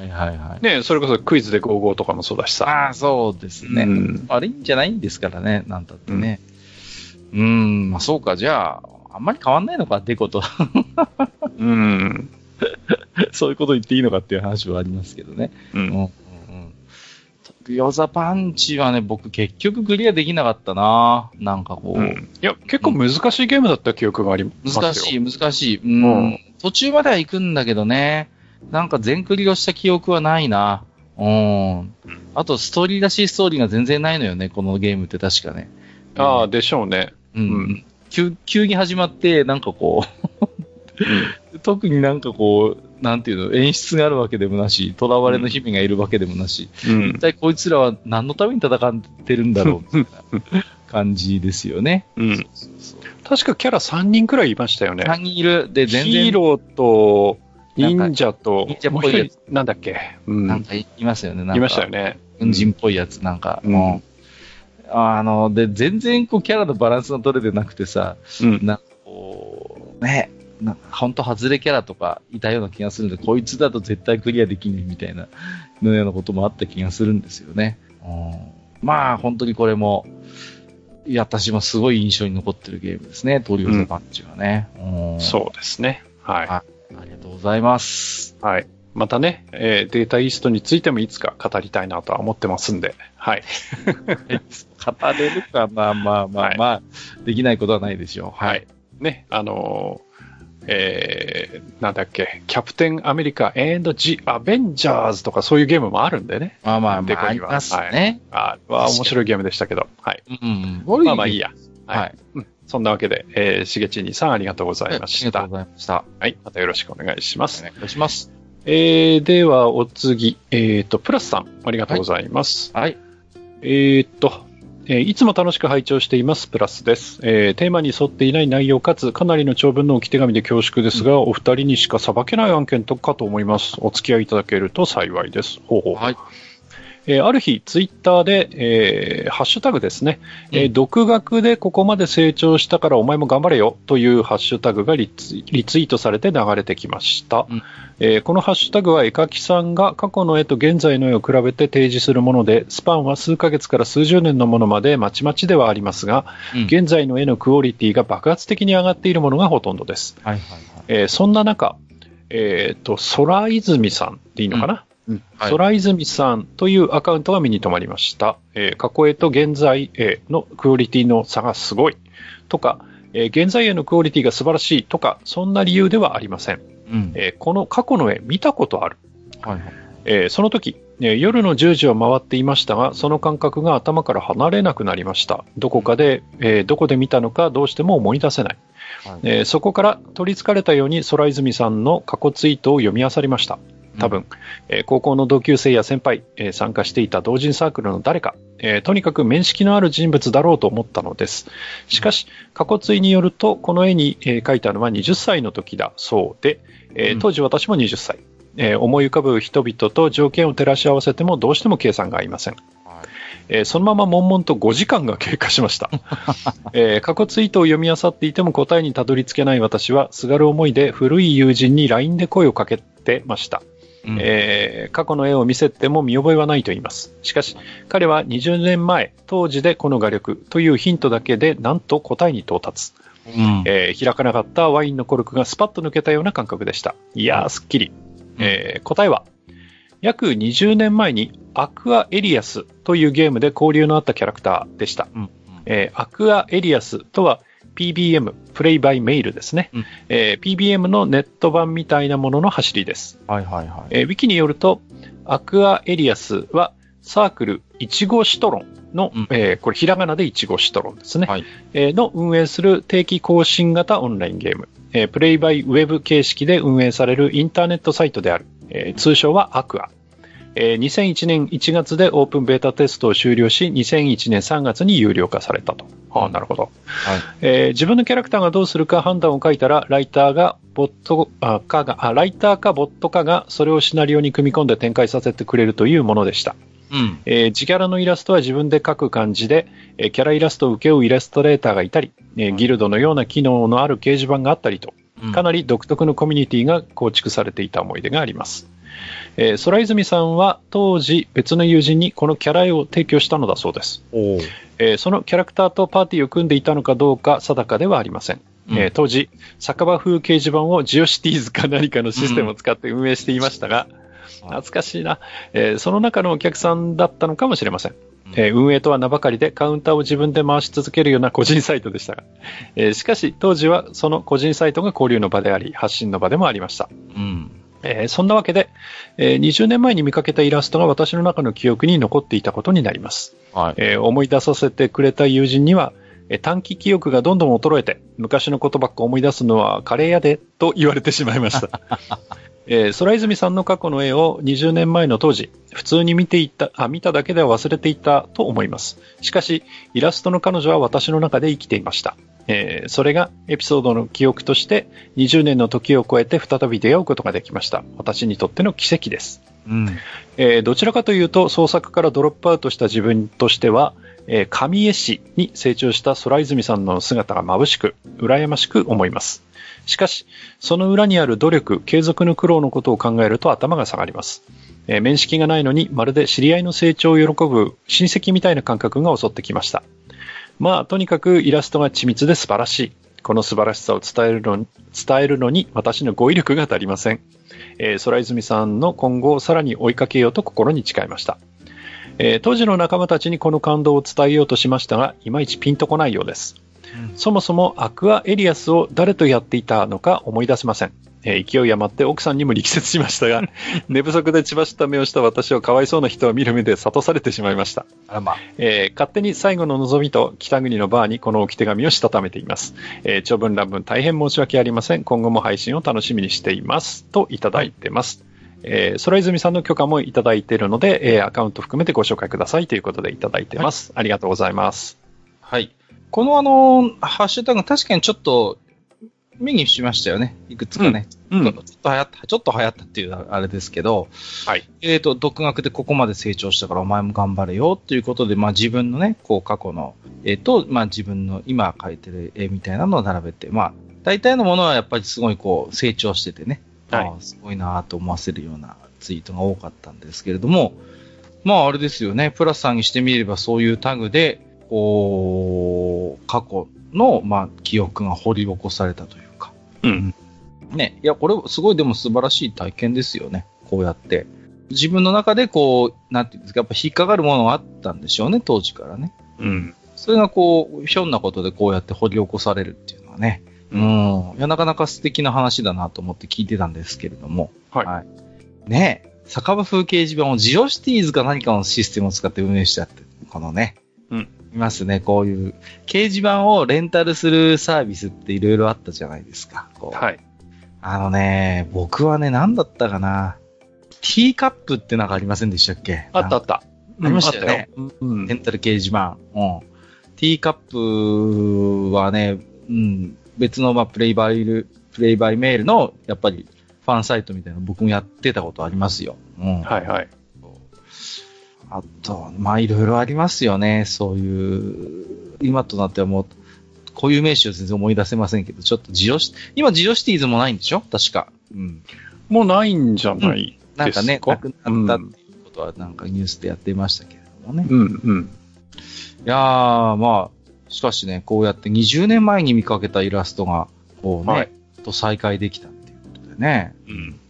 はいはいはい。ね、それこそクイズで55とかもそうだしさ。ああ、そうですね。うん悪いんじゃないんですからね、なんたってね。うん、まあそうか、じゃあ、あんまり変わんないのか、デコと。うん。そういうこと言っていいのかっていう話はありますけどね。うん。うんうんうん。ギョザパンチはね、僕結局クリアできなかったななんかこう、うんいや、結構難しいゲームだった記憶がありますよ。難しい、難しい。うん。うん途中までは行くんだけどね。なんか全クリをした記憶はないな。うん。あと、ストーリーらしいストーリーが全然ないのよね、このゲームって確かね。ああ、でしょうね。うん。うん急急に始まって、なんかこう、特になんかこう、なんていうの、演出があるわけでもなし、囚われの姫がいるわけでもなし、うん一。体こいつらは何のために戦ってるんだろう、みたいな感じですよね。うん。そうそう確かキャラ3人くらいいましたよね。3人いる。で、全然、ヒーローと、忍者と、忍者っぽいやつなんだっけ？うん。なんかいいますよね。なんかいましたよね。軍人っぽいやつ、なんか。うんあの、で、全然こうキャラのバランスが取れてなくてさ、うん。なんかこう、ね、なんかほんと外れキャラとかいたような気がするんで、こいつだと絶対クリアできないみたいな、のようなこともあった気がするんですよね。うんまあ、本当にこれも、いや私もすごい印象に残ってるゲームですね、トリオザパンチがね。うんそうですね。はい。ありがとうございます。はい。またね、えーデータイーストについてもいつか語りたいなとは思ってますんで、はい。語れるかな、まあまあはいまあ、できないことはないでしょう。はい。ね、あのーえーなんだっけ、キャプテンアメリカ and the Avengers とかそういうゲームもあるんでね。まあまあまあ、ありますね。あは面白いゲームでしたけど、はい。うんうん。まあまあいいや。はい。はい。うんそんなわけで、えー、しげちにさんありがとうございました。ありがとうございました。はい。またよろしくお願いします。お願いします。えー、ではお次、えっ、と、プラスさん、ありがとうございます。はい。えーっと、えーいつも楽しく拝聴しています、プラスです、えーテーマに沿っていない内容かつ、かなりの長文の置き手紙で恐縮ですが、お二人にしか裁けない案件とかと思います。お付き合いいただけると幸いです。ほうほう。はい。えーある日、ツイッターで、えーハッシュタグですね、えーうん独学でここまで成長したからお前も頑張れよというハッシュタグがリツイリツイートされて流れてきました。うん。えーこのハッシュタグは絵描きさんが過去の絵と現在の絵を比べて提示するもので、スパンは数ヶ月から数十年のものまでまちまちではありますが、うん。現在の絵のクオリティが爆発的に上がっているものがほとんどです。はいはいえーそんな中、えっ、と、空泉さんでいいのかな、はい。はい。空泉さんというアカウントが目に留まりました。えー過去絵と現在絵のクオリティの差がすごいとか、えー現在絵のクオリティが素晴らしいとか、そんな理由ではありません。うん。えーこの過去の絵見たことある。はいはい。えーその時、えー夜の10時は回っていましたが、その感覚が頭から離れなくなりました。どこかで、えーどこで見たのかどうしても思い出せない。はいえーそこから取り憑かれたように空泉さんの過去ツイートを読み漁りました。多分、えー高校の同級生や先輩、えー参加していた同人サークルの誰か、えーとにかく面識のある人物だろうと思ったのです。しかし、過去追によると、この絵に、えー描いたのは20歳の時だそうで、え当時私も20歳。えー思い浮かぶ人々と条件を照らし合わせてもどうしても計算が合いません。えーそのまま悶々と5時間が経過しました。えー過去ツイートを読み漁っていても答えにたどり着けない私は、すがる思いで古い友人に LINE で声をかけてました。うんえー過去の絵を見せても見覚えはないと言います。しかし、彼は20年前、当時でこの画力というヒントだけで、なんと答えに到達。うんえー開かなかったワインのコルクがスパッと抜けたような感覚でした。いやー、すっきり。えー答えは、約20年前にアクアエリアスというゲームで交流のあったキャラクターでした。うんえーアクアエリアスとは PBM、プレイバイメイルですね、うん。えー PBM のネット版みたいなものの走りです。はいはいはい。えーウィキによると、アクアエリアスはサークルいちごシトロンの、うん。えーこれひらがなでいちごシトロンですね、はい。えーの運営する定期更新型オンラインゲーム、えープレイバイウェブ形式で運営されるインターネットサイトである、えー通称はアクア。えー2001年1月でオープンベータテストを終了し、2001年3月に有料化されたと。ああ、なるほど。はい。えー自分のキャラクターがどうするか判断を書いたら、ライターが、ボットあかがあ、ライターかボットかが、それをシナリオに組み込んで展開させてくれるというものでした。うん。えー自キャラのイラストは自分で描く感じで、えーキャライラストを請け負うイラストレーターがいたり、えーギルドのような機能のある掲示板があったりと、かなり独特のコミュニティが構築されていた思い出があります。えー、空泉さんは当時別の友人にこのキャラ絵を提供したのだそうです。えーそのキャラクターとパーティーを組んでいたのかどうか定かではありません。うんえー当時、酒場風掲示板をジオシティーズか何かのシステムを使って運営していましたが、うん懐かしいな、えーその中のお客さんだったのかもしれません。えー運営とは名ばかりでカウンターを自分で回し続けるような個人サイトでしたが、えーしかし当時はその個人サイトが交流の場であり、発信の場でもありました。うん。えーそんなわけで、えー20年前に見かけたイラストが私の中の記憶に残っていたことになります。はい。えー思い出させてくれた友人には、えー短期記憶がどんどん衰えて、昔のことばっか思い出すのはカレー屋で、と言われてしまいました。えー、空泉さんの過去の絵を20年前の当時、普通に見ていた、あ、見ただけでは忘れていたと思います。しかし、イラストの彼女は私の中で生きていました。えーそれがエピソードの記憶として20年の時を超えて再び出会うことができました。私にとっての奇跡です。うん。えーどちらかというと創作からドロップアウトした自分としては、えー神絵師に成長した空泉さんの姿が眩しく、羨ましく思います。しかし、その裏にある努力、継続の苦労のことを考えると頭が下がります。えー面識がないのにまるで知り合いの成長を喜ぶ親戚みたいな感覚が襲ってきました。まあ、とにかくイラストが緻密で素晴らしい。この素晴らしさを伝えるのに伝えるのに私の語彙力が足りません。えー空泉さんの今後をさらに追いかけようと心に誓いました。えー当時の仲間たちにこの感動を伝えようとしましたが、いまいちピンとこないようです。そもそもアクアエリアスを誰とやっていたのか思い出せません。えー勢い余って奥さんにも力説しましたが、寝不足で血走った目をした私をかわいそうな人を見る目で諭されてしまいました。まあ。えー勝手に最後の望みと北国のバーにこの置き手紙をしたためています。えー長文乱文大変申し訳ありません。今後も配信を楽しみにしています。といただいてます。えー、空泉さんの許可もいただいているので、えーアカウント含めてご紹介くださいということでいただいてます。ありがとうございます。はい。このあの、ハッシュタグ確かにちょっと、目にしましたよね。いくつかね。うんちょっとちょっと流行った、ちょっと流行ったっていうあれですけど、はい。えっ、と、独学でここまで成長したからお前も頑張れよということで、まあ自分のね、こう過去の絵と、まあ自分の今描いてる絵みたいなのを並べて、まあ大体のものはやっぱりすごいこう成長しててね、はいああすごいなと思わせるようなツイートが多かったんですけれども、まああれですよね、プラスさんにしてみればそういうタグで、こう、過去の、まあ記憶が掘り起こされたというか、うん。ね、いや、これすごいでも素晴らしい体験ですよね。こうやって。自分の中でこう、なんていうんですか、やっぱ引っかかるものがあったんでしょうね、当時からね。うん。それがこう、ひょんなことでこうやって掘り起こされるっていうのはね。うん。いや、なかなか素敵な話だなと思って聞いてたんですけれども。はいねえ、酒場風掲示板をジオシティーズか何かのシステムを使って運営しちゃって、このね。うん。いますね、こういう。掲示板をレンタルするサービスっていろいろあったじゃないですか。はい。あのね、僕はね、何だったかな。ティーカップってなんかありませんでしたっけ？あったあった。ありましたよね。うんレンタル掲示板。うん。ティーカップはね、うん、別の、まあ、プレイバイル、プレイバイメールの、やっぱり、ファンサイトみたいなの僕もやってたことありますよ。うん。はいはい。あと、まあ、いろいろありますよね。そういう、今となってはもう、こういう名詞を全然思い出せませんけど、ちょっとジオシ、今ジオシティーズもないんでしょ？確か。うん。もうないんじゃないなんかね、ですか？なくなったっていうことはなんかニュースでやってましたけれどもね。うんうん。いやー、まあ、しかしね、こうやって20年前に見かけたイラストが、こうね、はいと再会できたっていうことでね。うん。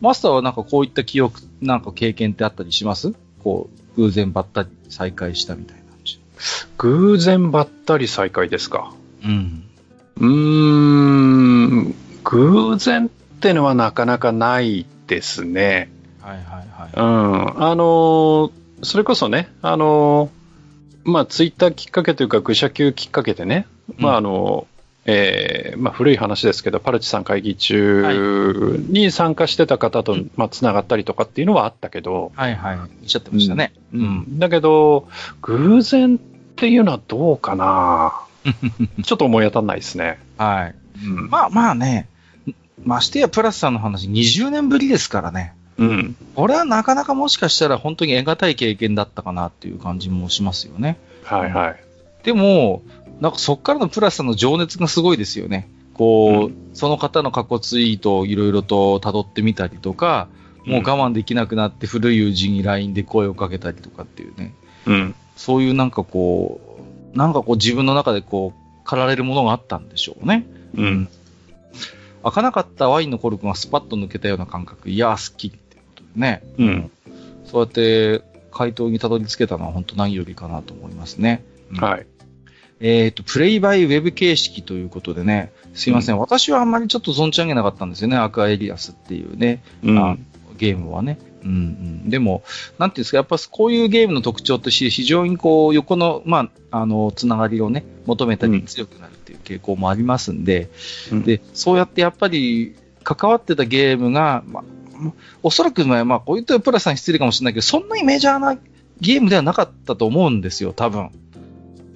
マスターはなんかこういった記憶、なんか経験ってあったりします？こう、偶然ばったり再会したみたいな。偶然ばったり再会ですか？うん。うーん、偶然ってのはなかなかないですね。はいはいはい。うん。あのーそれこそね、あのーまあ、ツイッターきっかけというか、愚者級きっかけでね、まあ、あのえーまあ、古い話ですけど、パルチさん会議中に参加してた方と、まあ、つながったりとかっていうのはあったけど、はいはい。おっしゃってましたね。う。ん。だけど、偶然っていうのはどうかな ちょっと思い当たんないですね。はい。うん。まあまあね、ましてやプラスさんの話20年ぶりですからね。うん。これはなかなかもしかしたら本当に得難い経験だったかなっていう感じもしますよね。はいはい。でも、なんかそっからのプラスの情熱がすごいですよね。こう、うその方の過去ツイートをいろいろと辿ってみたりとか、もう我慢できなくなって古い友人に LINE で声をかけたりとかっていうね。うん。そういうなんかこう、なんかこう自分の中でこう、駆られるものがあったんでしょうね。うん。開かなかったワインのコルクがスパッと抜けたような感覚。いやー、すっきね。うん。そうやって回答にたどり着けたのは本当何よりかなと思いますね。うん。はい。えっ、と、プレイバイウェブ形式ということでね、すいません、私はあんまりちょっと存じ上げなかったんですよね、アクアエリアスっていうね、うん。あゲームはね。うんうん、でも、なんていうんですか、やっぱこういうゲームの特徴として、非常にこう、横の、まあ、あの、つながりをね、求めたり強くなるっていう傾向もありますんで、うん。で、そうやってやっぱり、関わってたゲームが、まあ、おそらく、まあ、まあこう言ったらプラスさん失礼かもしれないけど、そんなにメジャーなゲームではなかったと思うんですよ、多分。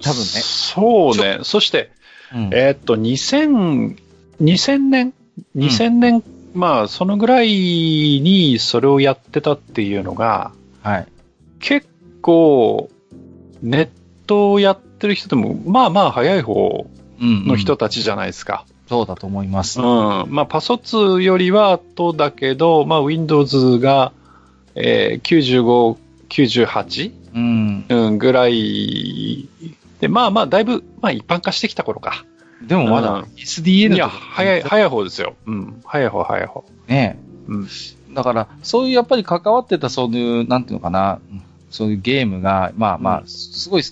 多分ね。そうね。そして、うんえーっと、2000、2000年 ?2000 年、まあ、そのぐらいにそれをやってたっていうのが、はい。結構、ネットをやってる人でも、まあまあ早い方うんの人たちじゃないですか。そうだと思います。うん。まあ、パソツよりは後だけど、まあ、Windows が、えー、95、98? うん。うん、ぐらいで、まあまあ、だいぶ、まあ一般化してきた頃か。でもまだうん SDN いや、早い、早い方ですよ。うん、早い方、早い方。ね。うん。だから、そういうやっぱり関わってたそういう、なんていうのかな、そういうゲームが、まあまあ、すごい、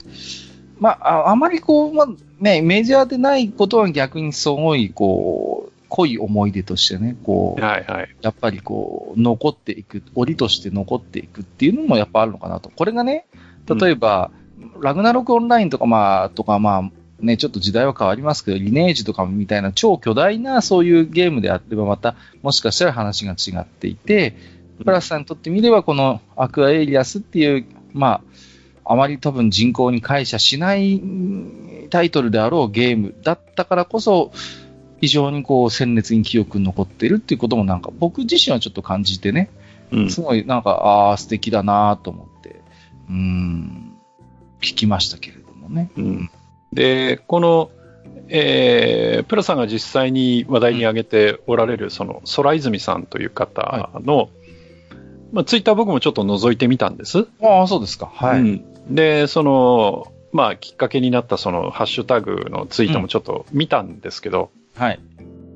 まあ、ああまりこう、まあね、メジャーでないことは逆にすごい、こう、濃い思い出としてね、こう、はいはい。やっぱりこう、残っていく、折として残っていくっていうのもやっぱあるのかなと。これがね、例えば、ラグナロクオンラインとかまあ、とかまあ、ね、ちょっと時代は変わりますけど、リネージとかみたいな超巨大なそういうゲームであればまた、もしかしたら話が違っていて、プラスさんにとってみればこのアクアエイリアスっていう、まあ、あまり多分人口に感謝しないうんタイトルであろうゲームだったからこそ、非常にこう鮮烈に記憶に残っているっていうこともなんか僕自身はちょっと感じてね、うん。すごいなんか、ああ、素敵だなと思って、うーん、聞きましたけれどもね。うんで、この、えー、プラさんが実際に話題に挙げておられる、その、空泉さんという方の、まあ、ツイッター僕もちょっと覗いてみたんです。ああ、そうですか。はい。うんで、その、まあ、きっかけになったその、ハッシュタグのツイートもちょっと見たんですけど、はい。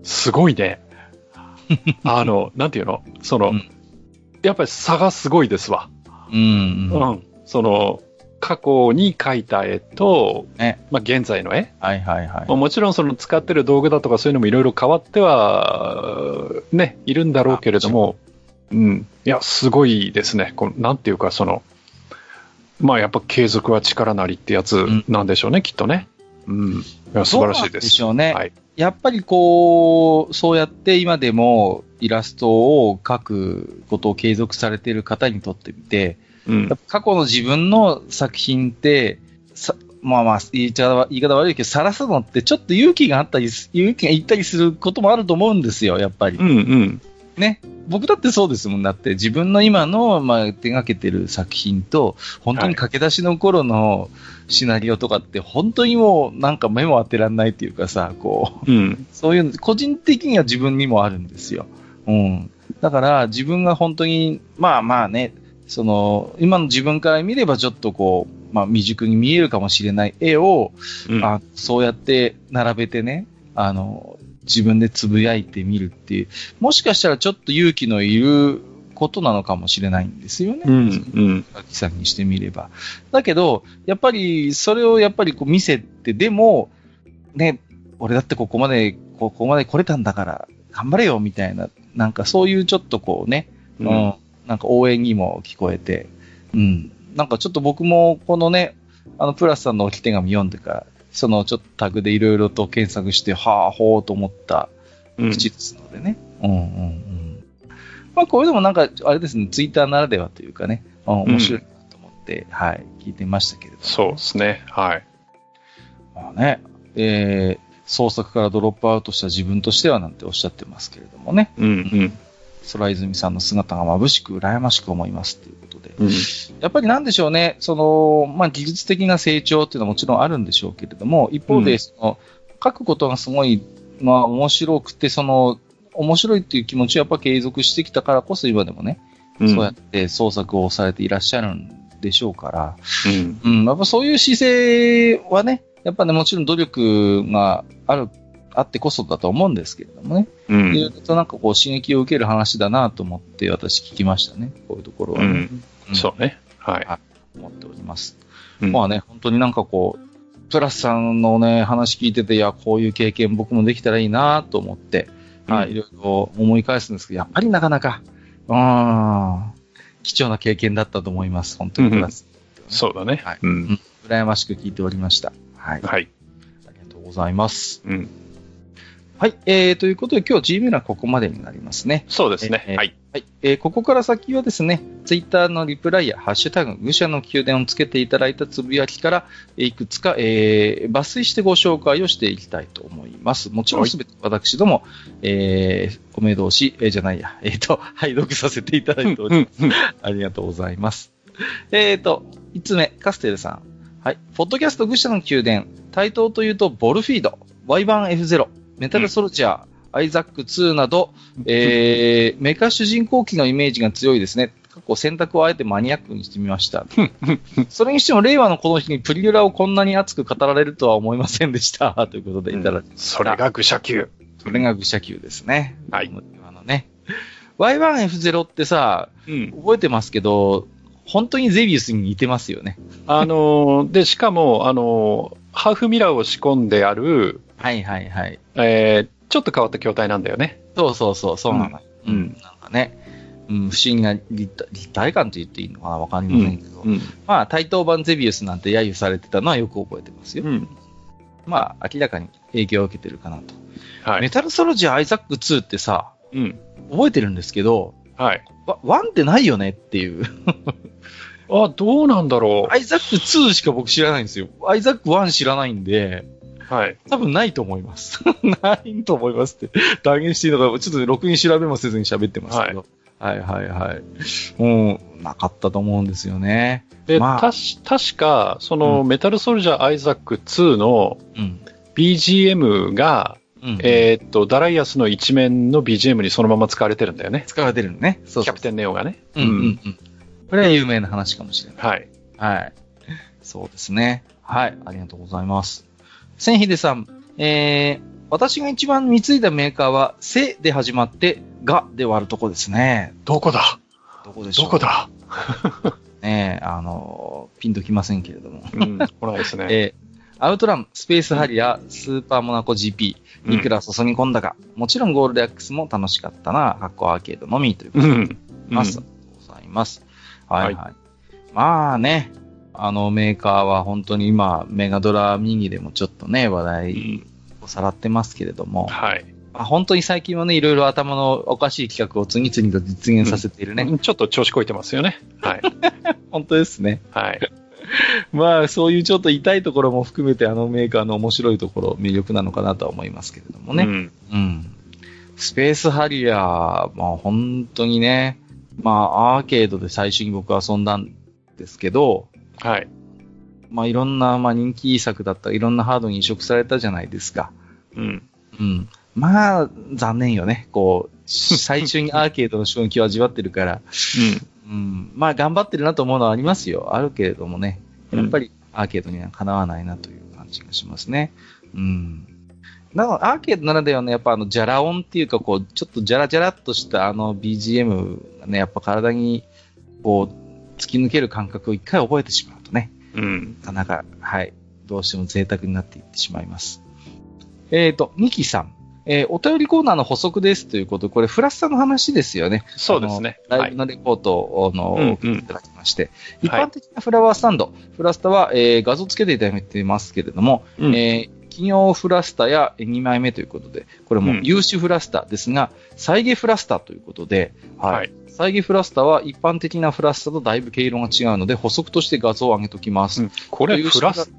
すごいね。あの、なんていうの？その、うんやっぱり差がすごいですわ。うん、うん。うん。その、過去に描いた絵と、ねまあ、現在の絵。はいはいはい。まあもちろんその使ってる道具だとかそういうのもいろいろ変わっては、ね、いるんだろうけれども、うん。いや、すごいですね。このなんていうか、その、まあやっぱ継続は力なりってやつなんでしょうね、きっとね。うん。いや素晴らしいで。ですしょうね。はい。やっぱりこう、そうやって今でもイラストを描くことを継続されている方にとってみて、うん過去の自分の作品って、さまあまあ言い方は言い方悪いけど、晒すのってちょっと勇気があったりす、勇気がいったりすることもあると思うんですよ、やっぱり。うんうん。ね。僕だってそうですもん。だって自分の今の、まあ、手掛けてる作品と、本当に駆け出しの頃のシナリオとかって、本当にもうなんか目も当てらんないっていうかさ、こう、うん。そういうの、個人的には自分にもあるんですよ。うん。だから自分が本当に、まあまあね、その、今の自分から見ればちょっとこう、まあ未熟に見えるかもしれない絵を、うんあそうやって並べてね、あの、自分でつぶやいてみるっていう、もしかしたらちょっと勇気のいることなのかもしれないんですよね。うん。うん。秋さんにしてみれば。だけど、やっぱり、それをやっぱりこう見せて、でも、ね、俺だってここまで、ここまで来れたんだから、頑張れよ、みたいな、なんかそういうちょっとこうね、ううんん、なんか応援にも聞こえて、うん。なんかちょっと僕も、このね、あの、プラスさんの置き手紙読んでから、そのちょっとタグでいろいろと検索して、はあ、ほうと思ったうん。口ですのでね。うん、うん、うん。まあ、こういうのもなんか、あれですね、ツイッターならではというかね、うん、面白いなと思って、はい、聞いてましたけれども。そうですね。はい。まあね、えー、創作からドロップアウトした自分としてはなんておっしゃってますけれどもね、うんうん。空泉さんの姿が眩しく羨ましく思いますという。うん。やっぱりなんでしょうね、その、まあ、技術的な成長っていうのはもちろんあるんでしょうけれども、一方で、うんその、書くことがすごい、まあ、面白くて、その、面白いっていう気持ちをやっぱ継続してきたからこそ今でもね、うん。そうやって創作をされていらっしゃるんでしょうから、うん。うん、やっぱそういう姿勢はね、やっぱね、もちろん努力がある、あってこそだと思うんですけれどもね。うん。いろいろとなんかこう刺激を受ける話だなと思って私聞きましたね。こういうところはね。うん。うんそうね。はい。思っております。うんまあね、本当になんかこう、プラスさんのね、話聞いてて、いや、こういう経験僕もできたらいいなと思って、はい、うんいろいろ思い返すんですけど、やっぱりなかなか、うーん、貴重な経験だったと思います。本当にプラス。そうだね。はいうん。羨ましく聞いておりました。はい。はい。ありがとうございます。うん。はい。えー、ということで今日 Gmail はここまでになりますね。そうですね。えーはい。はい。えー、ここから先はですね、Twitter のリプライやハッシュタグ、愚者の宮殿をつけていただいたつぶやきから、えーいくつか、えー、抜粋してご紹介をしていきたいと思います。もちろんすべて私ども、えー、お目通し、えー、じゃないや、えっ、と、拝読させていただいております。ありがとうございます。えーと、5つ目、カステルさん。はい。ポッドキャスト愚者の宮殿。対等というと、ボルフィード、Y 版 F0、メタルソルジャー、アイザック2など、えー、メカ主人公機のイメージが強いですね。過去選択をあえてマニアックにしてみました。それにしても、令和のこの日にプリュラをこんなに熱く語られるとは思いませんでした。ということでいただきました。それが愚者級。それが愚者級ですね。はい今のね。Y1F0 ってさ、うん。覚えてますけど、本当にゼビウスに似てますよね。あのー、で、しかも、あのー、ハーフミラーを仕込んである、はいはいはい。えー、ちょっと変わった筐体なんだよね。そうそうそう、そうなの。ううんん。なんかね、うん、不思議な立体感と言っていいのかなわかりませんけど。うん。まあ、対等版ゼビウスなんて揶揄されてたのはよく覚えてますよ。うん。まあ、明らかに影響を受けてるかなと。はい。メタルソロジアアイザック2ってさ、うん。覚えてるんですけど、はい。わ1ってないよねっていう。あ、どうなんだろアイザック2しか僕知らないんですよ。アイザック1知らないんで、う。はい。多分ないと思います。ないと思いますって断言していいのか、ちょっとろくに調べもせずに喋ってますけど。はい、はい、はい。うん、なかったと思うんですよね。で、まあたし、確か、その、メタルソルジャーアイザック2のうん。BGM が、うん、えーっと、ダライアスの一面の BGM にそのまま使われてるんだよね。使われてるのね。そうそうキャプテンネオがね。うん、うん、うん。これは有名な話かもしれない。はい。はい。そうですね。はい。ありがとうございます。千秀さん、えー、私が一番貢いだメーカーは、せで始まって、がで終わるとこですね。どこだ？どこでしょう？どこだ？ねえ、あの、ピンときませんけれども。うん、ほらですね。えーアウトラン、スペースハリアー、スーパーモナコ GP、いくら注ぎ込んだか、もちろんゴールデンアックスも楽しかったな、発行アーケードのみということでうん。ます。うございます。はいはい。まあね、あのメーカーは本当に今、メガドラミニでもちょっとね、話う題ん。をさらってますけれども、はい。まあ本当に最近はね、いろいろ頭のおかしい企画を次々と実現させているね。ちょっと調子こいてますよね。はい。本当ですね。はい。まあ、そういうちょっと痛いところも含めて、あのメーカーの面白いところ、魅力なのかなとは思いますけれどもね。うん。うん。スペースハリアー、まあ本当にね、まあアーケードで最初に僕は遊んだんですけど、はい。まあいろんな、まあ人気作だったり、いろんなハードに移植されたじゃないですか。うん。うん。まあ、残念よね。こう、最初にアーケードの衝撃を味わってるから、うん。まあ頑張ってるなと思うのはありますよ。あるけれどもね。やっぱりアーケードにはかなわないなという感じがしますね。うん。なのアーケードならではのやっぱあの、ジャラ音っていうか、こう、ちょっとジャラジャラっとしたあの BGM がね、やっぱ体に、こう、突き抜ける感覚を一回覚えてしまううん。うん。なかなか、はい、どうしても贅沢になっていってしまいます。えっ、と、ミキさん。えーお便りコーナーの補足ですということで、これフラッサの話ですよね。そうですね。ライブ。のレポートを、あの、うんうん送っていただきまして、い一般的なフラワースタンド、フラスタは、えー画像つけていただいてますけれども、うんえー企業フラスタや2枚目ということで、これもうん有志フラスタですが、再現フラスタということで、はい。はい再現フラスタは一般的なフラスタとだいぶ毛色が違うので、補足として画像を上げときます。うんこれ、フラス、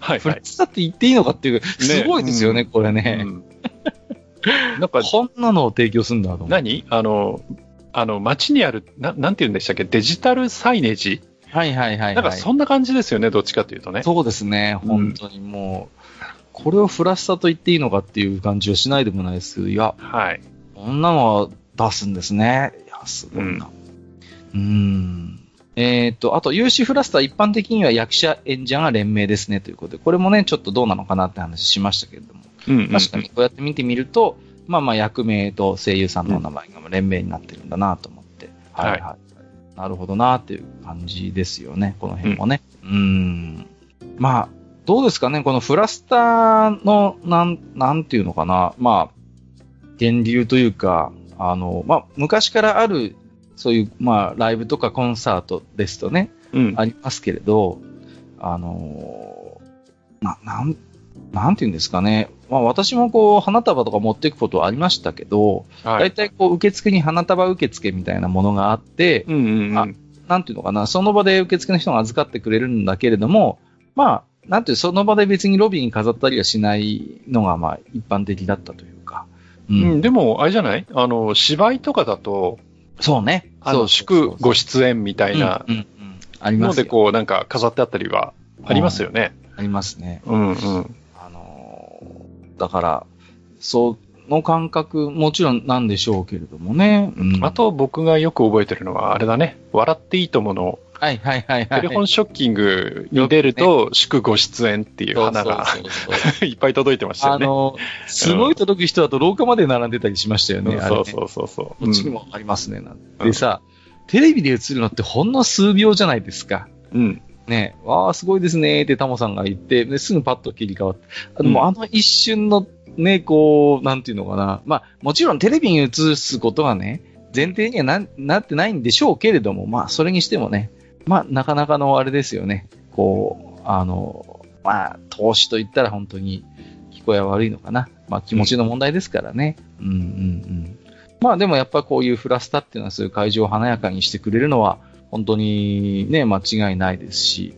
はいフラはい。スタって言っていいのかっていう、すごいですよね、これね。うん なんか、こんなのを提供するんだと。何？あの、あの、街にある、ななんて言うんでしたっけ？デジタルサイネージ？はいはいはい、はい。なんかそんな感じですよね、どっちかというとね。そうですね、うん本当にもう、これをフラスタと言っていいのかっていう感じはしないでもないですけど、いや、はい。こんなのは出すんですね。すごいな。うーん。えっ、と、あと、有志フラスタ一般的には役者演者が連名ですねということで、これもね、ちょっとどうなのかなって話しましたけれども、うんうん確かにこうやって見てみると、まあまあ役名と声優さんのお名前が連名になってるんだなと思って、はいはい、はい。なるほどなっていう感じですよね、この辺もね。うーん。まあ、どうですかね、このフラスタの、なん、なんていうのかな、まあ、源流というか、あの、まあ、昔からある、そういう、まあ、ライブとかコンサートですとね、うん。ありますけれど、あのーな、なん、なんていうんですかね。まあ私もこう、花束とか持っていくことはありましたけど、はい。大体こう、受付に花束受付みたいなものがあって、うんうんうん。あなんていうのかな、その場で受付の人が預かってくれるんだけれども、まあ、なんていう、その場で別にロビーに飾ったりはしないのが、まあ、一般的だったというか。ううん、でも、あれじゃない？あの、芝居とかだと、そうね。あの、祝ご出演みたいなうんうんうんありますよので、こう、なんか飾ってあったりはありますよね。ありますね。うんうん。あのーだから、その感覚、もちろんなんでしょうけれどもね。うんあ、と、僕がよく覚えてるのは、あれだね。笑っていいともの、はいはいはいはい。テレフォンショッキングに出ると、祝ご出演っていう花が いっぱい届いてましたよね。あの、すごい届く人だと廊下まで並んでたりしましたよね。そうそうそうそう。こっちにもありますね。でさ、テレビで映るのってほんの数秒じゃないですか。うん。ね、わあ、すごいですねってタモさんが言って、ですぐパッと切り替わって。あの、もうあの一瞬のね、こう、なんていうのかな。まあ、もちろんテレビに映すことがね、前提にはななってないんでしょうけれども、まあ、それにしてもね、まあ、なかなかのあれですよね。こう、あの、まあ、投資と言ったら本当に聞こえは悪いのかな。まあ、気持ちの問題ですからね。うん、うん、うん。まあ、でもやっぱこういうフラスタっていうのはそういう会場を華やかにしてくれるのは、本当にね、間違いないですし、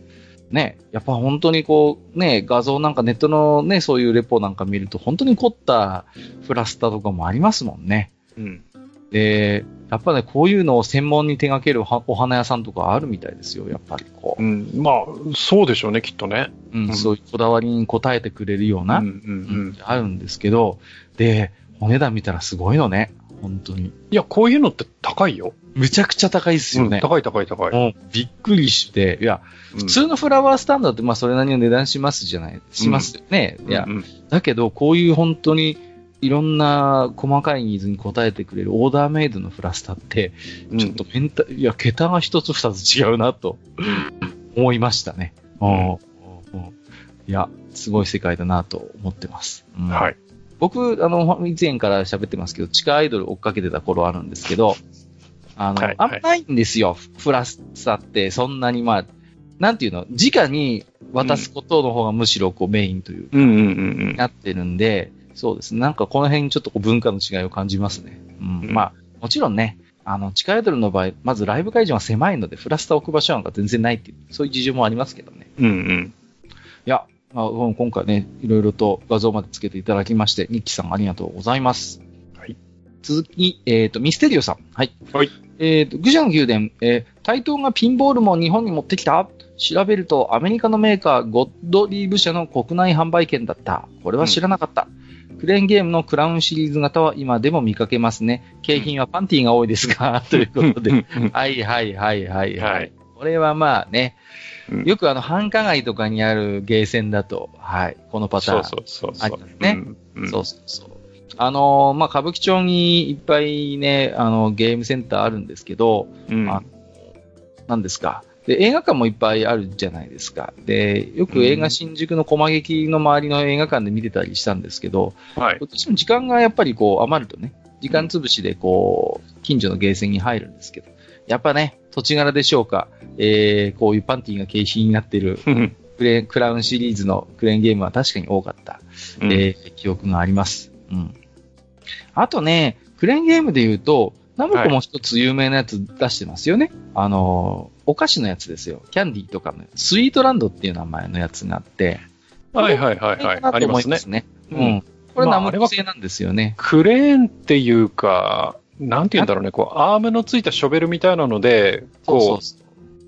ね、やっぱ本当にこう、ね、画像なんかネットのね、そういうレポなんか見ると、本当に凝ったフラスタとかもありますもんね。うん。で、やっぱね、こういうのを専門に手掛けるはお花屋さんとかあるみたいですよ、やっぱりこう。うん。まあ、そうでしょうね、きっとね。うんうんそういうこだわりに応えてくれるような、うんうん。あるんですけど、で、お値段見たらすごいのね、本当に。いや、こういうのって高いよ。めちゃくちゃ高いですよね。うん高い高い高い。もうびっくりして、いや、普通のフラワースタンドだってまあそれなりの値段しますじゃない、しますよね。いやう、んだけどこういう本当にいろんな細かいニーズに応えてくれるオーダーメイドのフラスタって、うんちょっとメンタ、いや、桁が一つ二つ違うなと思いましたね。うんうんうんいや、すごい世界だなと思ってます。うんはい。僕、あの、以前から喋ってますけど、地下アイドル追っかけてた頃あるんですけど、あの、はいあんまないんですよ。フラスタって、そんなにまあ、なんていうの、直に渡すことの方がむしろこうメインというか、うんうんうんなってるんで、そうですね。なんかこの辺ちょっと文化の違いを感じますね。うん。うんまあ、もちろんね、あの、地下アイドルの場合、まずライブ会場が狭いので、フラスタ置く場所なんか全然ないっていう、そういう事情もありますけどね。うん。うんうん。いや、まあ、うん今回ね、いろいろと画像までつけていただきまして、ニッキーさんありがとうございます。はい。続き、えっ、と、ミステリオさん。はい。はい。えっ、と、グジャン宮殿、えー、台東がピンボールも日本に持ってきた？調べると、アメリカのメーカー、ゴッドリーブ社の国内販売権だった。これは知らなかった。クレーンゲームのクラウンシリーズ型は今でも見かけますね。景品はパンティが多いですが、ということで。はいはいはいはいははいい。これはまあね、うんよくあの繁華街とかにあるゲーセンだと、はい、このパターン。そうそうそうそう。ありますねうん。そうそうそう。あのーまあ、歌舞伎町にいっぱいね、あの、ゲームセンターあるんですけど、うん。あなんですか？で、映画館もいっぱいあるじゃないですか。で、よく映画新宿の駒劇の周りの映画館で見てたりしたんですけど、はい。私も時間がやっぱりこう余るとね、時間潰しでこう、近所のゲーセンに入るんですけど、やっぱね、土地柄でしょうか、えー、こういうパンティが景品になっているうんクレーンクラウンシリーズのクレーンゲームは確かに多かった、えー記憶があります。うん。あとね、クレーンゲームで言うと、ナムコも一つ有名なやつ出してますよね。あのーお菓子のやつですよ。キャンディーとかの、スイートランドっていう名前のやつがあって、はいはいはいはい。ありますね。ね。ううんん。これナムまああれはコ製なんですよね。クレーンっていうか、なんて言うんだろうね、こう、アームのついたショベルみたいなので、こそう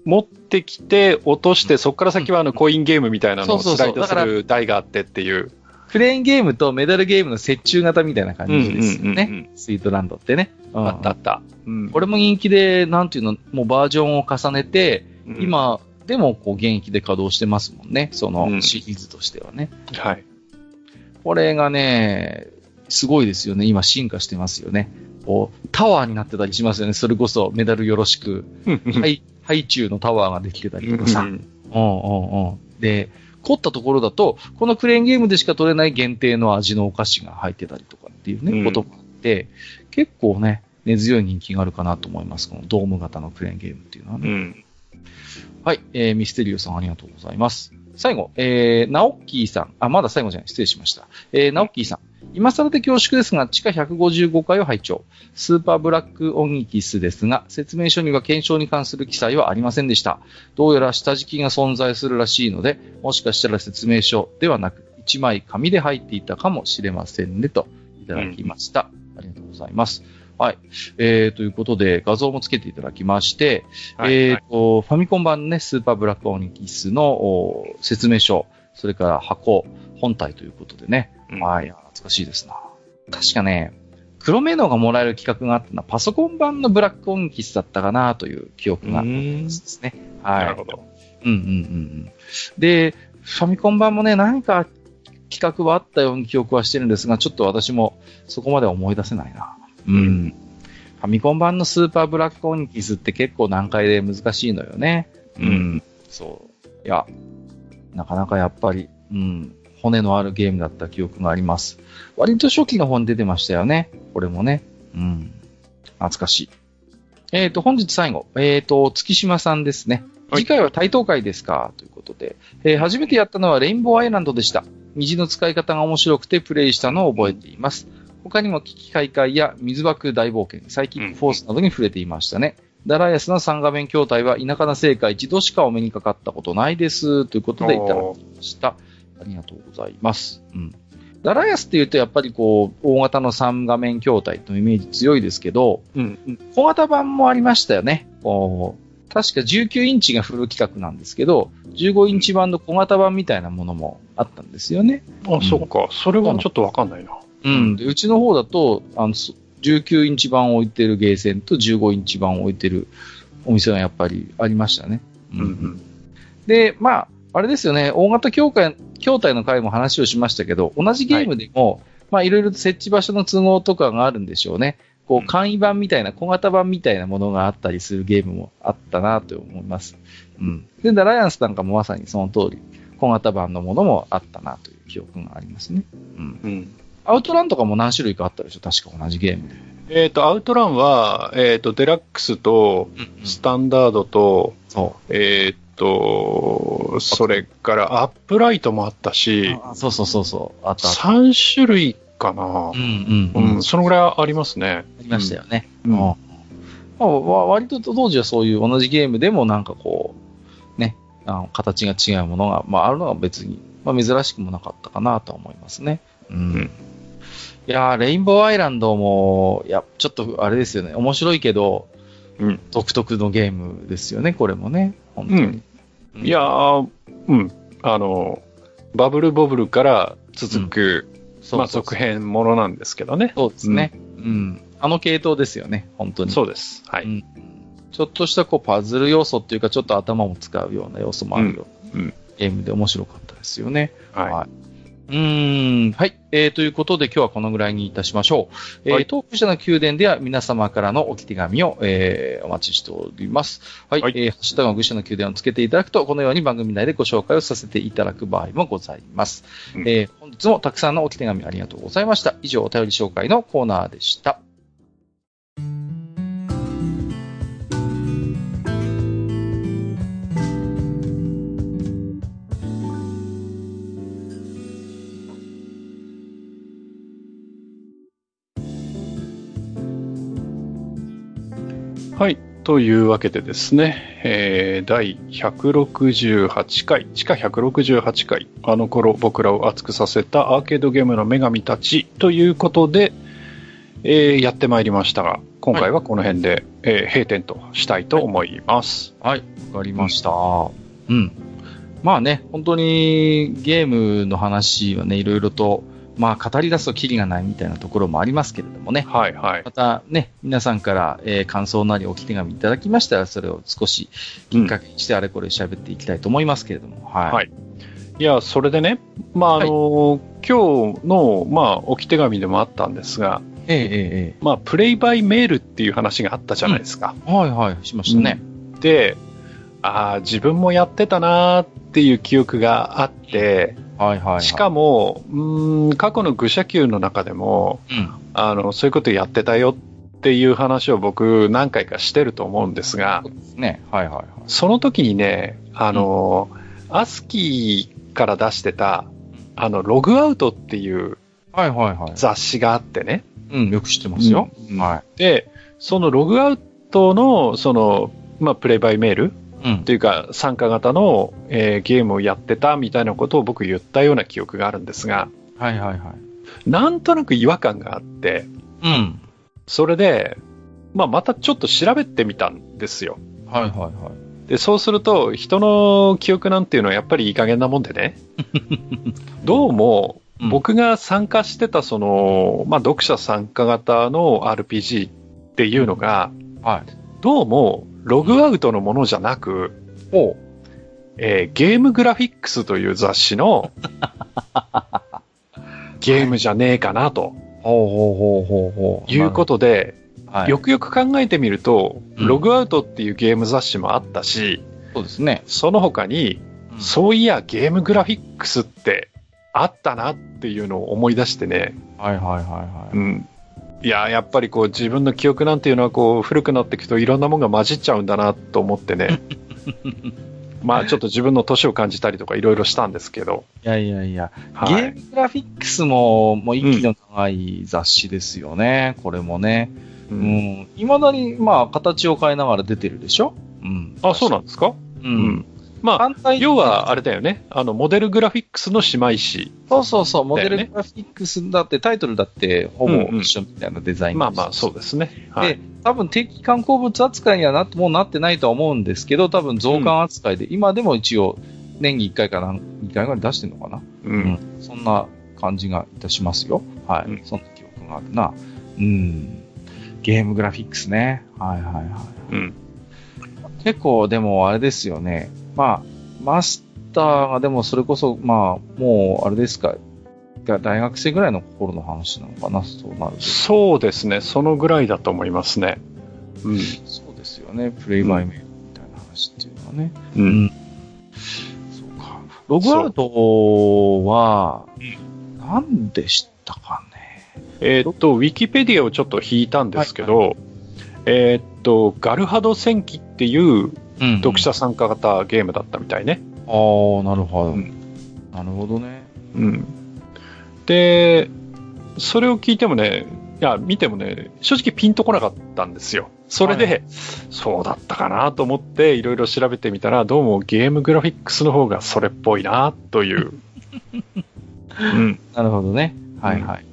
持ってきて、落として、そこから先はあの、コインゲームみたいなのをスライドする台があってっていう。クレーンゲームとメダルゲームの折衷型みたいな感じですよね。スイートランドってね。うんあったあった。うんこれも人気で、なんていうの、もうバージョンを重ねて、うん今でもこう現役で稼働してますもんね。そうのんシリーズとしてはね。はい。これがね、すごいですよね。今進化してますよね。こう、タワーになってたりしますよね。それこそメダルよろしく。ハイ、ハイチュウのタワーができてたりとかさ。うんうんうん。で、凝ったところだと、このクレーンゲームでしか取れない限定の味のお菓子が入ってたりとかっていうね、うんこともて、結構ね、根強い人気があるかなと思います。このドーム型のクレーンゲームっていうのはね。うん。はい、えー、ミステリオさんありがとうございます。最後、えー、ナオッキーさん。あ、まだ最後じゃない。失礼しました。えー、ナオッキーさん。今更で恐縮ですが、地下155回を拝聴。スーパーブラックオニキスですが、説明書には検証に関する記載はありませんでした。どうやら下敷きが存在するらしいので、もしかしたら説明書ではなく、1枚紙で入っていたかもしれませんね、といただきました。ありがとうございます。はい。えー、ということで、画像もつけていただきまして、はいえっ、と、ファミコン版のね、スーパーブラックオニキスのお説明書、それから箱、本体ということでね。うんはい、懐かしいですな。確かね、黒メノがもらえる企画があったのは、パソコン版のブラックオニキスだったかなという記憶がありますね。はい。なるほど。うんうんうんうん。で、ファミコン版もね、何か企画はあったように記憶はしてるんですが、ちょっと私もそこまでは思い出せないな。うん。ファミコン版のスーパーブラックオニキスって結構難解で難しいのよね。うんそう。いや、なかなかやっぱり、うん、骨のあるゲームだった記憶があります。割と初期の方に出てましたよね。これもね。うん。懐かしい。えっ、と、本日最後。えっ、と、月島さんですね。はい次回は台東会ですか？ということで、えー初めてやったのはレインボーアイランドでした。虹の使い方が面白くてプレイしたのを覚えています。他にも危機開会や水爆大冒険、サイキックフォースなどに触れていましたね。ダライアスの三画面筐体は田舎な聖火一度しかお目にかかったことないです。ということでいただきました。ありがとうございます。うん。ダライアスって言うとやっぱりこう、大型の三画面筐体のイメージ強いですけど、うん。小型版もありましたよね。こう確か19インチがフル規格なんですけど、15インチ版の小型版みたいなものもあったんですよね。あ、そっか。それはちょっとわかんないな。うん。でうちの方だと、あの、そ19インチ版を置いてるゲーセンと15インチ版を置いてるお店がやっぱりありましたね。うんうん。で、まあ、あれですよね、大型協会、筐体の回も話をしましたけど、同じゲームでも、まあ、いろいろと設置場所の都合とかがあるんでしょうね。こう、簡易版みたいな、小型版みたいなものがあったりするゲームもあったなと思います。うん。で、ダライアンスなんかもまさにその通り、小型版のものもあったなという記憶がありますね。うん。うん。アウトランとかも何種類かあったでしょ確か同じゲームで。えっ、と、アウトランは、えっ、と、デラックスと、スタンダードと、そえっ、と、それからアップライトもあったし、あそうそうそうそう。あったあった。3種類かなう。んうんうん。うん、そのぐらいありますね。ありましたよね。うんうんまあ、わ割と当時はそういう同じゲームでもなんかこう、ね、あの形が違うものが、まあ、あるのが別に、まあ、珍しくもなかったかなとは思いますね。うん。うんいやーレインボーアイランドも、いや、ちょっとあれですよね。面白いけど、うん独特のゲームですよね、これもね。本当に。うんいやー、うん、あの、バブルボブルから続く、まあ、そうそう続編ものなんですけどね。そうですね。うん。あの系統ですよね、本当に。そうです。はい。うんちょっとしたこうパズル要素っていうか、ちょっと頭も使うような要素もあるような、うんうんゲームで面白かったですよね。はい。うーん。はい。えー、ということで今日はこのぐらいにいたしましょう。えーはい東武者の宮殿では皆様からの置き手紙を、えーお待ちしております。はい。はいえーハッシュタグの愚者の宮殿をつけていただくと、このように番組内でご紹介をさせていただく場合もございます。うんえー本日もたくさんの置き手紙ありがとうございました。以上、お便り紹介のコーナーでした。はい。というわけでですね、えー第168回、地下168回、あの頃僕らを熱くさせたアーケードゲームの女神たちということで、えーやってまいりましたが、今回はこの辺で、えー閉店としたいと思います。はい、わかりました。うん。まあね、本当にゲームの話はね、いろいろと、まあ語り出すとキリがないみたいなところもありますけれどもね。はいはい。またね、皆さんから、えー感想なり置き手紙いただきましたら、それを少しきっかけにしてあれこれ喋っていきたいと思いますけれども。はい。はいいや、それでね、まあ、あのー今日の、まあ、置き手紙でもあったんですが、ええええまあ、プレイバイメールっていう話があったじゃないですか。ええはいはい、しましたね。で、ああ、自分もやってたなーっていう記憶があって、はいはい、はい。しかも、うーん、過去の愚者級の中でも、うん。あの、そういうことやってたよっていう話を僕何回かしてると思うんですがね。はいはいはい。その時にね、あの、アスキーから出してた、あの、ログアウトっていうはいはいはい。雑誌があってね。うん、よく知ってますよ。うんはで、そのログアウトの、その、まあ、プレイバイメールい。うんと。いうか、参加型の、えーゲームをやってたみたいなことを僕言ったような記憶があるんですが、はいはいはい。なんとなく違和感があって、うん。それで、まあ、またちょっと調べてみたんですよ。はいはいはい。で、そうすると、人の記憶なんていうのはやっぱりいい加減なもんでね、どうも、うん僕が参加してたその、まあ、読者参加型の RPG っていうのが、はい。どうも、ログアウトのものじゃなく、おうえーゲームグラフィックスという雑誌の ゲームじゃねえかなとほうほうほうほうほう。いうことで、はい、よくよく考えてみると、うんログアウトっていうゲーム雑誌もあったし、そうですね。その他に、うんそういやゲームグラフィックスってあったなっていうのを思い出してね、はいはいはいはい。うん。いや、やっぱりこう自分の記憶なんていうのはこう古くなっていくといろんなものが混じっちゃうんだなと思ってね、まあちょっと自分の年を感じたりとかいろいろしたんですけど、いやいやいや、はい。ゲームグラフィックスも、もう息の長い雑誌ですよね、これもね。ううん。ん。未だに、まあ、形を変えながら出てるでしょ？うん。あ、そうなんですか？う。うんまあ、要はあれだよね、あの、モデルグラフィックスの姉妹誌。そうそうそう、モデルグラフィックスだって、タイトルだって、ほぼ一緒みたいなデザイン、まあまあ、そうですね。はいで、多分定期観光物扱いにはなもうなってないとは思うんですけど、多分増刊扱いで、今でも一応、年に1回かな、2回ぐらい出してるのかな、う。うんそんな感じがいたしますよ。はい。うんそんな記憶があるな。うん。ゲームグラフィックスね。はいはいはい。うん。結構、でもあれですよね。まあ、マスターがでもそれこそ、まあ、もう、あれですか、が大学生ぐらいの頃の話なのかな、そうなると。そうですね、そのぐらいだと思いますね。うん。そうですよね。プレイバイメールみたいな話っていうのはね。う。うんそうか。ログアウトは、何でしたかね。えーっと、ウィキペディアをちょっと引いたんですけど、えーっと、ガルハド戦記っていう、うん読者参加型ゲームだったみたいね。ああ、なるほど。うんなるほどね。うん。で、それを聞いてもね、いや、見てもね、正直ピンとこなかったんですよ。それで、はそうだったかなと思って、いろいろ調べてみたら、どうもゲームグラフィックスの方がそれっぽいな、という。うん。なるほどね。はいうんはい。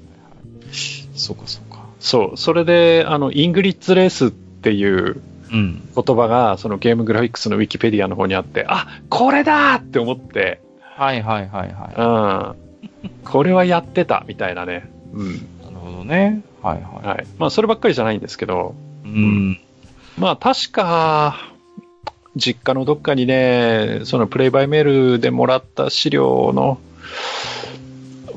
そうかそうか。そう。それで、あの、イングリッツレースっていううん。言葉が、そのゲームグラフィックスのウィキペディアの方にあって、あ、これだって思って、はいはいはいはうん。これはやってた、みたいなね。うん。い。なるほどね。はいははい。まあ、そればっかりじゃないんですけど、い。うん。まあ、確か、実家のどっかにね、そのプレイバイメールでもらった資料の、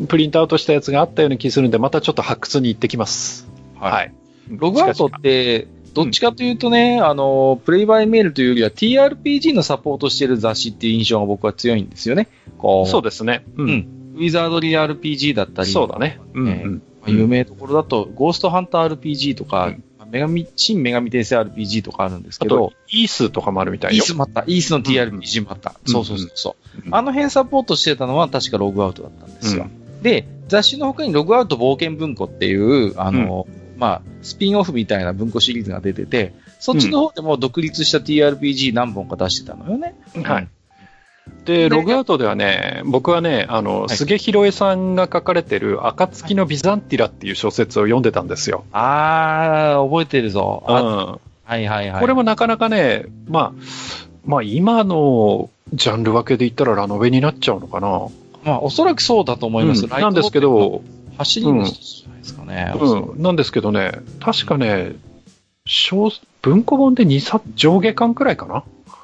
プリントアウトしたやつがあったような気するんで、またちょっと発掘に行ってきます。はい。はい。ログアウトって、どっちかというとね、あの、プレイバイメールというよりは TRPG のサポートしてる雑誌っていう印象が僕は強いんですよね。こう、そうですね。う。うんん。ウィザードリー RPG だったり、そうだね。うん、えーうん。まあ有名どころだと、ゴーストハンター RPG とか、うん女神、新女神転生 RPG とかあるんですあとけど、、イースとかもあるみたいよイース。また、イースの TRPG もあった。うんそうそうそうそう、うんあの辺サポートしてたのは確かログアウトだったんですよ。で、雑誌の他にログアウト冒険文庫っていう、あの、まあ、スピンオフみたいな文庫シリーズが出てて、そっちの方でも独立した TRPG 何本か出してたのよね。はい。で、ログアウトではね、僕はね、あの、い菅広江さんが書かれてる、暁のビザンティラっていう小説を読んでたんですよ。あー、覚えてるぞ。あうん。はいはいはい。これもなかなかね、まあ、まあ今のジャンル分けで言ったらラノベになっちゃうのかな。まあ、おそらくそうだと思います。うんなんですけど、走りの人じゃないですかね。うん、なんですけどね、確かね、小文庫本で2冊、上下巻くらいかな。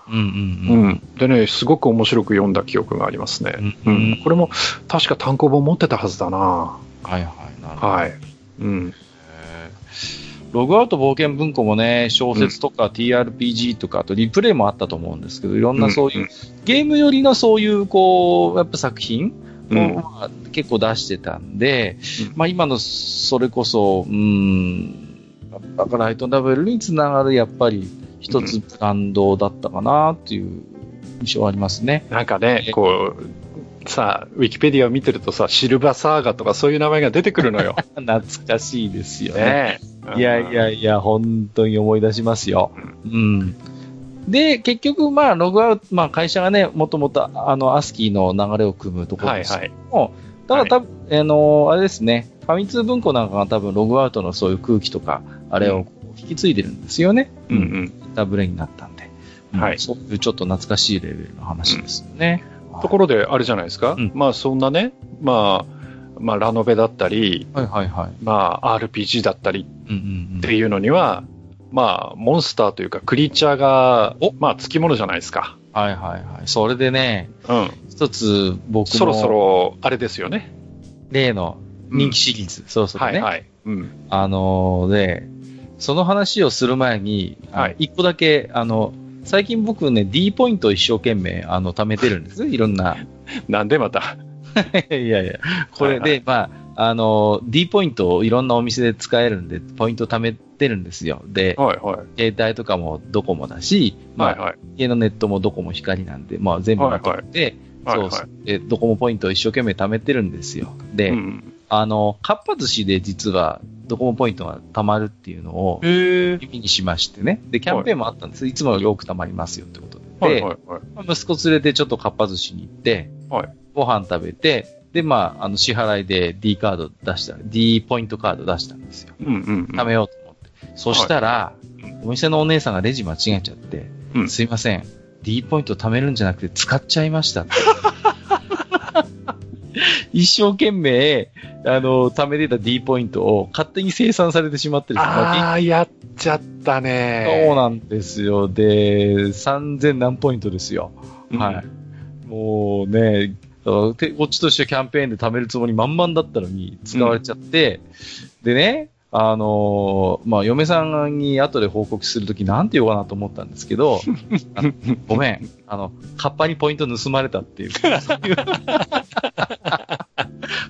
うんうんうん。でね、すごく面白く読んだ記憶がありますね。ううんん。これも確か単行本持ってたはずだな。はいはい。なるほど。はい。うん。ログアウト冒険文庫もね、小説とか TRPG とか、あとリプレイもあったと思うんですけど、いろんなそういう、うんゲーム寄りのそういう、こう、やっぱ作品まあ結構出してたんで、うんまあ今のそれこそ、うーん、だからライトラベルにつながるやっぱり一つブランドだったかなっていう印象はありますね。なんかね、こう、さあ、ウィキペディアを見てるとさ、シルバーサーガとかそういう名前が出てくるのよ。懐かしいですよね。ねいやいやいや、本当に思い出しますよ。うん。で、結局、まあ、ログアウト、まあ、会社がね、もともと、あの、アスキーの流れを組むところですけはいはい。ども、ただ多分、あの、あれですね、ファミ通文庫なんかが多分、ログアウトのそういう空気とか、あれを引き継いでるんですよね。うんうん。ダブレになったんで。うんはいそういうちょっと懐かしいレベルの話ですよね。ところで、あれじゃないですか、うんまあそんなね、まあ、まあラノベだったり、はいはいはい。まあ RPG だったりうんうんうんっていうのには、まあモンスターというかクリーチャーがお、まあ付き物じゃないですか。はいはいはい。それでね、うん。一つ僕そろそのろ、あれですよね。例の人気シリーズ、そうそうね。はいはい。うん。あのーで、その話をする前に、はい一個だけ、あの、最近僕ね、D ポイントを一生懸命、あの、貯めてるんです。いろんな。なんでまた？いやいや、これで、はいまあ、あの、D ポイントをいろんなお店で使えるんで、ポイント貯めてるんですよ。で、はいはい。携帯とかもドコモだし、まあ、はいはい。家のネットもドコモ光なんで、まあ全部まとめて、はいはいそうそう。で、ドコモポイントを一生懸命貯めてるんですよ。で、うん。あの、かっぱ寿司で実はドコモポイントが貯まるっていうのを。耳にしましてね。で、キャンペーンもあったんです。いつもより多く貯まりますよってことで。で、はいはいはい。まあ息子連れてちょっとかっぱ寿司に行って、はいご飯食べて、で、まあ、あの、支払いで D カード出した、D ポイントカード出したんですよ。うんうんうん。貯めようと。そしたら、お店のお姉さんがレジ間違えちゃって、うんすいません。D ポイント貯めるんじゃなくて使っちゃいましたって。一生懸命、あの、貯めてた D ポイントを勝手に生産されてしまってるああ、やっちゃったね。そうなんですよ。で、3000何ポイントですよ。うんはい。もうね、こっちとしてはキャンペーンで貯めるつもり満々だったのに使われちゃって、でね、あのーまあ、嫁さんに後で報告するときなんて言おうかなと思ったんですけど、ごめん、あの、カッパにポイント盗まれたっていう。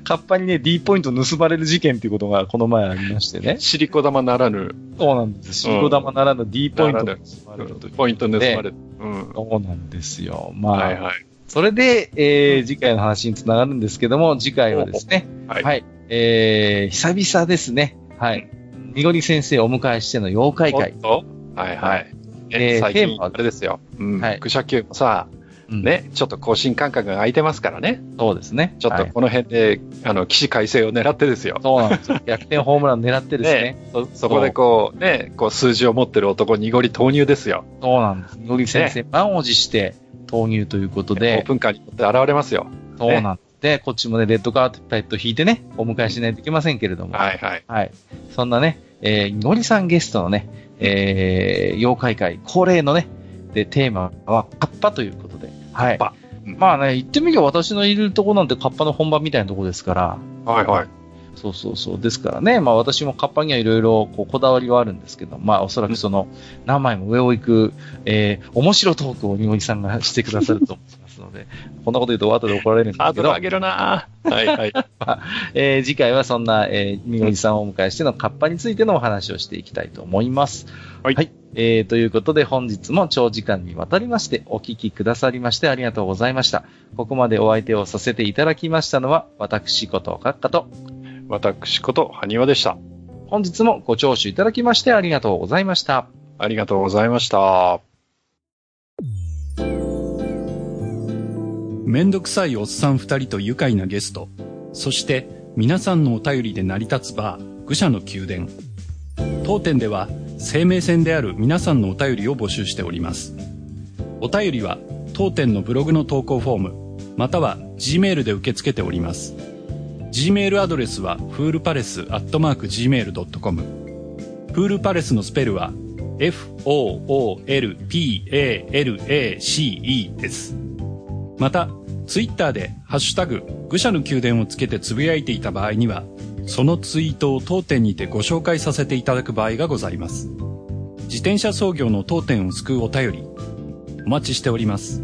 カッパにね、D ポイント盗まれる事件っていうことがこの前ありましてね。シリコ玉ならぬ。そうなんです。シリコ玉ならぬ D ポイント盗まれる。ポイント盗まれる。うん。そうなんですよ。まあ、はいはい。それで、えー、次回の話につながるんですけども、次回はですね、はい、はい。えー、久々ですね。はい。みごり先生をお迎えしての妖怪会。はいはい。えー、最近、あれですよ。うん。はい。草球もさ、ね、ちょっと更新間隔が空いてますからね。そうですね。ちょっとこの辺で、あの、起死回生を狙ってですよ。そうなんですよ。逆転ホームラン狙ってですね。ねそ、そこでこう、ね、こう数字を持ってる男、濁り投入ですよ。そうなんです。濁り先生、満を持して投入ということで。オープンカーによって現れますよ。そうなんで、こっちもね、レッドカーペット引いてね、お迎えしないといけませんけれども。はいはい。はい。そんなね、えー、のりさんゲストのね、えー、妖怪界恒例のね、で、テーマはカッパということで。はい。カッパ。まあね、言ってみれば私のいるとこなんてカッパの本場みたいなとこですから。はいはい。そうそうそう。ですからね、まあ私もカッパにはいろいろここだわりはあるんですけど、まあおそらくその何枚も上を行く、えー、面白トークをにごりさんがしてくださるとので、こんなこと言うと後で怒られるんですけど。ハードル上げるなはいはい。まあ、えー、次回はそんな、えー、みさんをお迎えしてのカッパについてのお話をしていきたいと思います。はい。はい。えー、ということで本日も長時間にわたりましてお聞きくださりましてありがとうございました。ここまでお相手をさせていただきましたのは、私こと閣下と、私こと埴輪でした。本日もご聴取いただきましてありがとうございました。ありがとうございました。めんどくさいおっさん二人と愉快なゲスト、そして皆さんのお便りで成り立つバー、愚者の宮殿。当店では生命線である皆さんのお便りを募集しております。お便りは当店のブログの投稿フォーム、または Gmail で受け付けております。Gmail アドレスはフールパレスアットマーク Gmail.com。フールパレスのスペルは F-O-O-L-P-A-L-A-C-E です。また、ツイッターでハッシュタグ、愚者の宮殿をつけてつぶやいていた場合には、そのツイートを当店にてご紹介させていただく場合がございます。自転車操業の当店を救うお便り、お待ちしております。